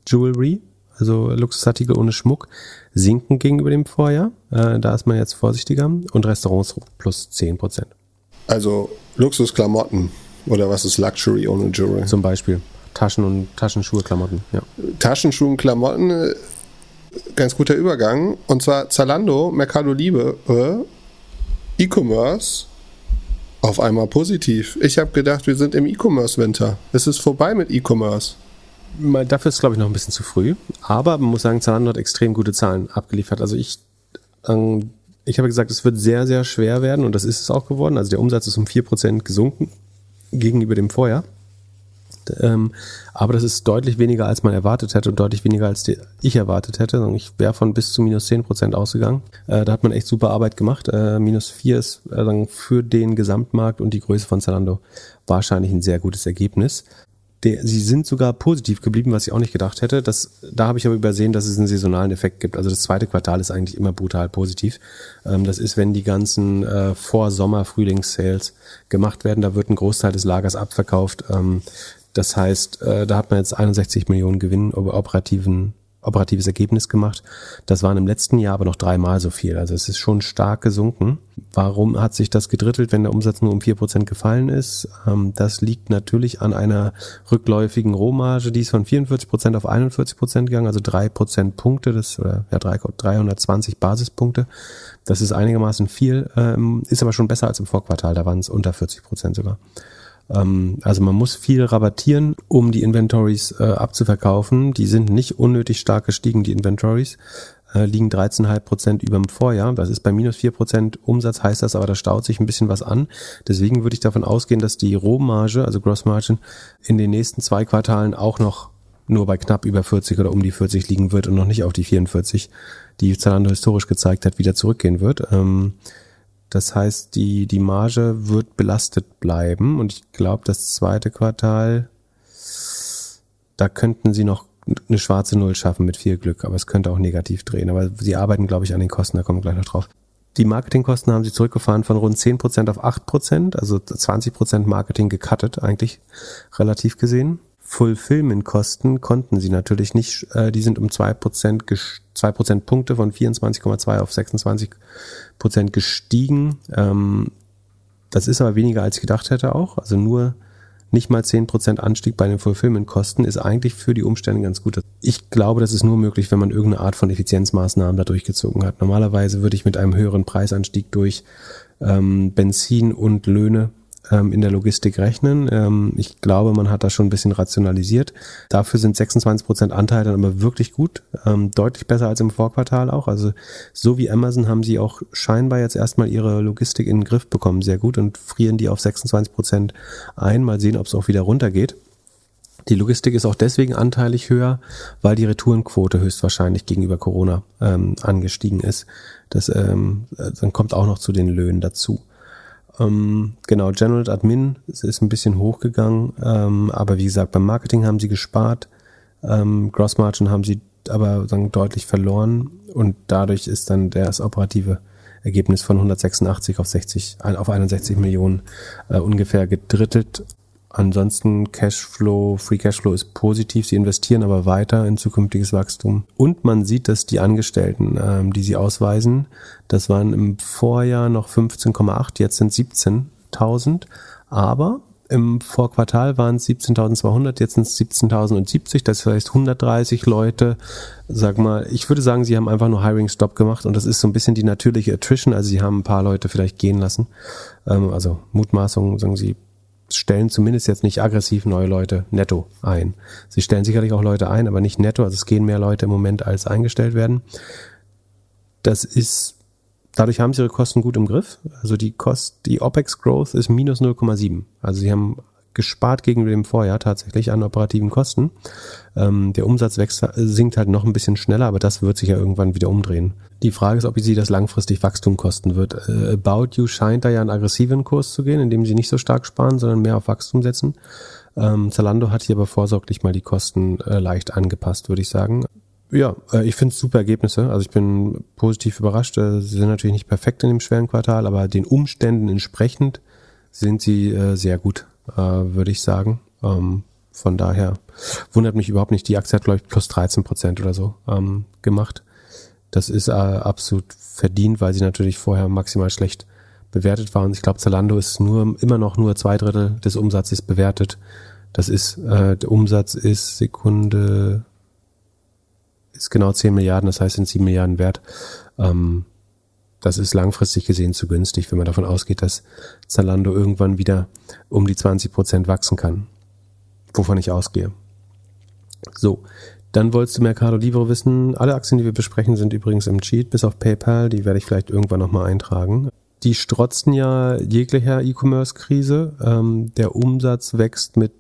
Speaker 2: Jewelry, also Luxusartikel ohne Schmuck, sinken gegenüber dem Vorjahr. Äh, da ist man jetzt vorsichtiger. Und Restaurants plus 10 Prozent.
Speaker 1: Also Luxusklamotten oder was ist Luxury ohne Jewelry?
Speaker 2: Zum Beispiel Taschen und Taschenschuhe, Klamotten. Ja.
Speaker 1: Taschenschuhe und Klamotten, äh, ganz guter Übergang. Und zwar Zalando, Mercado Liebe, äh, E-Commerce auf einmal positiv. Ich habe gedacht, wir sind im E-Commerce-Winter. Es ist vorbei mit E-Commerce.
Speaker 2: Dafür ist glaube ich noch ein bisschen zu früh. Aber man muss sagen, Zalando hat extrem gute Zahlen abgeliefert. Also ich, ähm, ich habe gesagt, es wird sehr, sehr schwer werden und das ist es auch geworden. Also der Umsatz ist um vier Prozent gesunken gegenüber dem Vorjahr. Ähm, aber das ist deutlich weniger, als man erwartet hätte und deutlich weniger, als ich erwartet hätte. Ich wäre von bis zu minus zehn Prozent ausgegangen. Äh, da hat man echt super Arbeit gemacht. Äh, minus vier ist äh, für den Gesamtmarkt und die Größe von Zalando wahrscheinlich ein sehr gutes Ergebnis. Der, sie sind sogar positiv geblieben, was ich auch nicht gedacht hätte. Das, da habe ich aber übersehen, dass es einen saisonalen Effekt gibt. Also das zweite Quartal ist eigentlich immer brutal positiv. Ähm, das ist, wenn die ganzen äh, Vor-Sommer-Frühlings-Sales gemacht werden. Da wird ein Großteil des Lagers abverkauft. Ähm, das heißt, äh, da hat man jetzt 61 Millionen Gewinn operativen operatives Ergebnis gemacht. Das waren im letzten Jahr aber noch dreimal so viel. Also es ist schon stark gesunken. Warum hat sich das gedrittelt, wenn der Umsatz nur um vier Prozent gefallen ist? Ähm, das liegt natürlich an einer rückläufigen Rohmarge, die ist von 44 Prozent auf 41 Prozent gegangen, also drei Prozent Punkte, das, oder ja, 320 Basispunkte. Das ist einigermaßen viel, ähm, ist aber schon besser als im Vorquartal, da waren es unter 40 Prozent sogar. Ähm, also man muss viel rabattieren, um die Inventories äh, abzuverkaufen. Die sind nicht unnötig stark gestiegen, die Inventories äh, liegen 13,5 Prozent über dem Vorjahr. Das ist bei minus 4 Prozent Umsatz, heißt das aber, da staut sich ein bisschen was an. Deswegen würde ich davon ausgehen, dass die Rohmarge, also Gross Margin, in den nächsten zwei Quartalen auch noch nur bei knapp über 40 oder um die 40 liegen wird und noch nicht auf die 44, die Zalando historisch gezeigt hat, wieder zurückgehen wird. Ähm, das heißt, die, die Marge wird belastet bleiben und ich glaube, das zweite Quartal, da könnten sie noch eine schwarze Null schaffen mit viel Glück, aber es könnte auch negativ drehen. Aber sie arbeiten, glaube ich, an den Kosten, da kommen wir gleich noch drauf. Die Marketingkosten haben sie zurückgefahren von rund 10% auf 8%, also 20% Marketing gecuttet eigentlich, relativ gesehen. Fulfillment-Kosten konnten sie natürlich nicht. Äh, die sind um zwei Prozent, zwei Prozent Punkte von 24,2 auf 26 Prozent gestiegen. Ähm, das ist aber weniger als ich gedacht hätte auch. Also nur nicht mal zehn Prozent Anstieg bei den Fulfillment-Kosten ist eigentlich für die Umstände ganz gut. Ich glaube, das ist nur möglich, wenn man irgendeine Art von Effizienzmaßnahmen da durchgezogen hat. Normalerweise würde ich mit einem höheren Preisanstieg durch ähm, Benzin und Löhne ähm, in der Logistik rechnen. Ähm, ich glaube, man hat das schon ein bisschen rationalisiert. Dafür sind 26 Prozent Anteil dann aber wirklich gut, ähm, deutlich besser als im Vorquartal auch. Also so wie Amazon haben sie auch scheinbar jetzt erstmal ihre Logistik in den Griff bekommen, sehr gut und frieren die auf 26 Prozent ein. Mal sehen, ob es auch wieder runtergeht. Die Logistik ist auch deswegen anteilig höher, weil die Retourenquote höchstwahrscheinlich gegenüber Corona ähm, angestiegen ist. Das ähm, dann kommt auch noch zu den Löhnen dazu. Ähm, genau, General Admin ist ein bisschen hochgegangen, ähm, aber wie gesagt, beim Marketing haben sie gespart, ähm, Gross Margin haben sie aber sagen, deutlich verloren. Und dadurch ist dann das operative Ergebnis von 186 auf 60, auf 61 Millionen äh, ungefähr gedrittelt Ansonsten Cashflow, Free Cashflow ist positiv. Sie investieren aber weiter in zukünftiges Wachstum. Und man sieht, dass die Angestellten, ähm, die sie ausweisen, das waren im Vorjahr noch 15,8, jetzt sind 17.000. Aber im Vorquartal waren es 17.200, jetzt sind es 17.070, das heißt 130 Leute. Sag mal, ich würde sagen, sie haben einfach nur Hiring Stop gemacht und das ist so ein bisschen die natürliche Attrition, also sie haben ein paar Leute vielleicht gehen lassen. Ähm, also Mutmaßung, sagen sie, stellen zumindest jetzt nicht aggressiv neue Leute netto ein. Sie stellen sicherlich auch Leute ein, aber nicht netto. Also es gehen mehr Leute im Moment, als eingestellt werden. Das ist, dadurch haben sie ihre Kosten gut im Griff. Also die Kost, die OPEX Growth ist minus 0,7. Also sie haben gespart gegenüber dem Vorjahr tatsächlich an operativen Kosten. Ähm, der Umsatz wächst, sinkt halt noch ein bisschen schneller, aber das wird sich ja irgendwann wieder umdrehen. Die Frage ist, ob sie das langfristig Wachstum kosten wird. Äh, About You scheint da ja einen aggressiven Kurs zu gehen, indem sie nicht so stark sparen, sondern mehr auf Wachstum setzen. Ähm, Zalando hat hier aber vorsorglich mal die Kosten äh, leicht angepasst, würde ich sagen. Ja, äh, ich finde super Ergebnisse. Also ich bin positiv überrascht. Äh, sie sind natürlich nicht perfekt in dem schweren Quartal, aber den Umständen entsprechend sind sie äh, sehr gut äh, würde ich sagen. Ähm, von daher wundert mich überhaupt nicht. Die Aktie hat, glaube ich, plus 13 Prozent oder so ähm, gemacht. Das ist äh, absolut verdient, weil sie natürlich vorher maximal schlecht bewertet war. Und ich glaube, Zalando ist nur immer noch nur zwei Drittel des Umsatzes bewertet. Das ist, äh, der Umsatz ist Sekunde, ist genau 10 Milliarden, das heißt sind 7 Milliarden wert. Ähm, das ist langfristig gesehen zu günstig, wenn man davon ausgeht, dass Zalando irgendwann wieder um die 20 Prozent wachsen kann. Wovon ich ausgehe. So, dann wolltest du Mercado Libre wissen. Alle Aktien, die wir besprechen, sind übrigens im Cheat, bis auf PayPal. Die werde ich vielleicht irgendwann nochmal eintragen. Die strotzen ja jeglicher E-Commerce-Krise. Ähm, der Umsatz wächst mit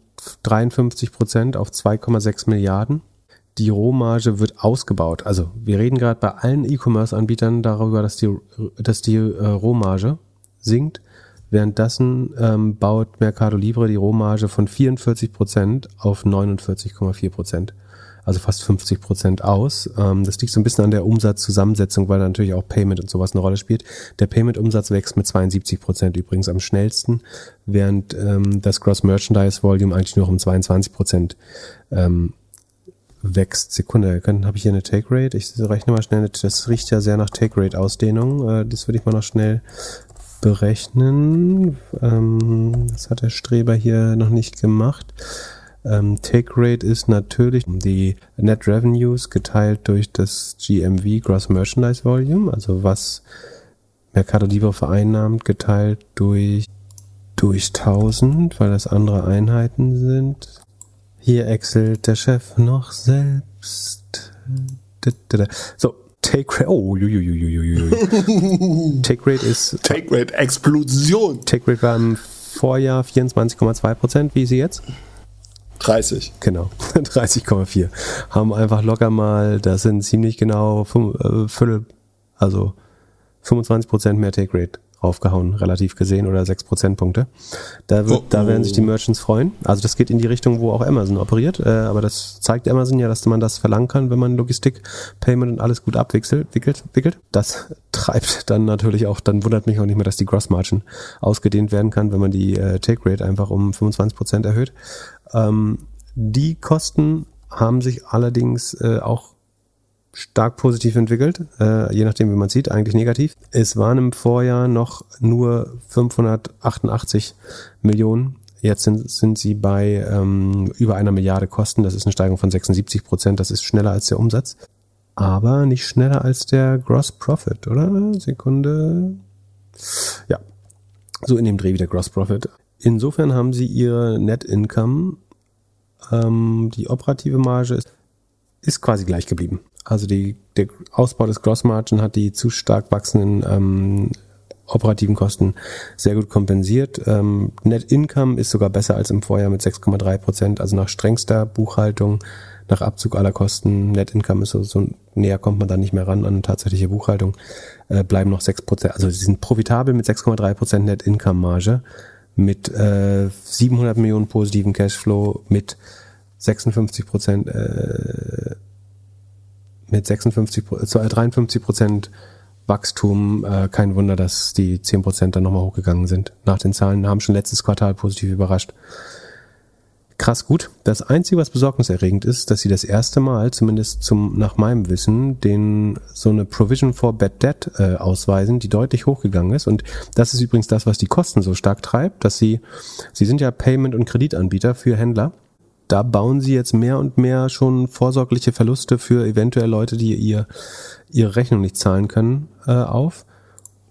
Speaker 2: 53 Prozent auf 2,6 Milliarden. Die Rohmarge wird ausgebaut. Also wir reden gerade bei allen E-Commerce-Anbietern darüber, dass die, dass die äh, Rohmarge sinkt. Währenddessen ähm, baut Mercado Libre die Rohmarge von 44 Prozent auf 49,4 Prozent also fast 50 Prozent aus. Ähm, das liegt so ein bisschen an der Umsatzzusammensetzung, weil natürlich auch Payment und sowas eine Rolle spielt. Der Payment-Umsatz wächst mit 72 Prozent übrigens am schnellsten, während ähm, das Gross Merchandise Volume eigentlich nur um 22 Prozent ähm, wächst. Sekunde, habe ich hier eine Take Rate? Ich rechne mal schnell, das riecht ja sehr nach Take Rate Ausdehnung. Äh, das würde ich mal noch schnell berechnen. Ähm, das hat der Streber hier noch nicht gemacht. Ähm, Take Rate ist natürlich die Net Revenues geteilt durch das GMV, Gross Merchandise Volume, also was Mercado Libre vereinnahmt, geteilt durch, durch 1000, weil das andere Einheiten sind. Hier exelt der Chef noch selbst. So, Take Rate, oh, Take Rate ist.
Speaker 1: Take Rate Explosion.
Speaker 2: Take Rate war im Vorjahr 24,2 Prozent, wie ist sie jetzt?
Speaker 1: 30.
Speaker 2: Genau, 30,4. Haben einfach locker mal, das sind ziemlich genau äh, Viertel, also 25 Prozent mehr Take Rate raufgehauen, relativ gesehen, oder 6 Prozentpunkte. Da, wird, oh, oh. da werden sich die Merchants freuen. Also das geht in die Richtung, wo auch Amazon operiert, äh, aber das zeigt Amazon ja, dass man das verlangen kann, wenn man Logistik, Payment und alles gut abwickelt. Wickelt, wickelt. Das treibt dann natürlich auch, dann wundert mich auch nicht mehr, dass die Gross Margin ausgedehnt werden kann, wenn man die äh, Take Rate einfach um 25 Prozent erhöht. Ähm, die Kosten haben sich allerdings äh, auch stark positiv entwickelt, äh, je nachdem, wie man sieht, eigentlich negativ. Es waren im Vorjahr noch nur 588 Millionen. Jetzt sind, sind sie bei ähm, über einer Milliarde Kosten. Das ist eine Steigerung von 76 Prozent. Das ist schneller als der Umsatz. Aber nicht schneller als der Gross Profit, oder? Sekunde. Ja. So in dem Dreh wie der Gross Profit. Insofern haben sie ihre Net Income, ähm, die operative Marge ist, ist quasi gleich geblieben. Also die, der Ausbau des Gross Margin hat die zu stark wachsenden ähm, operativen Kosten sehr gut kompensiert. Ähm, Net Income ist sogar besser als im Vorjahr mit 6,3 Prozent, also nach strengster Buchhaltung, nach Abzug aller Kosten. Net Income ist so, so näher kommt man da nicht mehr ran an tatsächliche Buchhaltung, äh, bleiben noch 6 Prozent, also sie sind profitabel mit 6,3 Prozent Net Income Marge mit äh, 700 Millionen positiven Cashflow, mit 56 Prozent, äh, mit 56, äh, 53 Prozent Wachstum. Äh, kein Wunder, dass die 10 Prozent dann nochmal hochgegangen sind. Nach den Zahlen haben schon letztes Quartal positiv überrascht krass gut. Das Einzige, was besorgniserregend ist, dass sie das erste Mal, zumindest zum nach meinem Wissen, den so eine Provision for Bad Debt äh, ausweisen, die deutlich hochgegangen ist. Und das ist übrigens das, was die Kosten so stark treibt, dass sie, sie sind ja Payment- und Kreditanbieter für Händler. Da bauen sie jetzt mehr und mehr schon vorsorgliche Verluste für eventuell Leute, die ihr ihre Rechnung nicht zahlen können, äh, auf.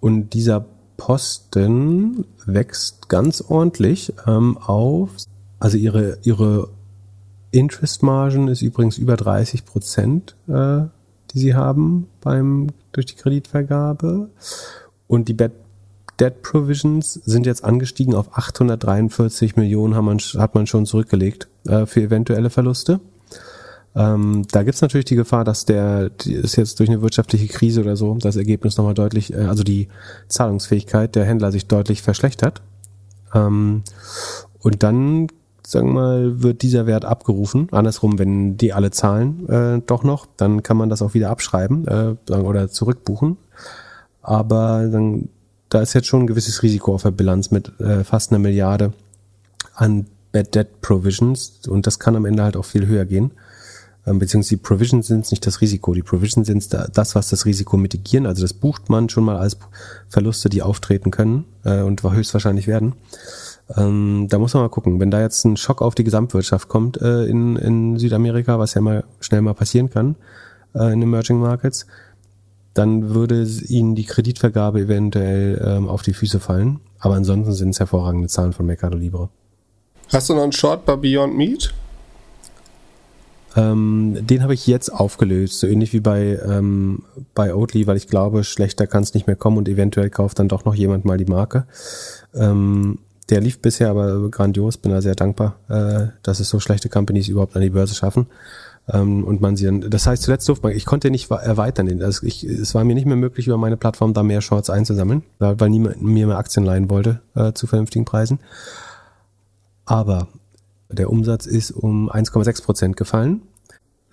Speaker 2: Und dieser Posten wächst ganz ordentlich ähm, auf also ihre, ihre Interest-Margen ist übrigens über 30 Prozent, äh, die sie haben beim, durch die Kreditvergabe. Und die Bad Debt Provisions sind jetzt angestiegen auf 843 Millionen, man, hat man schon zurückgelegt äh, für eventuelle Verluste. Ähm, da gibt's natürlich die Gefahr, dass der ist jetzt durch eine wirtschaftliche Krise oder so das Ergebnis nochmal deutlich, äh, also die Zahlungsfähigkeit der Händler sich deutlich verschlechtert. Ähm, und dann sagen wir mal, wird dieser Wert abgerufen. Andersrum, wenn die alle zahlen äh, doch noch, dann kann man das auch wieder abschreiben äh, oder zurückbuchen. Aber dann, da ist jetzt schon ein gewisses Risiko auf der Bilanz mit äh, fast einer Milliarde an Bad Debt Provisions und das kann am Ende halt auch viel höher gehen. Ähm, beziehungsweise die Provisions sind nicht das Risiko. Die Provisions sind das, was das Risiko mitigieren. Also das bucht man schon mal als Verluste, die auftreten können äh, und höchstwahrscheinlich werden. Ähm, da muss man mal gucken, wenn da jetzt ein Schock auf die Gesamtwirtschaft kommt äh, in, in Südamerika, was ja mal schnell mal passieren kann äh, in Emerging Markets, dann würde ihnen die Kreditvergabe eventuell ähm, auf die Füße fallen. Aber ansonsten sind es hervorragende Zahlen von Mercado Libre.
Speaker 1: Hast du noch einen Short bei Beyond Meat?
Speaker 2: Ähm, den habe ich jetzt aufgelöst, so ähnlich wie bei, ähm, bei Oatly, weil ich glaube, schlechter kann es nicht mehr kommen und eventuell kauft dann doch noch jemand mal die Marke. Ähm, der lief bisher aber grandios, bin da sehr dankbar, äh, dass es so schlechte Companies überhaupt an die Börse schaffen. Ähm, und man sie dann, das heißt zuletzt durfte man, ich konnte nicht erweitern, also ich, es war mir nicht mehr möglich, über meine Plattform da mehr Shorts einzusammeln, weil, weil niemand mir mehr Aktien leihen wollte äh, zu vernünftigen Preisen. Aber der Umsatz ist um 1,6 Prozent gefallen,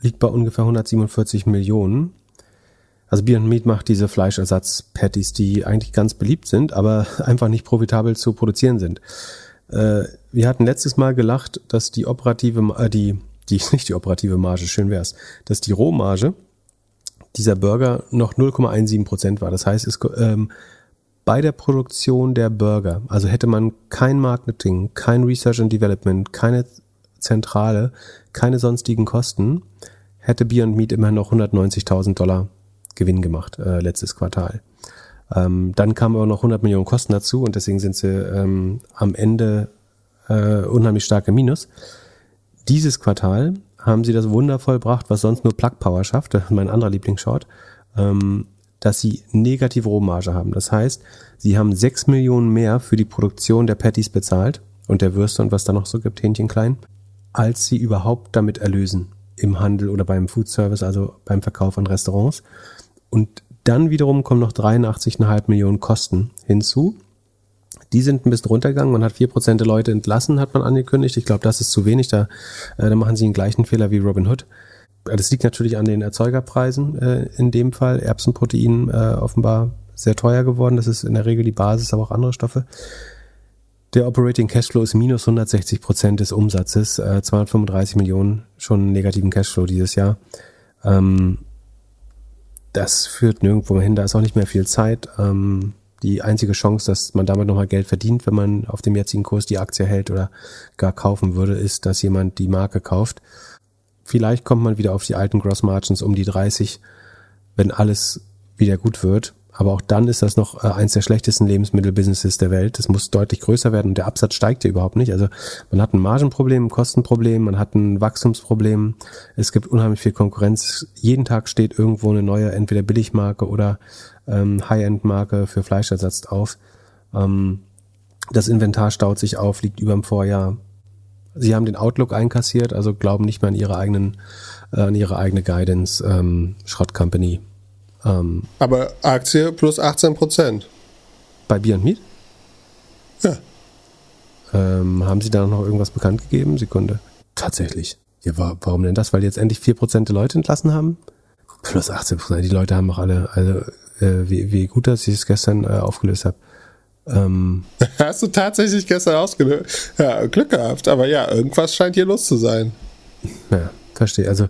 Speaker 2: liegt bei ungefähr 147 Millionen. Also Beyond Meat macht diese Fleischersatz-Patties, die eigentlich ganz beliebt sind, aber einfach nicht profitabel zu produzieren sind. Äh, wir hatten letztes Mal gelacht, dass die operative, äh, die, die nicht die operative Marge, schön wär's, dass die Rohmarge dieser Burger noch 0,17 Prozent war. Das heißt, es, ähm, bei der Produktion der Burger, also hätte man kein Marketing, kein Research and Development, keine Zentrale, keine sonstigen Kosten, hätte Beyond Meat immer noch 190.000 Dollar Gewinn gemacht äh, letztes Quartal. Ähm, dann kamen aber noch 100 Millionen Kosten dazu und deswegen sind sie ähm, am Ende äh, unheimlich stark im Minus. Dieses Quartal haben sie das wundervoll gebracht, was sonst nur Plug Power schafft, mein anderer Lieblingsshort. Ähm, dass sie negative Rohmarge haben. Das heißt, sie haben sechs Millionen mehr für die Produktion der Patties bezahlt und der Würste und was da noch so gibt, Hähnchen klein, als sie überhaupt damit erlösen im Handel oder beim Food Service, also beim Verkauf an Restaurants. Und dann wiederum kommen noch 83,5 Millionen Kosten hinzu. Die sind ein bisschen runtergegangen. Man hat vier Prozent der Leute entlassen, hat man angekündigt. Ich glaube, das ist zu wenig. Da, äh, da machen sie den gleichen Fehler wie Robin Hood. Das liegt natürlich an den Erzeugerpreisen äh, in dem Fall. Erbsenprotein äh, offenbar sehr teuer geworden. Das ist in der Regel die Basis, aber auch andere Stoffe. Der Operating Cashflow ist minus 160 Prozent des Umsatzes, äh, 235 Millionen schon negativen Cashflow dieses Jahr. Ähm, das führt nirgendwo hin, da ist auch nicht mehr viel Zeit. Ähm, die einzige Chance, dass man damit nochmal Geld verdient, wenn man auf dem jetzigen Kurs die Aktie hält oder gar kaufen würde, ist, dass jemand die Marke kauft. Vielleicht kommt man wieder auf die alten Gross Margins um die 30, wenn alles wieder gut wird. Aber auch dann ist das noch äh, eins der schlechtesten Lebensmittelbusinesses der Welt. Es muss deutlich größer werden und der Absatz steigt ja überhaupt nicht. Also man hat ein Margenproblem, ein Kostenproblem, man hat ein Wachstumsproblem. Es gibt unheimlich viel Konkurrenz. Jeden Tag steht irgendwo eine neue, entweder Billigmarke oder ähm, High-End-Marke für Fleischersatz auf. Ähm, das Inventar staut sich auf, liegt über dem Vorjahr. Sie haben den Outlook einkassiert, also glauben nicht mehr an ihre eigenen, äh, an ihre eigene Guidance, ähm, Schrott Company.
Speaker 1: Ähm, Aber Aktie plus 18 Prozent.
Speaker 2: Bei Beyond Meat?
Speaker 1: Ja.
Speaker 2: Ähm, haben Sie da noch irgendwas bekannt gegeben? Sekunde. Tatsächlich. Ja, warum denn das? Weil jetzt endlich 4% der Leute entlassen haben? Plus 18%. Die Leute haben auch alle, also, äh, wie, wie gut, dass ich es gestern äh, aufgelöst habe.
Speaker 1: Ähm, Hast du tatsächlich gestern ausgelöst? Ja, Glück gehabt. Aber ja, irgendwas scheint hier los zu sein.
Speaker 2: Ja, verstehe. Also,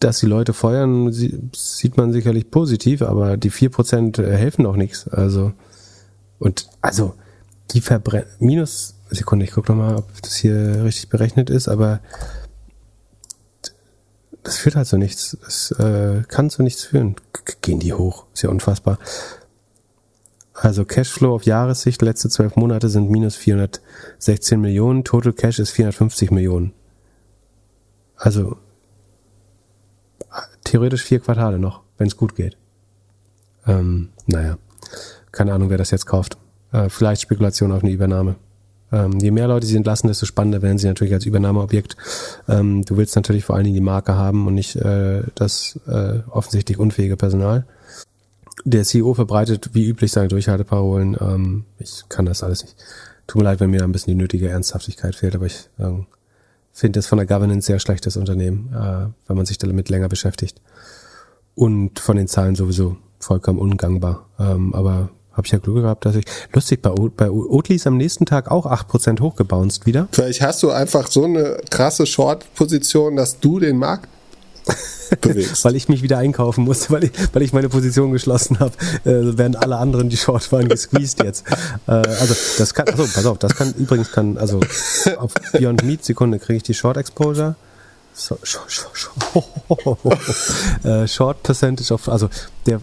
Speaker 2: dass die Leute feuern, sieht man sicherlich positiv, aber die 4% helfen auch nichts. Also, und, also, die verbrennen, minus, Sekunde, ich gucke nochmal, ob das hier richtig berechnet ist, aber das führt halt zu nichts. Das äh, kann zu nichts führen. Gehen die hoch. Ist ja unfassbar. Also Cashflow auf Jahressicht, letzte zwölf Monate sind minus 416 Millionen, Total Cash ist 450 Millionen. Also theoretisch vier Quartale noch, wenn es gut geht. Ähm, naja, keine Ahnung, wer das jetzt kauft. Äh, vielleicht Spekulation auf eine Übernahme. Ähm, je mehr Leute sie entlassen, desto spannender werden sie natürlich als Übernahmeobjekt. Ähm, du willst natürlich vor allen Dingen die Marke haben und nicht äh, das äh, offensichtlich unfähige Personal der CEO verbreitet wie üblich seine Durchhalteparolen. Ähm, ich kann das alles nicht. Tut mir leid, wenn mir ein bisschen die nötige Ernsthaftigkeit fehlt, aber ich ähm, finde das von der Governance sehr schlechtes Unternehmen, äh, wenn man sich damit länger beschäftigt. Und von den Zahlen sowieso vollkommen ungangbar. Ähm, aber habe ich ja Glück gehabt, dass ich. Lustig, bei, bei Oatly ist am nächsten Tag auch 8% hochgebounced wieder.
Speaker 1: Vielleicht hast du einfach so eine krasse Short-Position, dass du den Markt
Speaker 2: bewegst. weil ich mich wieder einkaufen musste, weil ich, weil ich meine Position geschlossen habe, äh, werden alle anderen, die Short waren, gesqueezed jetzt. Äh, also das kann, also pass auf, das kann übrigens kann, also auf Beyond Meat Sekunde kriege ich die Short Exposure. So, short, short, short, äh, short Percentage of, also der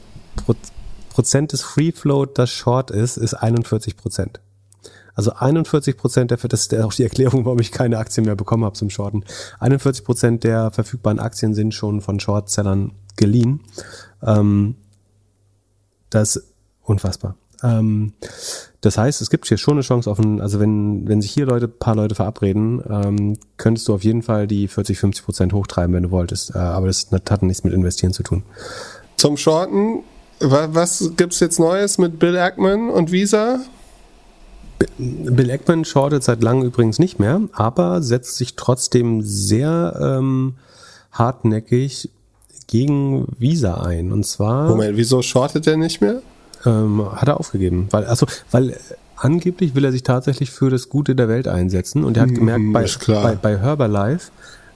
Speaker 2: Prozent des Free Float, das Short ist, ist 41 Prozent. Also 41 Prozent der, das ist auch die Erklärung, warum ich keine Aktien mehr bekommen habe zum Shorten. 41 Prozent der verfügbaren Aktien sind schon von Shortsellern geliehen. Ähm, das unfassbar. Ähm, das heißt, es gibt hier schon eine Chance auf ein, also wenn, wenn sich hier Leute, paar Leute verabreden, ähm, könntest du auf jeden Fall die 40, 50 Prozent hochtreiben, wenn du wolltest. Äh, aber das hat nichts mit Investieren zu tun.
Speaker 1: Zum Shorten, was, gibt's jetzt Neues mit Bill Ackman und Visa?
Speaker 2: Bill Ackman shortet seit langem übrigens nicht mehr, aber setzt sich trotzdem sehr ähm, hartnäckig gegen Visa ein. Und zwar.
Speaker 1: Moment, wieso shortet er nicht mehr?
Speaker 2: Ähm, hat er aufgegeben. Weil, also, weil angeblich will er sich tatsächlich für das Gute der Welt einsetzen. Und er hat gemerkt,
Speaker 1: Mm,
Speaker 2: bei, bei, bei Herbalife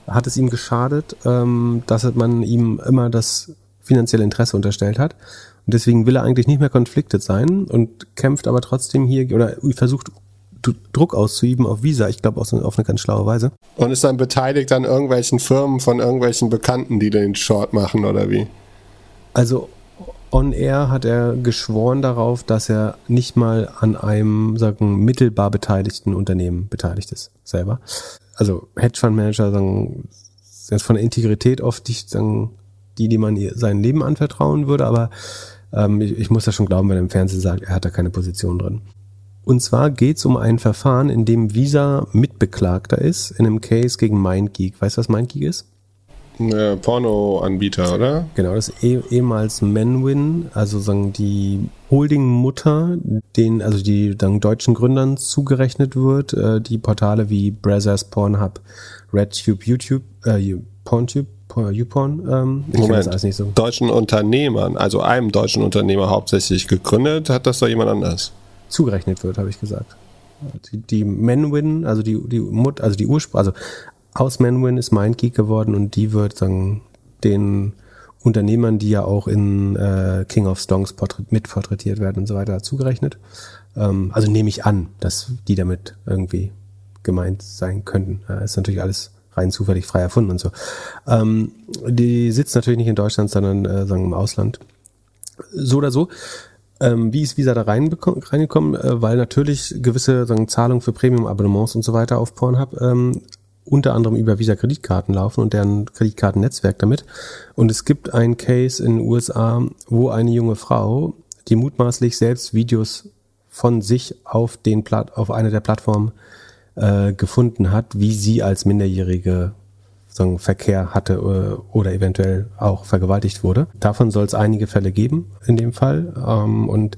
Speaker 2: hat es ihm geschadet, ähm, dass man ihm immer das finanzielle Interesse unterstellt hat. Und deswegen will er eigentlich nicht mehr conflicted sein und kämpft aber trotzdem hier oder versucht Druck auszuüben auf Visa. Ich glaube auch so auf eine ganz schlaue Weise.
Speaker 1: Und ist dann beteiligt an irgendwelchen Firmen von irgendwelchen Bekannten, die den Short machen oder wie?
Speaker 2: Also on air hat er geschworen darauf, dass er nicht mal an einem sagen mittelbar beteiligten Unternehmen beteiligt ist selber. Also Hedgefondsmanager sagen sind von der Integrität oft nicht sagen die, die man sein Leben anvertrauen würde, aber ähm, ich, ich muss das schon glauben, wenn er im Fernsehen sagt, er hat da keine Position drin. Und zwar geht es um ein Verfahren, in dem Visa Mitbeklagter ist, in einem Case gegen MindGeek. Weißt du, was MindGeek ist?
Speaker 1: Ein Porno-Anbieter, oder?
Speaker 2: Genau, das eh, ehemals Menwin, also sagen die Holding-Mutter, den also die dann deutschen Gründern zugerechnet wird, äh, die Portale wie Brazzers, Pornhub, RedTube, YouTube, äh, PornTube, Por- YouPorn, ähm, ich kenn das nicht so.
Speaker 1: Deutschen Unternehmern, also einem deutschen Unternehmer hauptsächlich gegründet, hat das doch jemand anders.
Speaker 2: zugerechnet wird, habe ich gesagt. Die, die Menwin, also die, die Mut, also die Ursprung, also aus Menwin ist MindGeek geworden und die wird sagen, den Unternehmern, die ja auch in äh, King of Stonks porträt, mitporträtiert werden und so weiter, zugerechnet. Ähm, also nehme ich an, dass die damit irgendwie gemeint sein könnten. Äh, ist natürlich alles rein zufällig frei erfunden und so. Ähm, die sitzt natürlich nicht in Deutschland, sondern äh, sagen im Ausland. So oder so. Ähm, wie ist Visa da reingekommen? Äh, weil natürlich gewisse sagen, Zahlungen für Premium-Abonnements und so weiter auf Pornhub ähm, unter anderem über Visa-Kreditkarten laufen und deren Kreditkartennetzwerk damit. Und es gibt einen Case in den USA, wo eine junge Frau, die mutmaßlich selbst Videos von sich auf den Plat auf einer der Plattformen äh, gefunden hat, wie sie als Minderjährige sagen, Verkehr hatte äh, oder eventuell auch vergewaltigt wurde. Davon soll es einige Fälle geben in dem Fall. Ähm, und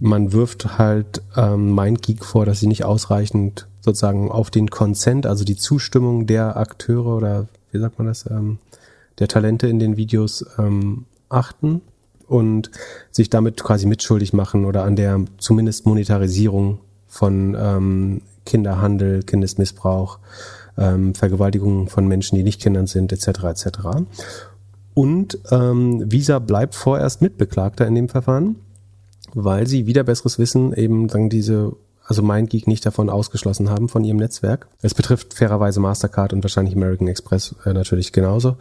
Speaker 2: man wirft halt ähm, MindGeek vor, dass sie nicht ausreichend sozusagen auf den Consent, also die Zustimmung der Akteure oder wie sagt man das, ähm, der Talente in den Videos ähm, achten und sich damit quasi mitschuldig machen oder an der zumindest Monetarisierung von ähm, Kinderhandel, Kindesmissbrauch, ähm, Vergewaltigung von Menschen, die nicht Kindern sind, etc. etc. Und ähm, Visa bleibt vorerst Mitbeklagter in dem Verfahren, weil sie wieder besseres Wissen eben sagen diese also MindGeek nicht davon ausgeschlossen haben von ihrem Netzwerk. Es betrifft fairerweise Mastercard und wahrscheinlich American Express äh, natürlich genauso.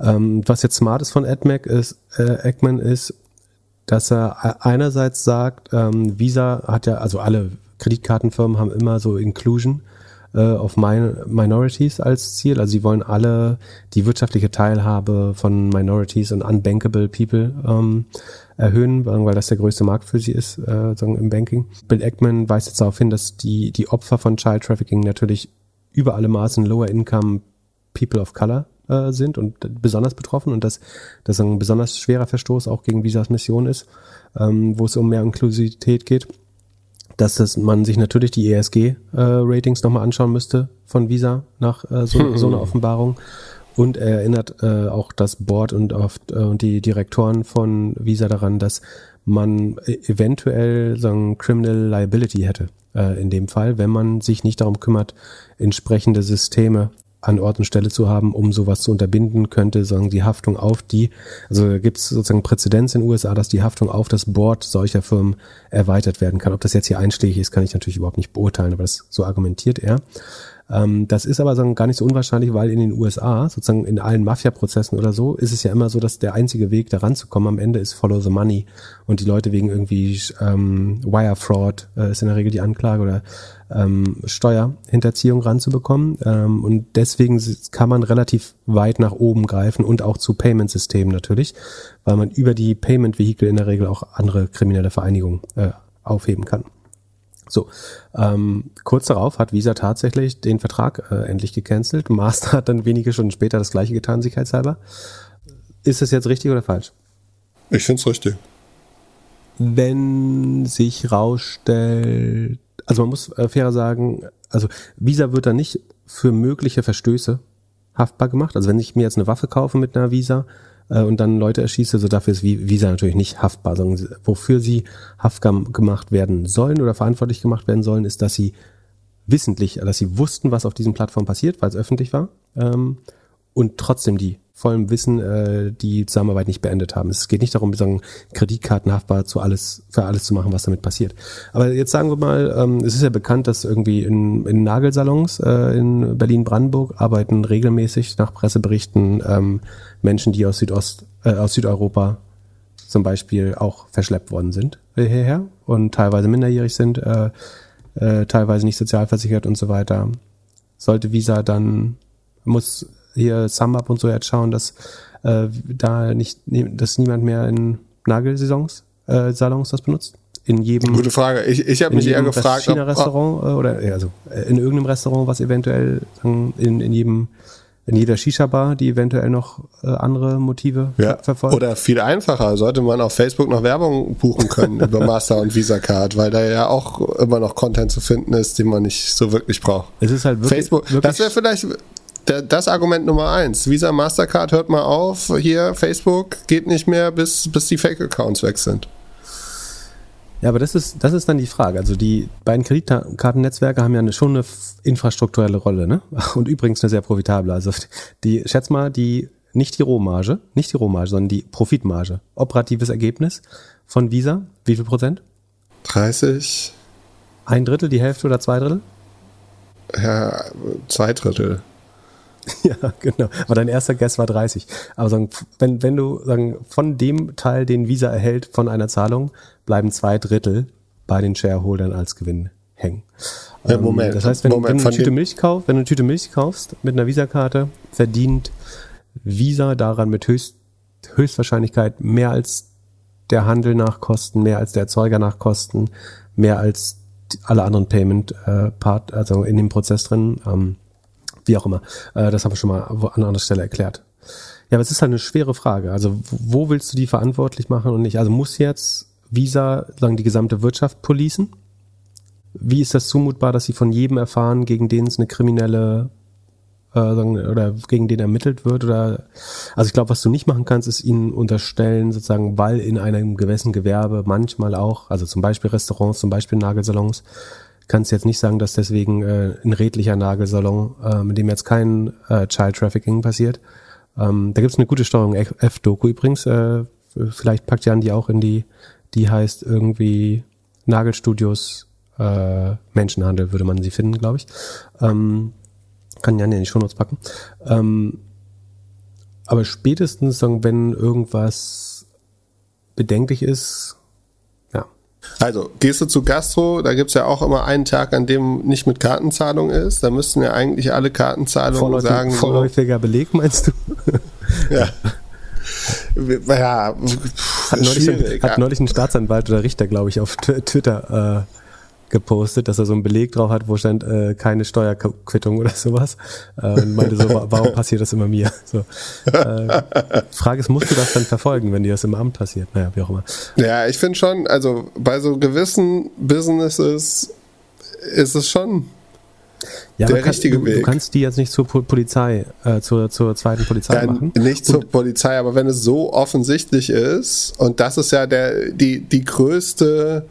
Speaker 2: Ähm, was jetzt smart ist von AdMac ist, äh, Eggman ist, dass er einerseits sagt, ähm, Visa hat ja, also alle Kreditkartenfirmen haben immer so Inclusion äh, of min Minorities als Ziel. Also sie wollen alle die wirtschaftliche Teilhabe von Minorities und unbankable People ähm, erhöhen, weil das der größte Markt für sie ist, äh, im Banking. Bill Ackman weist jetzt darauf hin, dass die, die Opfer von Child Trafficking natürlich über alle Maßen Lower Income People of Color äh, sind und besonders betroffen und dass das ein besonders schwerer Verstoß auch gegen Visas Mission ist, ähm, wo es um mehr Inklusivität geht dass das man sich natürlich die ESG-Ratings nochmal anschauen müsste von Visa nach äh, so, so einer Offenbarung. Und er erinnert äh, auch das Board und, oft, äh, und die Direktoren von Visa daran, dass man e- eventuell so ein Criminal Liability hätte äh, in dem Fall, wenn man sich nicht darum kümmert, entsprechende Systeme an Ort und Stelle zu haben, um sowas zu unterbinden, könnte sagen die Haftung auf die, also gibt es sozusagen Präzedenz in den USA, dass die Haftung auf das Board solcher Firmen erweitert werden kann. Ob das jetzt hier einschlägig ist, kann ich natürlich überhaupt nicht beurteilen, aber das so argumentiert er. Ähm, das ist aber so gar nicht so unwahrscheinlich, weil in den USA, sozusagen in allen Mafia-Prozessen oder so, ist es ja immer so, dass der einzige Weg, da ranzukommen am Ende ist Follow the Money. Und die Leute wegen irgendwie ähm, Wire Fraud äh, ist in der Regel die Anklage oder ähm, Steuerhinterziehung ranzubekommen. Ähm, und deswegen kann man relativ weit nach oben greifen und auch zu Payment-Systemen natürlich, weil man über die Payment-Vehikel in der Regel auch andere kriminelle Vereinigungen äh, aufheben kann. So, ähm, kurz darauf hat Visa tatsächlich den Vertrag äh, endlich gecancelt. Master hat dann wenige Stunden später das gleiche getan, sicherheitshalber. Ist das jetzt richtig oder falsch?
Speaker 1: Ich finde es richtig.
Speaker 2: Wenn sich rausstellt, also man muss äh, fairer sagen, also Visa wird dann nicht für mögliche Verstöße haftbar gemacht. Also wenn ich mir jetzt eine Waffe kaufe mit einer Visa äh, und dann Leute erschieße, so dafür ist Visa natürlich nicht haftbar, sondern wofür sie haftbar gemacht werden sollen oder verantwortlich gemacht werden sollen, ist, dass sie wissentlich, dass sie wussten, was auf diesen Plattformen passiert, weil es öffentlich war, ähm, und trotzdem die vollem Wissen äh, die Zusammenarbeit nicht beendet haben. Es geht nicht darum, sagen, Kreditkarten haftbar zu alles, für alles zu machen, was damit passiert. Aber jetzt sagen wir mal, ähm, es ist ja bekannt, dass irgendwie in, in Nagelsalons äh, in Berlin-Brandenburg arbeiten regelmäßig nach Presseberichten ähm, Menschen, die aus Südost, äh, aus Südeuropa zum Beispiel auch verschleppt worden sind äh, hierher und teilweise minderjährig sind, äh, äh, teilweise nicht sozialversichert und so weiter. Sollte Visa dann muss hier SumUp und so jetzt schauen, dass äh, da nicht, dass niemand mehr in Nagelsaisons äh, Salons das benutzt? In jedem.
Speaker 1: Gute Frage. Ich, ich habe mich eher gefragt.
Speaker 2: China-Restaurant äh, oder also äh, in irgendeinem Restaurant, was eventuell in, in jedem in jeder Shisha-Bar, die eventuell noch äh, andere Motive
Speaker 1: ja. verfolgt. Oder viel einfacher, sollte man auf Facebook noch Werbung buchen können über Master und Visa Card, weil da ja auch immer noch Content zu finden ist, den man nicht so wirklich braucht.
Speaker 2: Es ist halt wirklich,
Speaker 1: Facebook, wirklich das wäre vielleicht das Argument Nummer eins. Visa Mastercard hört mal auf, hier Facebook geht nicht mehr, bis, bis die Fake-Accounts weg sind.
Speaker 2: Ja, aber das ist, das ist dann die Frage. Also die beiden Kreditkartennetzwerke haben ja eine, schon eine infrastrukturelle Rolle, ne? Und übrigens eine sehr profitable. Also die, schätz mal, die, nicht die Rohmarge, nicht die Rohmarge, sondern die Profitmarge. Operatives Ergebnis von Visa, wie viel Prozent?
Speaker 1: 30.
Speaker 2: Ein Drittel, die Hälfte oder zwei Drittel?
Speaker 1: Ja, zwei Drittel.
Speaker 2: Ja, genau. Aber dein erster Guess war 30. Aber sagen, wenn, wenn du sagen, von dem Teil, den Visa erhält von einer Zahlung, bleiben zwei Drittel bei den Shareholdern als Gewinn hängen.
Speaker 1: Ja, ähm, Moment.
Speaker 2: Das heißt, wenn, Moment, wenn, du eine Tüte Milch kaufst, wenn du eine Tüte Milch kaufst mit einer Visa-Karte, verdient Visa daran mit höchst, Höchstwahrscheinlichkeit mehr als der Handel nach Kosten, mehr als der Erzeuger nach Kosten, mehr als alle anderen Payment-Part, äh, also in dem Prozess drin. Ähm, wie auch immer. Äh, das haben wir schon mal an anderer Stelle erklärt. Ja, aber es ist halt eine schwere Frage. Also wo willst du die verantwortlich machen und nicht? Also muss jetzt Visa sagen die gesamte Wirtschaft policen? Wie ist das zumutbar, dass sie von jedem erfahren, gegen den es eine kriminelle äh, oder gegen den ermittelt wird? Oder also ich glaube, was du nicht machen kannst, ist ihnen unterstellen, sozusagen, weil in einem gewissen Gewerbe manchmal auch, also zum Beispiel Restaurants, zum Beispiel Nagelsalons, kannst jetzt nicht sagen, dass deswegen äh, ein redlicher Nagelsalon, äh, mit dem jetzt kein äh, Child Trafficking passiert. Ähm, da gibt's eine gute Steuerung F-Doku übrigens. Äh, vielleicht packt Jan die auch in die, die heißt irgendwie Nagelstudios äh, Menschenhandel, würde man sie finden, glaube ich. Ähm, kann Jan ja in die Shownotes packen. Ähm, aber spätestens, wenn irgendwas bedenklich ist,
Speaker 1: also, gehst du zu Gastro, da gibt's ja auch immer einen Tag, an dem nicht mit Kartenzahlung ist. Da müssten ja eigentlich alle Kartenzahlungen Vorläufig, sagen.
Speaker 2: Vorläufiger Beleg, meinst du?
Speaker 1: ja.
Speaker 2: Ja, hat neulich, ein, hat neulich ein Staatsanwalt oder Richter, glaube ich, auf Twitter äh, gepostet, dass er so einen Beleg drauf hat, wo stand äh, keine Steuerquittung oder sowas. Äh, und meinte so, warum passiert das immer mir? So, äh, Frage ist, musst du das dann verfolgen, wenn dir das im Amt passiert? Naja, wie auch immer.
Speaker 1: Ja, ich finde schon, also bei so gewissen Businesses ist es schon ja, der richtige
Speaker 2: kann,
Speaker 1: Weg.
Speaker 2: Du kannst die jetzt nicht zur Polizei, äh, zur, zur zweiten Polizei ja, machen.
Speaker 1: Nicht zur und Polizei, aber wenn es so offensichtlich ist, und das ist ja der, die, die größte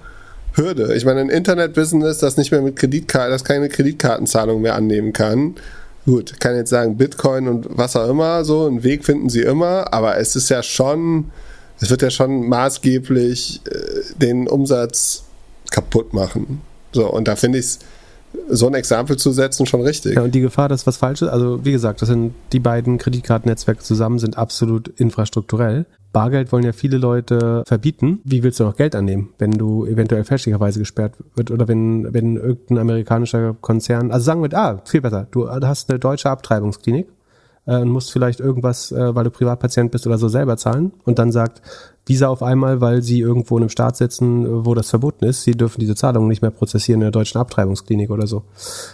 Speaker 1: Hürde. Ich meine, ein Internet-Business, das nicht mehr mit Kreditkarten, das keine Kreditkartenzahlung mehr annehmen kann. Gut, kann jetzt sagen, Bitcoin und was auch immer, so, einen Weg finden sie immer, aber es ist ja schon, es wird ja schon maßgeblich äh, den Umsatz kaputt machen. So, und da finde ich es so ein Exempel zu setzen schon richtig.
Speaker 2: Ja, und die Gefahr, dass was falsch ist, also wie gesagt, das sind die beiden Kreditkartennetzwerke zusammen, sind absolut infrastrukturell. Bargeld wollen ja viele Leute verbieten. Wie willst du noch Geld annehmen, wenn du eventuell fälschlicherweise gesperrt wird oder wenn, wenn irgendein amerikanischer Konzern, also sagen wir, ah, viel besser, du hast eine deutsche Abtreibungsklinik äh, und musst vielleicht irgendwas, äh, weil du Privatpatient bist oder so selber zahlen und dann sagt Visa auf einmal, weil sie irgendwo in einem Staat sitzen, wo das verboten ist, sie dürfen diese Zahlungen nicht mehr prozessieren in der deutschen Abtreibungsklinik oder so.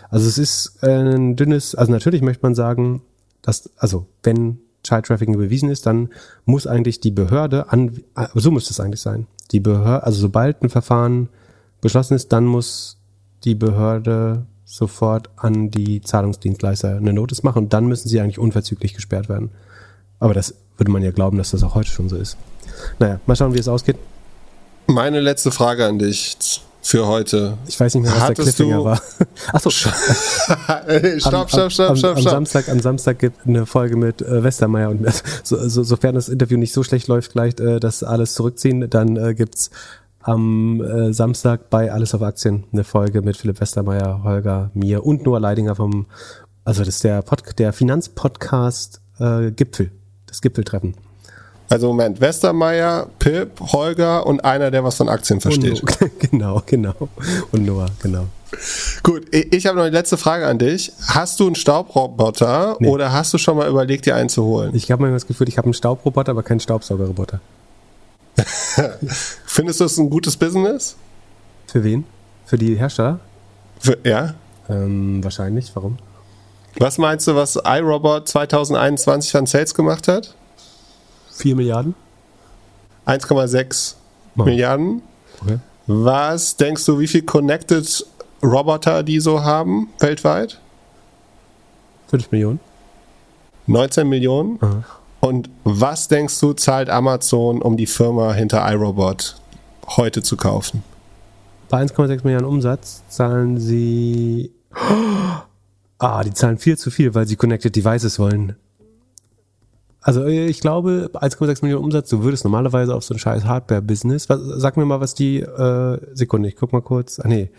Speaker 2: Also es ist ein dünnes, also natürlich möchte man sagen, dass, also wenn Child Trafficking bewiesen ist, dann muss eigentlich die Behörde an, so müsste es eigentlich sein. Die Behörde, also sobald ein Verfahren beschlossen ist, dann muss die Behörde sofort an die Zahlungsdienstleister eine Notice machen und dann müssen sie eigentlich unverzüglich gesperrt werden. Aber das würde man ja glauben, dass das auch heute schon so ist. Naja, mal schauen, wie es ausgeht.
Speaker 1: Meine letzte Frage an dich für heute.
Speaker 2: Ich weiß nicht mehr, was
Speaker 1: Hattest
Speaker 2: der Cliffhanger
Speaker 1: du-
Speaker 2: war. Achso.
Speaker 1: stopp, stopp, stopp,
Speaker 2: am,
Speaker 1: stopp,
Speaker 2: am
Speaker 1: stopp.
Speaker 2: Samstag, am Samstag gibt eine Folge mit äh, Westermeier und so, so, sofern das Interview nicht so schlecht läuft, gleich äh, das alles zurückziehen, dann äh, gibt's am äh, Samstag bei Alles auf Aktien eine Folge mit Philipp Westermeier, Holger, mir und Noah Leidinger vom, also das ist der, Pod, der Finanzpodcast äh, Gipfel, das Gipfeltreffen.
Speaker 1: Also Moment, Westermeier, Pip, Holger und einer, der was von Aktien versteht.
Speaker 2: Genau, genau. Und Noah, genau.
Speaker 1: Gut, ich, habe noch die letzte Frage an dich. Hast du einen Staubroboter
Speaker 2: Nee.
Speaker 1: oder hast du schon mal überlegt, dir einen zu holen?
Speaker 2: Ich habe manchmal das Gefühl, ich habe einen Staubroboter, aber keinen Staubsaugerroboter.
Speaker 1: Findest du es ein gutes Business?
Speaker 2: Für wen? Für die Hersteller?
Speaker 1: Für, ja.
Speaker 2: Ähm, wahrscheinlich. Warum?
Speaker 1: Was meinst du, was iRobot 2021 an Sales gemacht hat?
Speaker 2: 4 Milliarden?
Speaker 1: 1,6
Speaker 2: Wow.
Speaker 1: Milliarden.
Speaker 2: Okay.
Speaker 1: Was denkst du, wie viel Connected Roboter die so haben weltweit?
Speaker 2: 5 Millionen?
Speaker 1: 19 Millionen.
Speaker 2: Aha.
Speaker 1: Und was denkst du, zahlt Amazon, um die Firma hinter iRobot heute zu kaufen?
Speaker 2: Bei 1,6 Milliarden Umsatz zahlen sie. Ah, die zahlen viel zu viel, weil sie Connected Devices wollen. Also äh, ich glaube, 1,6 Millionen Umsatz, du würdest normalerweise auf so ein scheiß Hardware-Business. Sag mir mal, was die äh, Sekunde, ich guck mal kurz. Ah nee.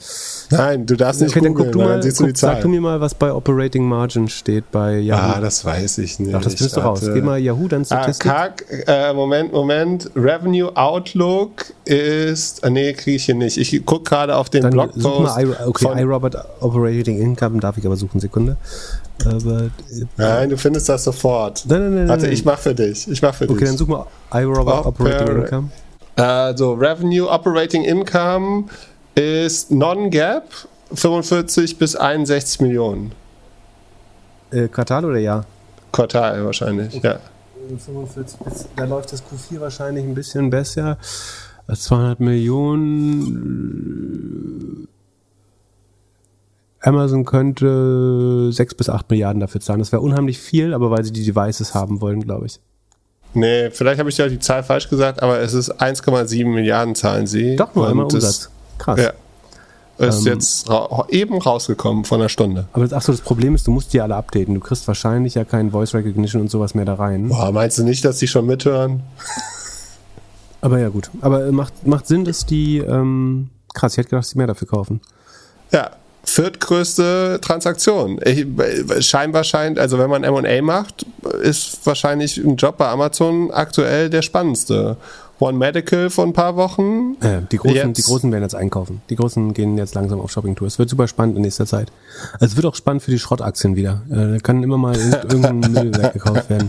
Speaker 1: Nein, du darfst nicht
Speaker 2: Okay, dann
Speaker 1: googeln,
Speaker 2: guck du mal,
Speaker 1: siehst du die
Speaker 2: guck, sag du mir mal, was bei Operating Margin steht bei Yahoo.
Speaker 1: Ah, das weiß ich nicht.
Speaker 2: Ach, das findest du raus. Geh mal Yahoo, dann
Speaker 1: Ah,
Speaker 2: Statistik.
Speaker 1: Kack, äh, Moment, Moment. Revenue Outlook ist. Ah, nee, kriege ich hier nicht. Ich gucke gerade auf den
Speaker 2: Dann
Speaker 1: Blogpost.
Speaker 2: such mal I, okay, iRobot Operating Income darf ich aber suchen, Sekunde. Aber,
Speaker 1: Nein, du findest das sofort.
Speaker 2: Nein, nein, nein,
Speaker 1: Warte, ich mach für dich. Ich mach für
Speaker 2: okay,
Speaker 1: dich.
Speaker 2: dann such mal iRobot
Speaker 1: Oper-
Speaker 2: Operating Income.
Speaker 1: Also, Revenue Operating Income ist Non-Gap 45 bis 61 Millionen.
Speaker 2: Äh, Quartal oder Jahr?
Speaker 1: Quartal wahrscheinlich, ja.
Speaker 2: 45 bis, da läuft das Q4 wahrscheinlich ein bisschen besser. 200 Millionen. Amazon könnte 6 bis 8 Milliarden dafür zahlen. Das wäre unheimlich viel, aber weil sie die Devices haben wollen, glaube ich.
Speaker 1: Nee, vielleicht habe ich ja die Zahl falsch gesagt, aber es ist 1,7 Milliarden zahlen sie.
Speaker 2: Doch nur einmal Umsatz. Krass.
Speaker 1: Ja. Ist
Speaker 2: Ähm,
Speaker 1: jetzt ra eben rausgekommen von einer Stunde.
Speaker 2: Aber das, ach so, das Problem ist, du musst die alle updaten. Du kriegst wahrscheinlich ja kein Voice Recognition und sowas mehr da rein.
Speaker 1: Boah, meinst du nicht, dass die schon mithören?
Speaker 2: Aber ja, gut. Aber äh, macht, macht Sinn, dass die, ähm, krass, ich hätte gedacht, dass die mehr dafür kaufen.
Speaker 1: Ja, viertgrößte Transaktion. Ich, scheinbar scheint, also wenn man M&A macht, ist wahrscheinlich ein Job bei Amazon aktuell der spannendste. One Medical vor ein paar Wochen.
Speaker 2: Äh, die, Großen,
Speaker 1: Jetzt-
Speaker 2: die Großen werden jetzt einkaufen. Die Großen gehen jetzt langsam auf Shoppingtour. Es wird super spannend in nächster Zeit. Also es wird auch spannend für die Schrottaktien wieder. Äh, da kann immer mal irgend- irgendein Müll weggekauft werden.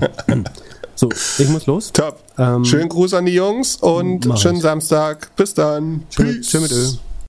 Speaker 2: So, ich muss los.
Speaker 1: Top.
Speaker 2: Ähm,
Speaker 1: Schönen Gruß an die Jungs und schönen
Speaker 2: ich.
Speaker 1: Samstag. Bis dann.
Speaker 2: Mit Öl.